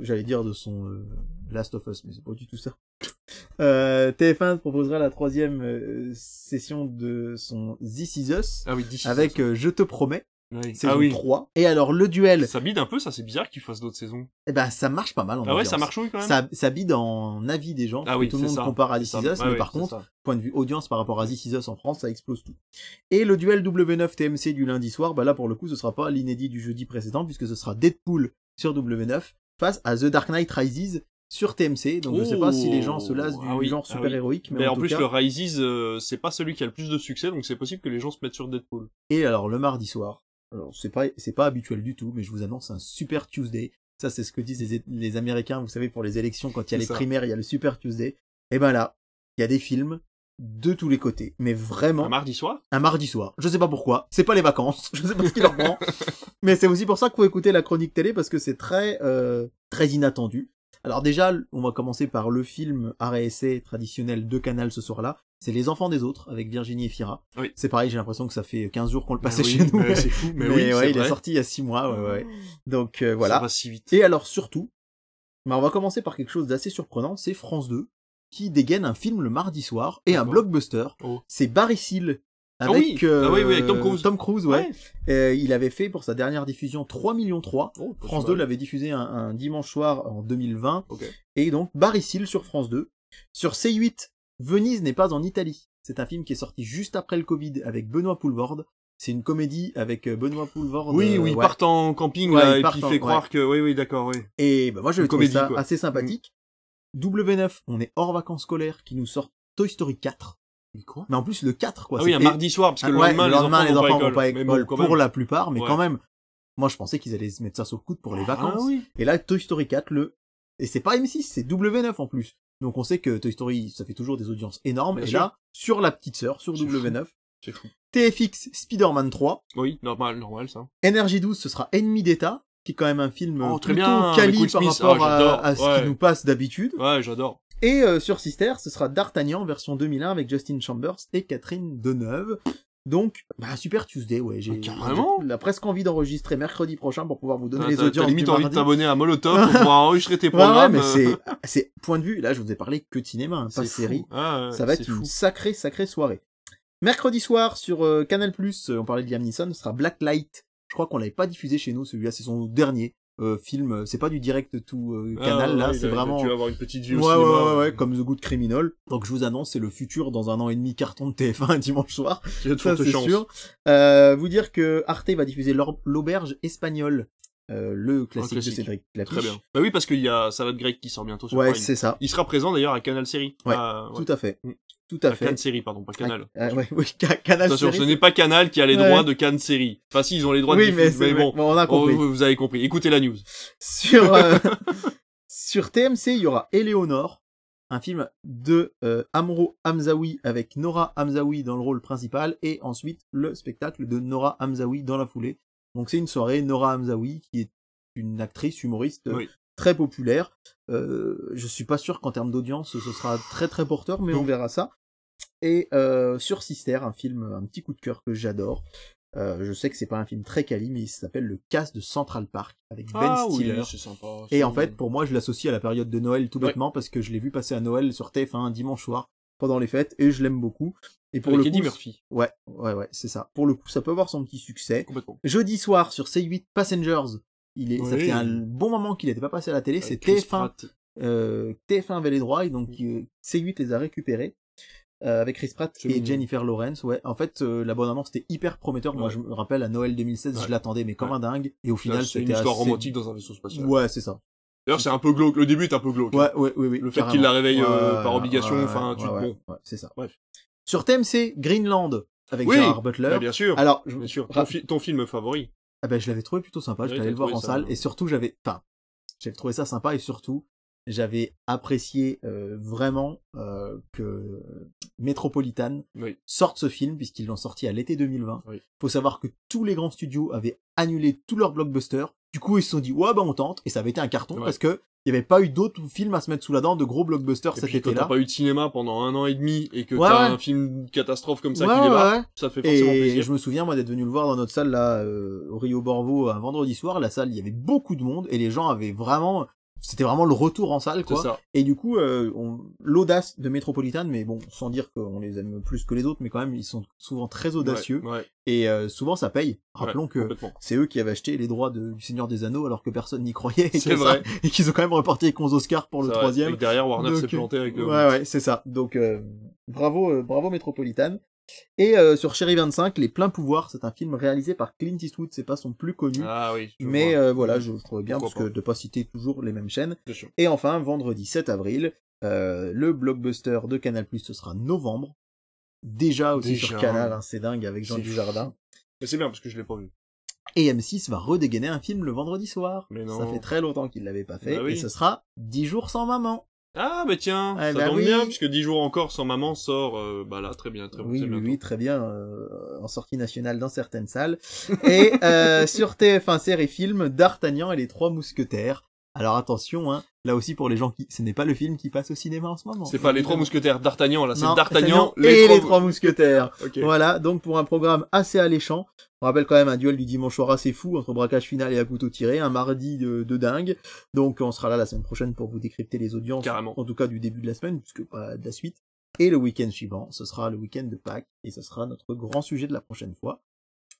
j'allais dire de son Last of Us, mais c'est pas du tout ça. Euh, TF1 proposera la troisième euh, session de son This Is Us Ah oui, avec euh, Je te promets, Oui. saison Ah oui. 3. Et alors le duel, Ça bide un peu, ça, c'est bizarre qu'ils fassent d'autres saisons. eh ben ça marche pas mal en Ah ouais, ça marchouille quand même. Ça, ça bide en avis des gens, Ah oui, tout le monde ça. compare à This. Is Us, Ouais, mais ouais, par contre, ça. point de vue audience par rapport à This Is Us en France, ça explose tout. Et le duel W9 TMC du lundi soir, bah là pour le coup ce sera pas l'inédit du jeudi précédent, puisque ce sera Deadpool sur W9 face à The Dark Knight Rises sur TMC. Donc je sais pas si les gens se lassent du Ah oui, genre ah super héroïque, mais, Mais en, en tout plus, cas- le Rises, euh, c'est pas celui qui a le plus de succès, donc c'est possible que les gens se mettent sur Deadpool. Et alors le mardi soir, alors c'est pas c'est pas habituel du tout, mais je vous annonce un Super Tuesday. Ça c'est ce que disent les, les Américains, vous savez pour les élections quand il y a les ça. primaires, il y a le Super Tuesday. Et ben là, il y a des films de tous les côtés, mais vraiment Un mardi soir? un mardi soir. Je sais pas pourquoi, c'est pas les vacances, je sais pas ce qui leur prend. mais c'est aussi pour ça qu'il faut écouter la chronique télé parce que c'est très euh, très inattendu. Alors déjà, on va commencer par le film et essai traditionnel de Canal ce soir-là. C'est Les Enfants des Autres avec Virginie Efira. Oui. C'est pareil, j'ai l'impression que ça fait 15 jours qu'on le passait chez nous. mais C'est fou, mais, Mais, oui, ouais, il est sorti il y a 6 mois, ouais, ouais. Donc euh, Ça voilà. va si vite. Et alors surtout, bah, on va commencer par quelque chose d'assez surprenant, c'est France 2 qui dégaine un film le mardi soir et un blockbuster. Oh. C'est Barry Seal Ah avec oui, euh, ah oui, oui, avec Tom Cruise. Tom Cruise, ouais. Euh, il avait fait pour sa dernière diffusion 3 millions 3. Oh, pas France si 2 mal. l'avait diffusé un, un dimanche soir en 2020 Ok. et donc Barry Seal sur France 2. Sur C8, Venise n'est pas en Italie. C'est un film qui est sorti juste après le Covid avec Benoît Poulvorde. C'est une comédie avec euh, Benoît Poulvorde. Oui, euh, oui, ouais. partent en camping, Ouais, là, et puis il fait croire que, oui, oui, d'accord, oui. Et bah, moi, je Une trouve ça comédie, quoi. assez sympathique. W9, on est hors vacances scolaires, qui nous sort Toy Story 4. Mais quoi? Mais en plus, le 4, quoi. Ah oui, c'est- un mardi soir, parce que Ah, le ouais, lendemain, le lendemain, les enfants vont pas à vont pas à école bon, pour même. la plupart, mais Ouais. quand même, Moi, je pensais qu'ils allaient se mettre ça sur le coude pour les Ah vacances. oui. Et là, Toy Story 4, le... Et c'est pas M6, c'est W9 en plus. Donc on sait que Toy Story, ça fait toujours des audiences énormes. Bien et sûr. là, sur la petite sœur, sur C'est W9, C'est fou. TFX Spider-Man 3, Oui, normal, normal ça. Énergie 12, ce sera Ennemi d'État, qui est quand même un film Oh, euh, très plutôt bien, quali par Smith. rapport Ah, à, ce ouais. qui nous passe d'habitude. Ouais, j'adore. Et euh, sur Sister, ce sera D'Artagnan version 2001 avec Justin Chambers et Catherine Deneuve. Donc, bah, Super Tuesday, ouais. J'ai Ah, carrément. j'ai- presque envie d'enregistrer mercredi prochain pour pouvoir vous donner T'as- les t'as- T'as audiences limite du envie de t'abonner à Molotov pour pouvoir enregistrer tes Ouais, ouais, programmes. mais euh, c'est, c'est point de vue. Là, je vous ai parlé que de cinéma, hein, pas fou. série. Ah, ouais, Ça va être une sacrée, sacrée soirée. Mercredi soir sur euh, Canal+, euh, on parlait de Liam Neeson, ce sera Blacklight. Je crois qu'on l'avait pas diffusé chez nous, celui-là, c'est son dernier euh, film. euh, C'est pas du direct to euh, Ah, Canal, ouais, là, c'est vraiment... dû avoir une petite vie Ouais, au ouais, cinéma. ouais, ouais, comme The Good Criminal. Donc je vous annonce, c'est le futur dans un an et demi carton de TF1 un dimanche soir. De Ça, c'est sûr. Euh, vous dire que Arte va diffuser l'auberge espagnole, euh, le classique, classique. de Cédric. Très bien. Bah oui, parce qu'il y a Salade grecque qui sort bientôt sur Ouais, c'est ça. Il sera présent d'ailleurs à Canal Série. Ouais, Ah, ouais. Tout à fait. Tout à fait. Cannes Série, pardon, pas Canal. Ah, ah, ouais, oui, Ca- Canal Attention, Série, ce n'est pas Canal qui a les Ouais. droits de Cannes Série. Enfin, si, ils ont les droits Oui, de mais, mais bon. on a Oh, compris. vous, vous avez compris. Écoutez la news. Sur, euh, sur TMC, il y aura Éléonore, un film de euh, Amro Hamzaoui avec Nora Hamzaoui dans le rôle principal, et ensuite le spectacle de Nora Hamzaoui dans la foulée. Donc c'est une soirée Nora Hamzaoui qui est une actrice humoriste euh, Oui. très populaire. Euh, je suis pas sûr qu'en termes d'audience ce sera très très porteur, mais on verra ça. Et euh, sur Sister, un film, un petit coup de cœur que j'adore. Euh, je sais que c'est pas un film très quali, mais il s'appelle Le Casse de Central Park avec Ben ah Stiller. oui, c'est sympa. Et en fait, pour moi, je l'associe à la période de Noël tout Ouais. bêtement parce que je l'ai vu passer à Noël sur TF1 un dimanche soir pendant les fêtes et je l'aime beaucoup. Et pour Avec le Eddie coup, Murphy. ouais, ouais, ouais, c'est ça. Pour le coup, ça peut avoir son petit succès. Complètement. Jeudi soir sur C8 Passengers, il est, ça fait un bon moment qu'il n'était pas passé à la télé. C'est Chris TF1, Pratt. euh, TF1 avait les droits et donc euh, C8 les a récupérés. Euh, avec Chris Pratt et. Jennifer Lawrence, ouais. En fait, euh, la était hyper prometteur. Moi, Ouais. je me rappelle, à Noël 2016, Ouais. je l'attendais, mais comme Ouais. un dingue. Et au final, C'est une c'était histoire assez- romantique dans un vaisseau spatial. Ouais, c'est ça. D'ailleurs, c'est un peu glauque. Le début est un peu glauque. Ouais, ouais, oui, oui. Le fait qu'il la réveille, euh, Ouais, par obligation, ouais, enfin, ouais, tu- ouais, bon. ouais, c'est ça. Bref. Sur TMC, Greenland, avec Oui, Butler. Bien sûr. Alors, je, Bien sûr. Ton, fi- ton film favori. ah ben, je l'avais trouvé plutôt sympa, je Ouais, t'as le voir en salle, ouais. et surtout, j'avais, enfin, j'avais trouvé ça sympa, et surtout, j'avais apprécié euh, vraiment euh, que Metropolitan Oui. sorte ce film, puisqu'ils l'ont sorti à l'été 2020. Oui. Faut savoir que tous les grands studios avaient annulé tous leurs blockbusters. Du coup, ils se sont dit, ouais, bah, on tente, et ça avait été un carton, Ouais. parce que il n'y avait pas eu d'autres films à se mettre sous la dent de gros blockbusters Et cet quand été-là. t'as pas eu de cinéma pendant un an et demi et que Ouais, t'as ouais. un film catastrophe comme ça Ouais, qui ouais, débarque, ouais. ça fait forcément Et plaisir. je me souviens, moi, d'être venu le voir dans notre salle, là, euh, au Rio Borvo, un vendredi soir. La salle, il y avait beaucoup de monde, et les gens avaient vraiment, c'était vraiment le retour en salle, quoi. ça. Et du coup, euh, on- l'audace de Metropolitan, mais bon, sans dire qu'on les aime plus que les autres, mais quand même, ils sont souvent très audacieux, Ouais, ouais, et euh, souvent, ça paye. Rappelons ouais, que c'est eux qui avaient acheté les droits de- du Seigneur des Anneaux, alors que personne n'y croyait, et, C'est que vrai. ça- et qu'ils ont quand même reparti avec 11 Oscars pour le vrai. troisième. Et derrière, Warner s'est planté avec le... Ouais, ouais, c'est ça. Donc, euh, bravo, euh, bravo Metropolitan. Et euh, sur Chéri 25, Les Pleins Pouvoirs, c'est un film réalisé par Clint Eastwood, c'est pas son plus connu. Ah oui. je mais euh, voilà, je trouvais bien Pourquoi parce que de pas citer toujours les mêmes chaînes. Et enfin, vendredi 7 avril, euh, le blockbuster de Canal+, ce sera Novembre. Déjà aussi Déjà. sur Canal, hein, c'est dingue, avec Jean Dujardin. Mais c'est bien parce que je l'ai pas vu. Et M6 va redégainer un film le vendredi soir. Mais non. Ça fait très longtemps qu'il l'avait pas fait. Bah oui. Et ce sera 10 jours sans maman. Ah bah tiens, Eh ça bah tombe oui. bien puisque 10 jours encore sans maman sort euh, bah là très bien très Oui, bientôt. oui, très bien, euh, en sortie nationale dans certaines salles. Et euh, sur TF1 série film, D'Artagnan et les Trois Mousquetaires. Alors attention, hein, là aussi pour les gens qui... Ce n'est pas le film qui passe au cinéma en ce moment. C'est pas les trois mousquetaires d'Artagnan là, c'est D'Artagnan et les Trois Mousquetaires. Voilà, donc pour un programme assez alléchant. On rappelle quand même un duel du dimanche soir assez fou entre braquage final et à couteau tiré, un mardi de, de dingue. Donc on sera là la semaine prochaine pour vous décrypter les audiences, Carrément. en tout cas du début de la semaine, puisque pas de la suite. Et le week-end suivant, ce sera le week-end de Pâques, et ce sera notre grand sujet de la prochaine fois.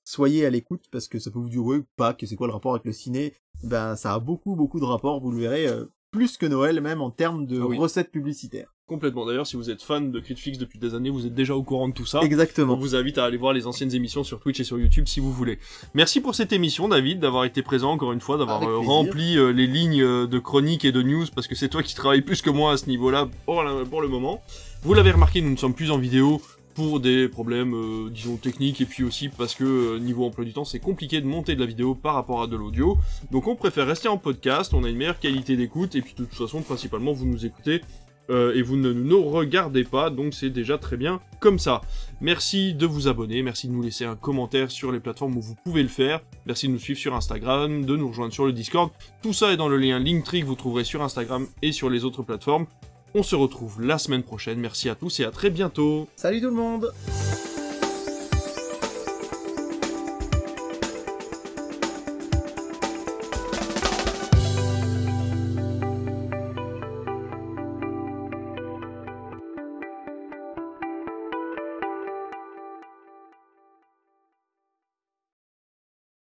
Soyez à l'écoute, parce que ça peut vous dire, ouais, Pâques, c'est quoi le rapport avec le ciné Ben, ça a beaucoup, beaucoup de rapports, vous le verrez, euh, plus que Noël, même en termes de Ah oui. recettes publicitaires. Complètement. D'ailleurs, si vous êtes fan de Critflix depuis des années, vous êtes déjà au courant de tout ça. Exactement. On vous invite à aller voir les anciennes émissions sur Twitch et sur YouTube si vous voulez. Merci pour cette émission, David, d'avoir été présent encore une fois, d'avoir euh, rempli euh, les lignes de chroniques et de news, parce que c'est toi qui travailles plus que moi à ce niveau-là pour le moment. Vous l'avez remarqué, nous ne sommes plus en vidéo pour des problèmes, euh, disons, techniques, et puis aussi parce que euh, niveau emploi du temps, c'est compliqué de monter de la vidéo par rapport à de l'audio. Donc on préfère rester en podcast, on a une meilleure qualité d'écoute, et puis de toute façon, principalement, vous nous écoutez euh, et vous ne nous regardez pas, donc c'est déjà très bien comme ça. Merci de vous abonner, merci de nous laisser un commentaire sur les plateformes où vous pouvez le faire, merci de nous suivre sur Instagram, de nous rejoindre sur le Discord, tout ça est dans le lien Linktree que vous trouverez sur Instagram et sur les autres plateformes. On se retrouve la semaine prochaine, merci à tous et à très bientôt. Salut tout le monde